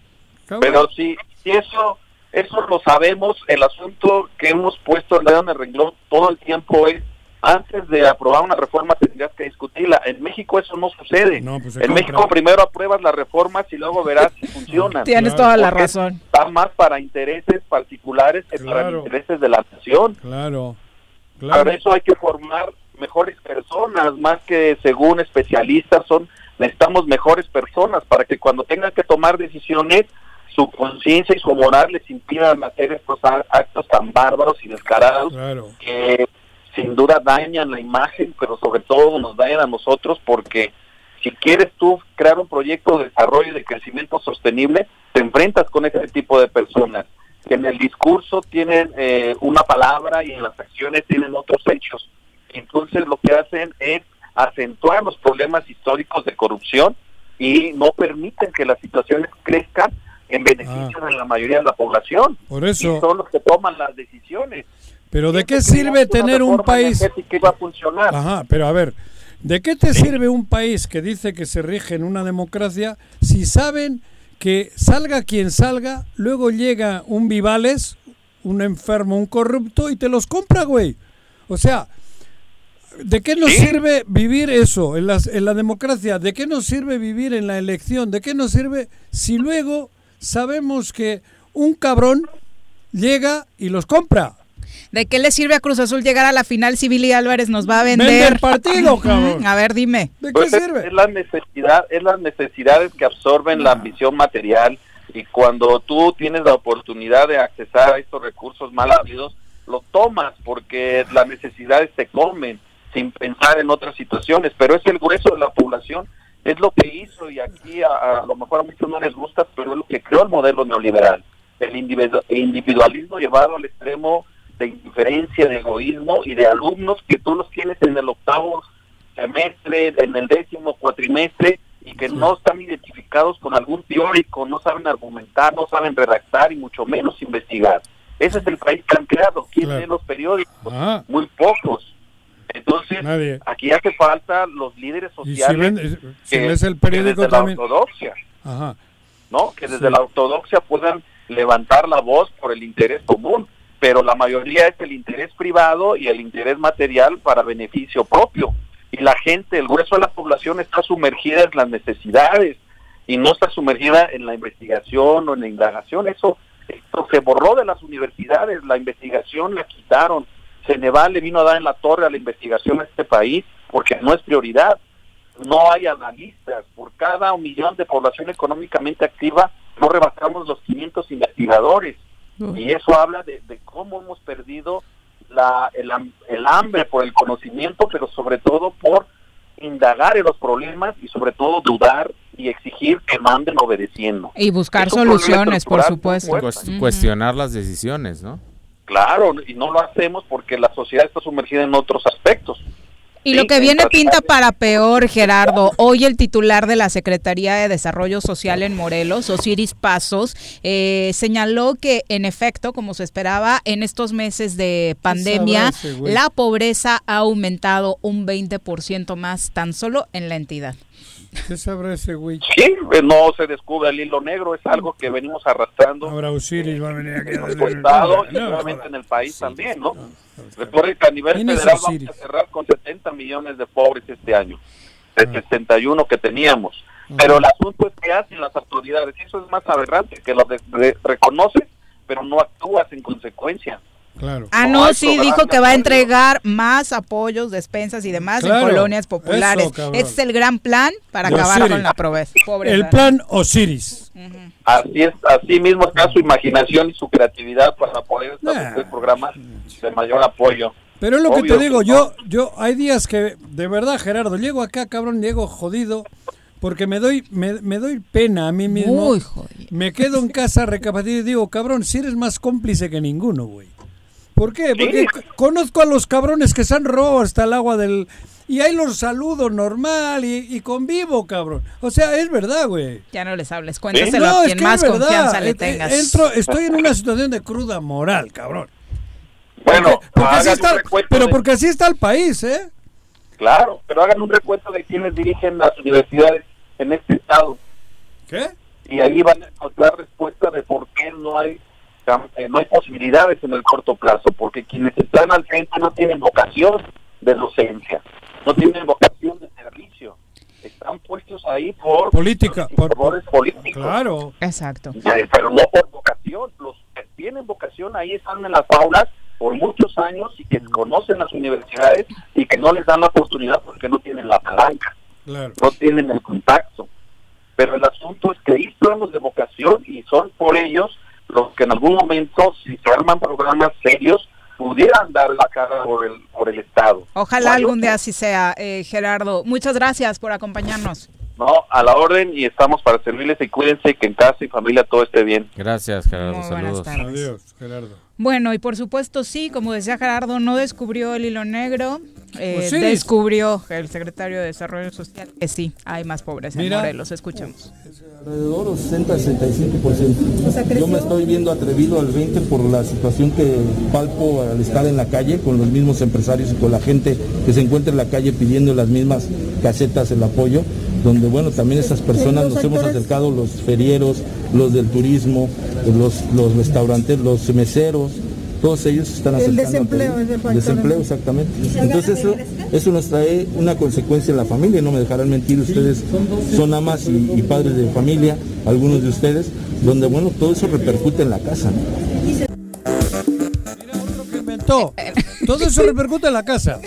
Pero si, si eso eso lo sabemos, el asunto que hemos puesto el dedo en el renglón todo el tiempo es Antes de aprobar una reforma tendrías que discutirla. En México eso no sucede. pues en compra. México primero apruebas las reformas y luego verás si funcionan. Tienes toda la Porque razón. Está más para intereses particulares que para intereses de la nación. Claro. Para eso hay que formar mejores personas, más que según especialistas, son necesitamos mejores personas para que cuando tengan que tomar decisiones, su conciencia y su moral les impidan hacer estos actos tan bárbaros y descarados Claro. que sin duda dañan la imagen, pero sobre todo nos dañan a nosotros porque si quieres tú crear un proyecto de desarrollo y de crecimiento sostenible, te enfrentas con ese tipo de personas que en el discurso tienen eh, una palabra y en las acciones tienen otros hechos. Entonces lo que hacen es acentuar los problemas históricos de corrupción y no permiten que las situaciones crezcan en beneficio de la mayoría de la población. Por eso- Y son los que toman las decisiones. Pero ¿de qué sirve tener un país? que iba a funcionar. Ajá, pero a ver, ¿de qué te sirve un país que dice que se rige en una democracia si saben que salga quien salga, luego llega un Vivales, un enfermo, un corrupto y te los compra, güey? O sea, ¿de qué nos sirve vivir eso en, las, en la democracia? ¿De qué nos sirve vivir en la elección? ¿De qué nos sirve si luego sabemos que un cabrón llega y los compra? ¿De qué le sirve a Cruz Azul llegar a la final si Billy Álvarez nos va a vender? Vende el partido, cabrón. A ver, dime. Pues es, es la necesidad, es las necesidades que absorben la ambición material y cuando tú tienes la oportunidad de accesar a estos recursos mal habidos, lo tomas porque las necesidades te comen sin pensar en otras situaciones, pero es el grueso de la población, es lo que hizo y aquí a, a lo mejor a muchos no les gusta, pero es lo que creó el modelo neoliberal, el individu- individualismo llevado al extremo de indiferencia, de egoísmo y de alumnos que tú los tienes en el octavo semestre, en el décimo cuatrimestre y que no están identificados con algún teórico, no saben argumentar, no saben redactar y mucho menos investigar. Ese es el país que han creado. ¿Quién Claro. lee los periódicos? Ah. Muy pocos. Entonces, Nadie. aquí hace falta los líderes si, sociales ven- si que- lees el que periódico desde también. la ortodoxia, Ajá. ¿no? Que desde Sí. la ortodoxia puedan levantar la voz por el interés común, pero la mayoría es el interés privado y el interés material para beneficio propio. Y la gente, el grueso de la población está sumergida en las necesidades y no está sumergida en la investigación o en la indagación. Eso, esto se borró de las universidades, la investigación la quitaron. Ceneval le vino a dar en la torre a la investigación a este país porque no es prioridad no hay analistas. Por cada un millón de población económicamente activa, no rebasamos los 500 investigadores. Y eso habla de, de cómo hemos perdido la, el, ham- el hambre por el conocimiento, pero sobre todo por indagar en los problemas y sobre todo dudar y exigir que manden obedeciendo. Y buscar Es soluciones, por supuesto. Cuestionar las decisiones, ¿no? Claro, y no lo hacemos porque la sociedad está sumergida en otros aspectos. Y lo que viene pinta para peor, Gerardo. Hoy el titular de la Secretaría de Desarrollo Social en Morelos, Osiris Pasos, eh, señaló que en efecto, como se esperaba en estos meses de pandemia, ese la pobreza ha aumentado un 20% más tan solo en la entidad. ¿Qué sabrá ese güey? Sí, eh, no se descubre el hilo negro, es algo que venimos arrastrando Ahora Osiris va a venir aquí en nuestro estado y No, seguramente en el país también, ¿no? Recuerden que a nivel ¿Quién es federal vamos a cerrar con 70 millones de pobres este año, de Ah. 61 que teníamos. Pero el asunto es que hacen las autoridades, y eso es más aberrante, que lo reconoces, pero no actúas en consecuencia. Claro. Ah, No sí, dijo que va a entregar más apoyos, despensas y demás Claro, en colonias populares. eso, este es el gran plan para acabar Osiris. con la pobreza. El plan Osiris. Así es, así mismo está su imaginación y su creatividad para poder establecer programas de mayor apoyo. Pero es lo que te digo, que yo, yo hay días que, de verdad, Gerardo, llego acá, cabrón, llego jodido, porque me doy, me, me doy pena a mí mismo. Muy jodido. Me quedo en casa recapacitado y digo, cabrón, si eres más cómplice que ninguno, güey. ¿Por qué? Porque conozco a los cabrones que se han robado hasta el agua del... Y ahí los saludo normal y, y convivo, cabrón. O sea, es verdad, güey. Ya no les hables, cuéntaselo No, a es quien que más es confianza le Eh, eh, tengas. entro- estoy en una situación de cruda moral, cabrón. Bueno, Porque así hagan está, un recuento pero de- porque así está el país, ¿eh? Claro, pero hagan un recuento de quienes dirigen las universidades en este estado. ¿Qué? Y ahí van a encontrar respuesta de por qué no hay no hay posibilidades en el corto plazo, porque quienes están al frente no tienen vocación de docencia, no tienen vocación de servicio. Están puestos ahí por política, por, políticos. Claro. Exacto. Pero no por vocación. Los que tienen vocación ahí están en las aulas por muchos años y que conocen las universidades y que no les dan la oportunidad porque no tienen la palanca, no tienen el contacto. Pero el asunto es que hay planos de vocación y son por ellos los que en algún momento, si se arman programas serios, pudieran dar la cara por el, por el Estado. Ojalá algún día así sea, eh, Gerardo. Muchas gracias por acompañarnos. No, a la orden y estamos para servirles y cuídense que en casa y familia todo esté bien. Gracias, Gerardo. Saludos. Adiós, Gerardo. Bueno, y por supuesto sí, como decía Gerardo, no descubrió el hilo negro, eh, Pues sí. descubrió el secretario de Desarrollo Social que sí, hay más pobres en Mira. Morelos. Escuchamos. Alrededor del 60-65%. Yo me estoy viendo atrevido al 20% por la situación que palpo al estar en la calle con los mismos empresarios y con la gente que se encuentra en la calle pidiendo las mismas casetas el apoyo, donde bueno, también estas personas nos hemos acercado, los ferieros, los del turismo, los, los restaurantes, los meseros, todos ellos se están acercando. desempleo es el factor. Desempleo, exactamente. Entonces eso, eso nos trae una consecuencia en la familia, no me dejarán mentir, ustedes son amas y, y padres de familia, algunos de ustedes, donde bueno, todo eso repercute en la casa. ¿no? que inventó. Todo eso repercute en la casa.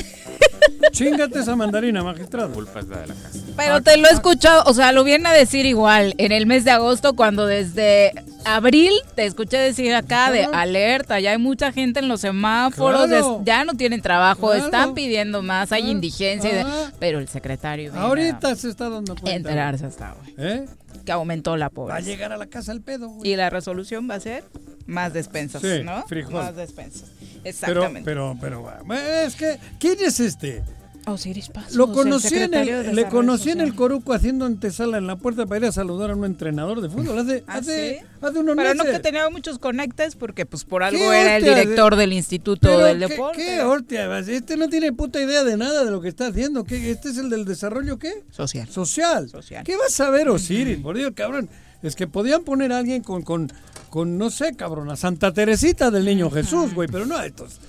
Chingate esa mandarina, magistrado. Culpa es la de la casa. Pero te lo he escuchado, o sea, lo viene a decir igual en el mes de agosto cuando desde abril te escuché decir acá de alerta, ya hay mucha gente en los semáforos, Claro. ya no tienen trabajo, Claro. están pidiendo más, hay indigencia, y de- pero el secretario Ahorita se está dando a cuenta. enterarse hasta hoy ¿Eh? que aumentó la Va a pobreza. llegar a la casa el pedo, güey. Y la resolución va a ser más despensas, Sí, ¿no? frijol. Más despensas. Pero, Exactamente. pero, pero, bueno, es que, ¿quién es este? Osiris Pasos, Lo el conocí en el, le conocí en el Social. Coruco haciendo antesala en la puerta para ir a saludar a un entrenador de fútbol. Hace, ¿Ah, hace, sí? hace unos Pero no que tenía muchos conectes porque pues por algo ¿Qué era el de- director del Instituto Pero del qué- Deporte. ¿Qué hostia? Este no tiene puta idea de nada de lo que está haciendo. ¿Qué, ¿Este es el del desarrollo qué? Social. Social. ¿Qué vas a ver, Osiris? Por Dios, cabrón. Es que podían poner a alguien con, con, con, no sé, cabrón, a Santa Teresita del Niño Jesús, güey, pero no estos.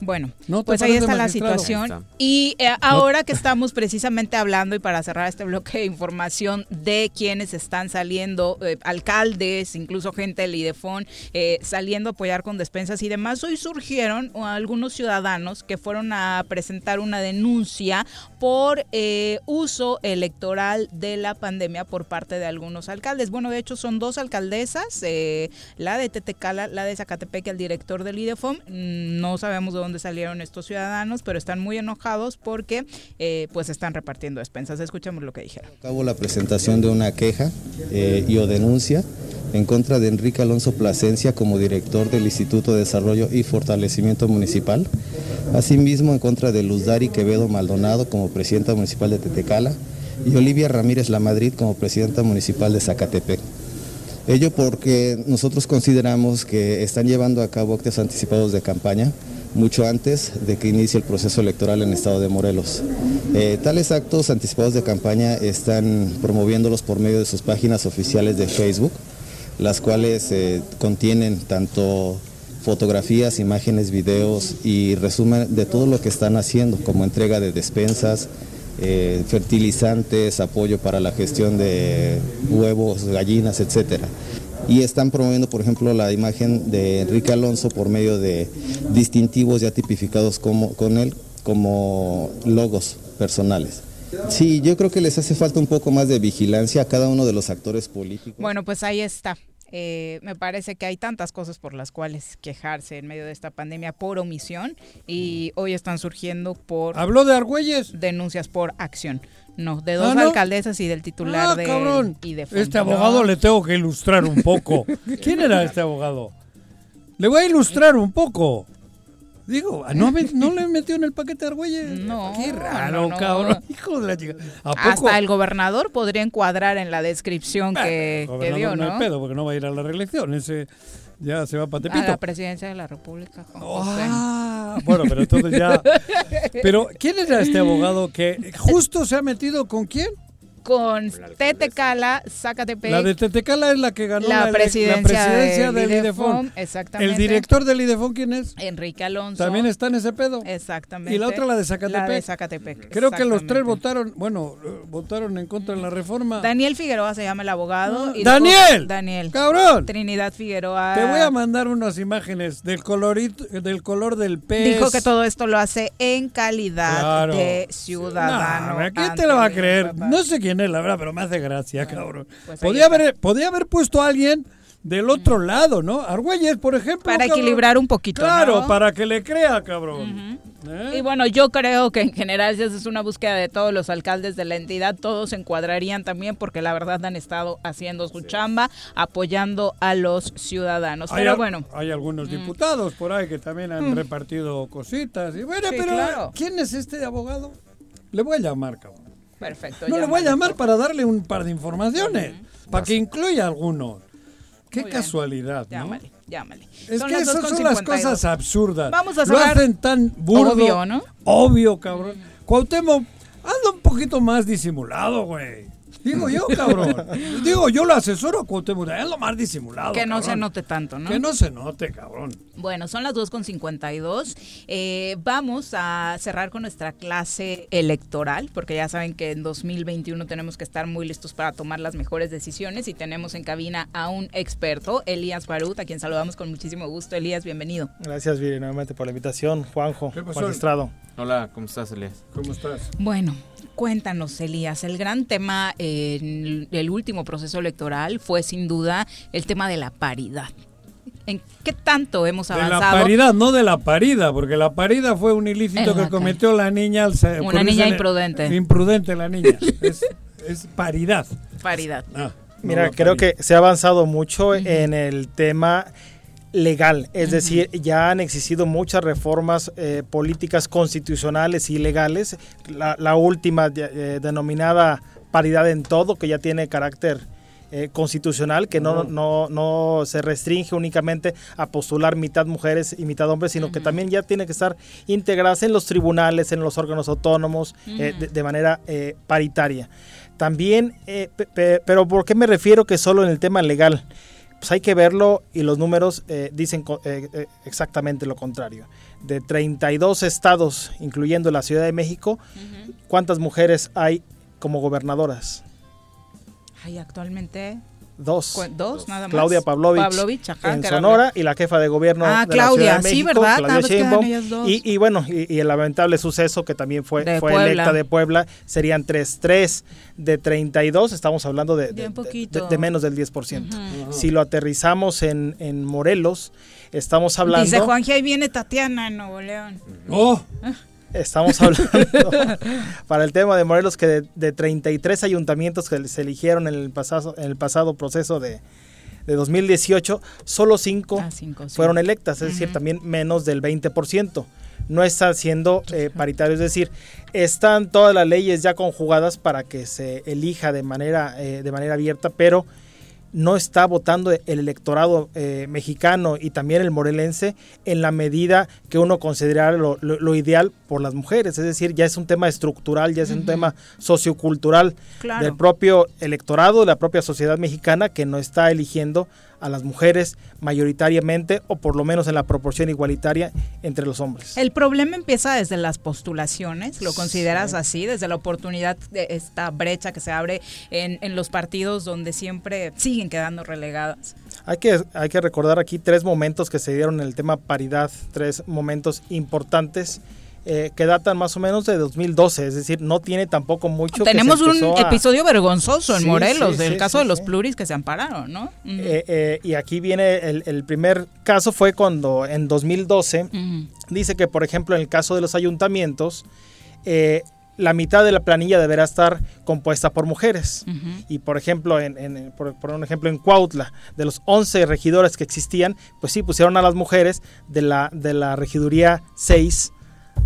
Bueno, ¿No te pues ahí está la situación. Está. Y eh, ahora que estamos precisamente hablando y para cerrar este bloque de información de quienes están saliendo, eh, alcaldes, incluso gente del IDEFON, eh, saliendo a apoyar con despensas y demás, hoy surgieron algunos ciudadanos que fueron a presentar una denuncia por eh, uso electoral de la pandemia por parte de algunos alcaldes. Bueno, de hecho son dos alcaldesas, eh, la de Tetecala, la de Zacatepec, el director del IDEFOM. Mm, No sabemos de dónde salieron estos ciudadanos, pero están muy enojados porque eh, pues están repartiendo despensas. Escuchemos lo que dijeron. Acabo la presentación de una queja eh, y o denuncia en contra de Enrique Alonso Plasencia como director del Instituto de Desarrollo y Fortalecimiento Municipal. Asimismo, en contra de Luz Dari Quevedo Maldonado como presidenta municipal de Tetecala y Olivia Ramírez Lamadrid como presidenta municipal de Zacatepec. Ello porque nosotros consideramos que están llevando a cabo actos anticipados de campaña mucho antes de que inicie el proceso electoral en el estado de Morelos. Eh, tales actos anticipados de campaña están promoviéndolos por medio de sus páginas oficiales de Facebook, las cuales eh, contienen tanto fotografías, imágenes, videos y resumen de todo lo que están haciendo, como entrega de despensas, eh, fertilizantes, apoyo para la gestión de huevos, gallinas, etcétera. Y están promoviendo, por ejemplo, la imagen de Enrique Alonso por medio de distintivos ya tipificados como, con él como logos personales. Sí, yo creo que les hace falta un poco más de vigilancia a cada uno de los actores políticos. Bueno, pues ahí está. Eh, me parece que hay tantas cosas por las cuales quejarse en medio de esta pandemia por omisión y hoy están surgiendo por... ¿Habló de Argüelles? Denuncias por acción. No, de dos Ah, ¿no? alcaldesas y del titular Ah, de... cabrón. Y de Este abogado le tengo que ilustrar un poco. ¿Quién era este abogado? Le voy a ilustrar un poco. Digo, ¿no, me- no le metió en el paquete de Argüelles? No. Qué raro, no, no. cabrón. Hijo de la chica. ¿A poco? Hasta el gobernador podría encuadrar en la descripción que, que Gobernador dio, no ¿no? hay pedo, porque no va a ir a la reelección. Ese ya se va para A Tepito. la presidencia de la República. Ah, bueno, pero entonces ya. Pero, ¿quién era este abogado que justo se ha metido con quién? Con Tetecala, Zacatepec. La de Tetecala es la que ganó La la, presidencia la presidencia del del IDEFON, IDEFON. exactamente. ¿El director del IDEFON quién es? Enrique Alonso. También está en ese pedo. Exactamente. Y la otra la de Zacatepec. La de Zacatepec. Creo que los tres votaron, bueno, eh, votaron en contra de la reforma. Daniel Figueroa se llama el abogado. y ¡Daniel! Daniel. ¡Cabrón! Trinidad Figueroa. Te voy a mandar unas imágenes del colorito, del color del pez. Dijo que todo esto lo hace en calidad Claro. de ciudadano. No, ¿a ¿Quién te lo va a creer? No sé quién es, la verdad, pero me hace gracia, cabrón. pues podía, haber, podía haber puesto a alguien del otro lado, ¿no? Argüelles, por ejemplo. Para cabrón. equilibrar un poquito, Claro, ¿no? para que le crea, cabrón. ¿Eh? Y bueno, yo creo que en general si haces una búsqueda de todos los alcaldes de la entidad, todos se encuadrarían también porque la verdad han estado haciendo su chamba, apoyando a los ciudadanos. Hay Pero bueno, Hay algunos diputados por ahí que también han repartido cositas. Y bueno, Sí, pero claro. ¿quién es este abogado? Le voy a llamar, cabrón. Perfecto. No le voy a llamar para darle un par de informaciones, para que incluya alguno. Qué casualidad, ¿no? Llámale, llámale. Es Son que las esas son las 2:52. cosas absurdas. Vamos a Lo hacen tan burdo. Obvio, ¿no? Obvio, cabrón. Cuauhtémoc, anda un poquito más disimulado, güey. Digo yo, cabrón. Digo, yo lo asesoro a Cuauhtémoc. Es lo más disimulado, Que no se note tanto, ¿no? Que no se note, cabrón. Bueno, son las 2.52. Eh, vamos a cerrar con nuestra clase electoral, porque ya saben que en 2021 tenemos que estar muy listos para tomar las mejores decisiones y tenemos en cabina a un experto, Elías Barut, a quien saludamos con muchísimo gusto. Elías, bienvenido. Gracias, Viri, nuevamente por la invitación. Juanjo, pasó? magistrado. Hola, ¿cómo estás, Elías? ¿Cómo estás? Bueno, cuéntanos, Elías. El gran tema en el último proceso electoral fue sin duda el tema de la paridad. ¿En qué tanto hemos De avanzado? la paridad, no de la parida, porque la parida fue un ilícito que cometió la niña al se- Una niña imprudente. Imprudente la niña. Es, es paridad. Paridad. Ah, Mira, no creo paridad. que se ha avanzado mucho en el tema legal, es decir, ya han existido muchas reformas eh, políticas constitucionales y legales, la, la última eh, denominada paridad en todo, que ya tiene carácter eh, constitucional, que no, no, no se restringe únicamente a postular mitad mujeres y mitad hombres, sino que también ya tiene que estar integradas en los tribunales, en los órganos autónomos, eh, de, de manera eh, paritaria. También, eh, pe- pe- pero ¿por qué me refiero que solo en el tema legal? Pues hay que verlo y los números eh, dicen eh, eh, exactamente lo contrario. De 32 estados, incluyendo la Ciudad de México, ¿cuántas mujeres hay como gobernadoras? Ay, actualmente Dos. cu- dos, nada más. Claudia Pavlovich, Pavlovich, ajá, en Sonora y la jefa de gobierno Ah, de Claudia, la Ciudad de sí, México. Y, y bueno, y, y el lamentable suceso que también fue, De fue Puebla. electa de Puebla, serían tres, tres de 32, estamos hablando de, de, menos del 10%. Ujú. Si lo aterrizamos en, en Morelos, estamos hablando... Dice Juanji, ahí viene Tatiana en Nuevo León. ¡Oh! Estamos hablando para el tema de Morelos que de, de 33 ayuntamientos que se eligieron en el pasado, en el pasado proceso de, de 2018, solo 5 Ah, cinco, sí. fueron electas, es decir, también menos del 20%. No está siendo eh, paritario, es decir, están todas las leyes ya conjugadas para que se elija de manera, eh, de manera abierta, pero no está votando el electorado eh, mexicano y también el morelense en la medida que uno considera lo, lo- lo ideal por las mujeres. Es decir, ya es un tema estructural, ya es un tema sociocultural Claro. del propio electorado, de la propia sociedad mexicana que no está eligiendo a las mujeres mayoritariamente o por lo menos en la proporción igualitaria entre los hombres. El problema empieza desde las postulaciones, ¿lo consideras así? Desde la oportunidad de esta brecha que se abre en, en los partidos donde siempre siguen quedando relegadas. Hay que, hay que recordar aquí tres momentos que se dieron en el tema paridad, tres momentos importantes eh, que datan más o menos de 2012, es decir, no tiene tampoco mucho. que se Tenemos un empezó a- episodio vergonzoso en Sí, Morelos, sí, del sí, caso de los pluris que se ampararon, ¿no? Eh, eh, y aquí viene el, el primer caso fue cuando en 2012 dice que por ejemplo en el caso de los ayuntamientos eh, la mitad de la planilla deberá estar compuesta por mujeres. Y por ejemplo, en, en- por, por un ejemplo en Cuautla, de los 11 regidores que existían, pues sí pusieron a las mujeres de la, de la regiduría 6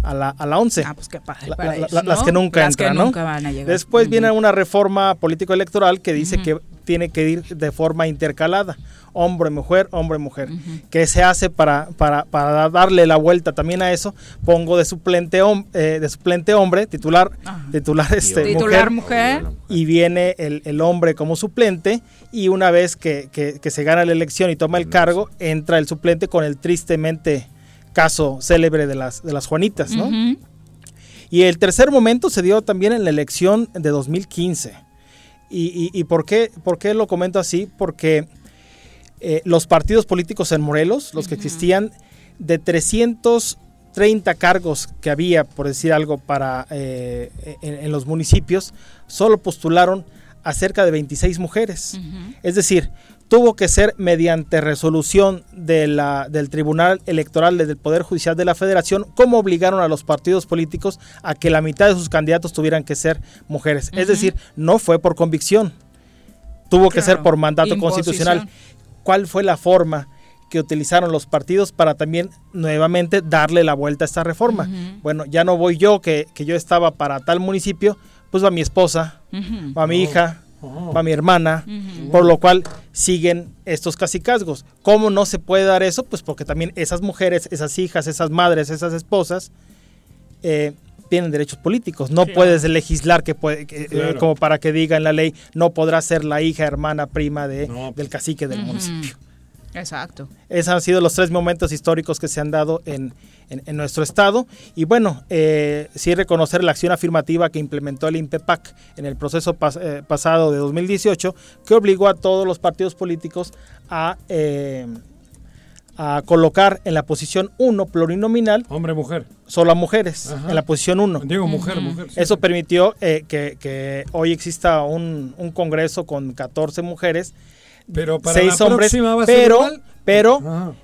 a la, a la 11. Ah, pues qué padre La- para la- ellos, la- Las ¿no? que nunca Las que entran, ¿no? nunca van a llegar. Después viene una reforma político-electoral que dice que tiene que ir de forma intercalada, hombre-mujer, hombre-mujer. ¿Qué se hace para, para, para, darle la vuelta también a eso? Pongo de suplente, eh, de suplente hombre, titular, titular, este, titular mujer, y viene el, el, hombre como suplente y una vez que, que, se gana la elección y toma el cargo, entra el suplente con el tristemente caso célebre de las, de las Juanitas, ¿no? Y el tercer momento se dio también en la elección de 2015. ¿Y, y, por, qué, por qué lo comento así? Porque eh, los partidos políticos en Morelos, los que existían, de 330 cargos que había, por decir algo, para eh, en, los municipios, solo postularon a cerca de 26 mujeres. Es decir, tuvo que ser mediante resolución de la, del Tribunal Electoral del Poder Judicial de la Federación, como obligaron a los partidos políticos a que la mitad de sus candidatos tuvieran que ser mujeres. Es decir, no fue por convicción, tuvo que ser por mandato constitucional. ¿Cuál fue la forma? que utilizaron los partidos para también nuevamente darle la vuelta a esta reforma. Bueno, ya no voy yo, que, que, yo estaba para tal municipio, pues va mi esposa, va mi hija, va mi hermana, por lo cual siguen estos casicazgos. ¿Cómo no se puede dar eso? Pues porque también esas mujeres, esas hijas, esas madres, esas esposas eh, tienen derechos políticos. No puedes legislar que puede, eh, como para que diga en la ley no podrá ser la hija, hermana, prima de, del cacique del municipio. Exacto. Esos han sido los tres momentos históricos que se han dado en, en, nuestro estado. Y bueno, eh, sí reconocer la acción afirmativa que implementó el INPEPAC en el proceso eh, pasado de 2018, que obligó a todos los partidos políticos a, eh, a colocar en la posición 1 plurinominal. Hombre-mujer. Solo a mujeres, en la posición 1. Digo mujer, mujer. Eso permitió que, que, hoy exista un, un congreso con 14 mujeres pero para seis hombres, pero, pero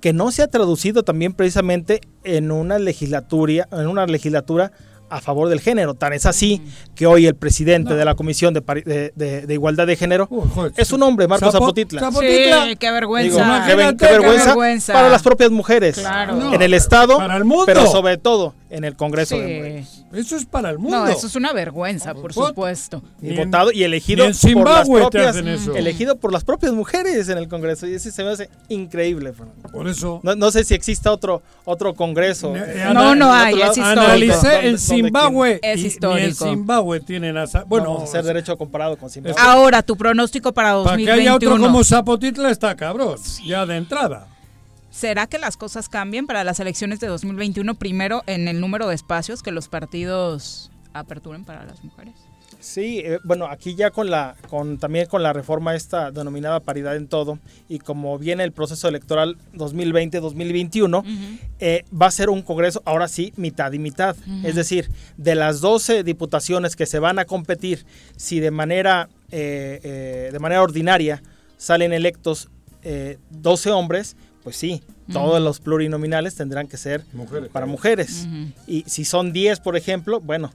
que no se ha traducido también precisamente en una legislatura, en una legislatura a favor del género. Tan es así que hoy el presidente de la Comisión de, de, Igualdad de Género es un hombre, Marcos Zapotitla. Sí, qué vergüenza. qué, vergüenza para las propias mujeres. En el Estado, pero sobre todo en el Congreso de Eso es para el mundo. No, eso es una vergüenza, por supuesto. Y, votado y elegido por las propias elegido por las propias mujeres en el Congreso y eso se me hace increíble. Por eso no, sé si exista otro otro Congreso. no, no hay, es histórico. Zimbabue. Es histórico. en Zimbabue tienen bueno, ser derecho comparado con Zimbabue. Ahora tu pronóstico para 2021. Para que haya otro como Zapotitla está cabrón, ya de entrada. ¿Será que las cosas cambien para las elecciones de 2021 primero en el número de espacios que los partidos aperturen para las mujeres? Sí, eh, bueno, aquí ya con la, con también con la reforma esta denominada paridad en todo y como viene el proceso electoral 2020-2021, eh, va a ser un Congreso ahora sí mitad y mitad. Es decir, de las 12 diputaciones que se van a competir, si de manera, eh, de manera ordinaria salen electos 12 hombres, pues sí, todos los plurinominales tendrán que ser para mujeres. Y si son 10, por ejemplo, bueno,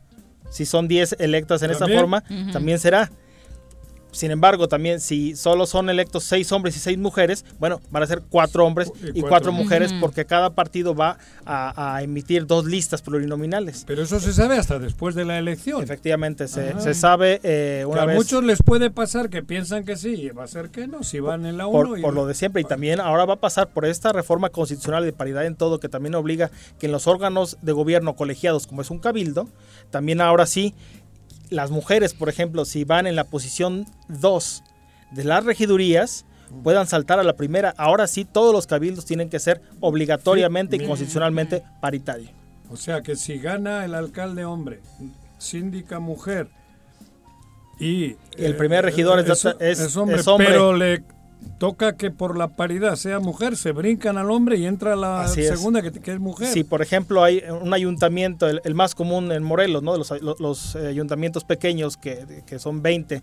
si son 10 electas en esta forma, también será. Sin embargo, también si solo son electos seis hombres y seis mujeres, bueno, van a ser cuatro hombres y, cuatro, mujeres porque cada partido va a, emitir dos listas plurinominales. Pero eso se sabe hasta después de la elección. Efectivamente, se, sabe eh, una vez. A muchos les puede pasar que piensan que sí, va a ser que no, si van en la 1. Por, por lo de siempre, y también ahora va a pasar por esta reforma constitucional de paridad en todo, que también obliga que en los órganos de gobierno colegiados, como es un cabildo, también ahora sí las mujeres, por ejemplo, si van en la posición 2 de las regidurías, puedan saltar a la primera. Ahora sí, todos los cabildos tienen que ser obligatoriamente y constitucionalmente paritarios. O sea que si gana el alcalde hombre, síndica mujer y... el primer regidor es, es, hombre, pero le toca que por la paridad sea mujer, se brincan al hombre y entra la segunda que, es mujer. Si, por ejemplo, hay un ayuntamiento, el, más común en Morelos, ¿no? los, los, eh, ayuntamientos pequeños, que, son 20,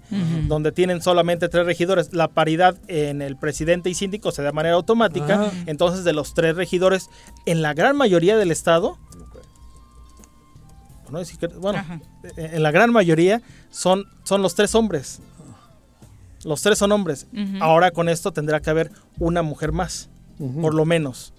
donde tienen solamente tres regidores, la paridad en el presidente y síndico se da de manera automática. Entonces, de los tres regidores, en la gran mayoría del estado, bueno, en la gran mayoría son, son los tres hombres. Los tres son hombres. Ahora con esto tendrá que haber una mujer más, por lo menos.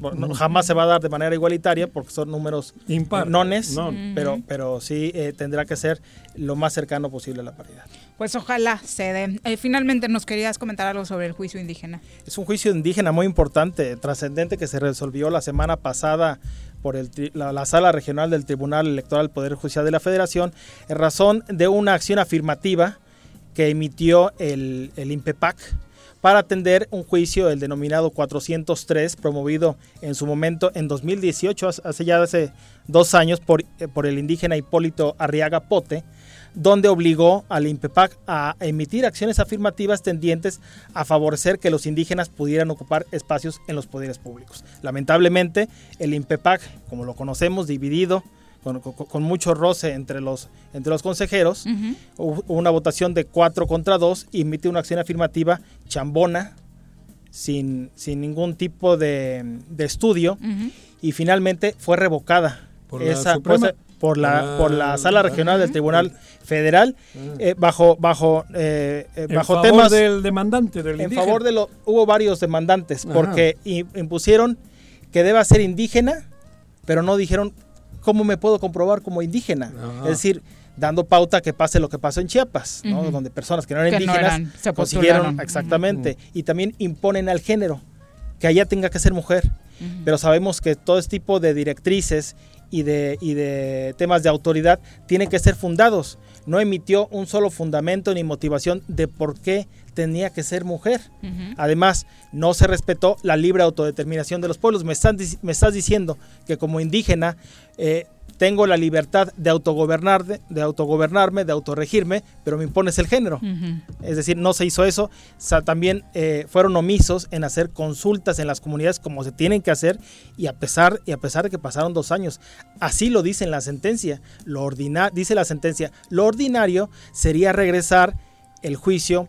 Bueno, jamás se va a dar de manera igualitaria porque son números Impar. nones, Non. pero, pero sí eh, tendrá que ser lo más cercano posible a la paridad. Pues ojalá se dé. Eh, finalmente nos querías comentar algo sobre el juicio indígena. Es un juicio indígena muy importante, trascendente, que se resolvió la semana pasada por el tri- la, la Sala Regional del Tribunal Electoral del Poder Judicial de la Federación en razón de una acción afirmativa que emitió el, el INPEPAC para atender un juicio, el denominado 403, promovido en su momento en 2018, hace- hace ya hace dos años, por, eh, por el indígena Hipólito Arriaga Pote, donde obligó al INPEPAC a emitir acciones afirmativas tendientes a favorecer que los indígenas pudieran ocupar espacios en los poderes públicos. Lamentablemente, el INPEPAC, como lo conocemos, dividido, con, con- con mucho roce entre los, entre los consejeros, hubo hubo una votación de 4 contra 2 y emite una acción afirmativa chambona, sin, sin ningún tipo de, de estudio, y finalmente fue revocada ¿Por la esa cosa- por la, Ah, por la sala regional del Tribunal Federal eh, bajo bajo eh, eh, En bajo favor temas. del demandante, del en indígena. favor de lo hubo varios demandantes Ajá. porque impusieron que deba ser indígena pero no dijeron cómo me puedo comprobar como indígena es decir dando pauta que pase lo que pasó en Chiapas donde personas que no eran Que no indígenas eran, se consiguieron exactamente y también imponen al género que allá tenga que ser mujer. Pero sabemos que todo este tipo de directrices y de, y de temas de autoridad tienen que ser fundados. No emitió un solo fundamento ni motivación de por qué tenía que ser mujer. Además, no se respetó la libre autodeterminación de los pueblos. Me, están me estás diciendo que como indígena eh, tengo la libertad de autogobernar, de autogobernarme, de autorregirme, pero me impones el género. Es decir, no se hizo eso. O sea, también eh, fueron omisos en hacer consultas en las comunidades como se tienen que hacer y a pesar y a pesar de que pasaron dos años, así lo dice en la sentencia. Lo ordina, dice la sentencia. Lo ordinario sería regresar el juicio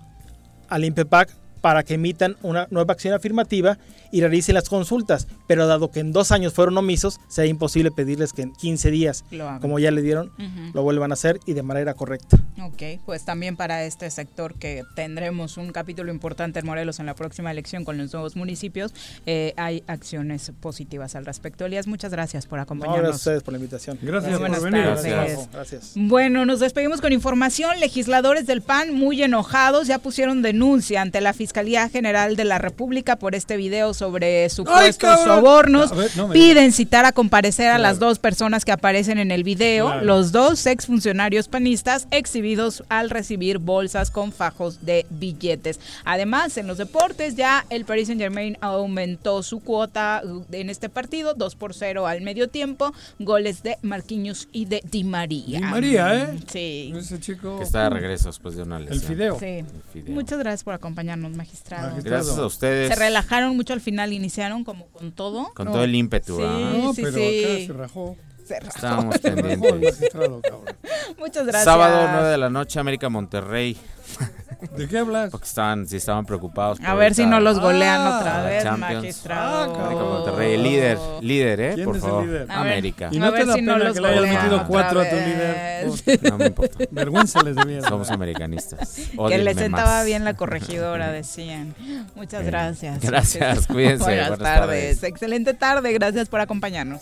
al INPEPAC para que emitan una nueva acción afirmativa y realicen las consultas. Pero dado que en dos años fueron omisos, sería imposible pedirles que en 15 días, como ya le dieron, lo vuelvan a hacer y de manera correcta. Ok, pues también para este sector que tendremos un capítulo importante en Morelos en la próxima elección con los nuevos municipios, eh, hay acciones positivas al respecto. Elías, muchas gracias por No, acompañarnos. gracias a ustedes por la invitación. Gracias Muy por venir. Gracias. Gracias. Bueno, nos despedimos con información. Legisladores del PAN muy enojados ya pusieron denuncia ante la Fiscalía General de la República por este video sobre supuestos sobornos. A ver, no Piden citar a comparecer a las dos personas que aparecen en el video, Claro. los dos exfuncionarios panistas exhibidos al recibir bolsas con fajos de billetes. Además, en los deportes ya el Paris Saint Germain aumentó su cuota uh, en este partido, 2 por 0 al medio tiempo, goles de Marquinhos y de Di María. Di María, ¿eh? Sí. Ese chico. Que está de regreso después de una lesión. fideo. Sí. El fideo. Muchas gracias por acompañarnos, magistrado. Gracias a ustedes. Se relajaron mucho al final, iniciaron como con todo. Con todo el ímpetu, Sí, ¿ah? No, sí, pero sí. acá se rajó. Se rajó. Estábamos pendientes. magistrado, cabrón. Muchas gracias. Sábado 9 de la noche, América Monterrey. ¿De qué hablas? Porque estaban, sí estaban preocupados. A ver si no los golean Ah, otra vez, Champions. magistrado. América Monterrey, el líder, líder, ¿eh? ¿Quién por es el favor. líder? América. Y A no ver te da si no pena los que le hayas golean metido cuatro a tu líder. No me importa. Vergüenza les debía. Somos americanistas. Que Ódienme le sentaba más. bien la corregidora, decían. Muchas gracias. Gracias, cuídense, Buenas, buenas tardes. tardes. Excelente tarde, gracias por acompañarnos.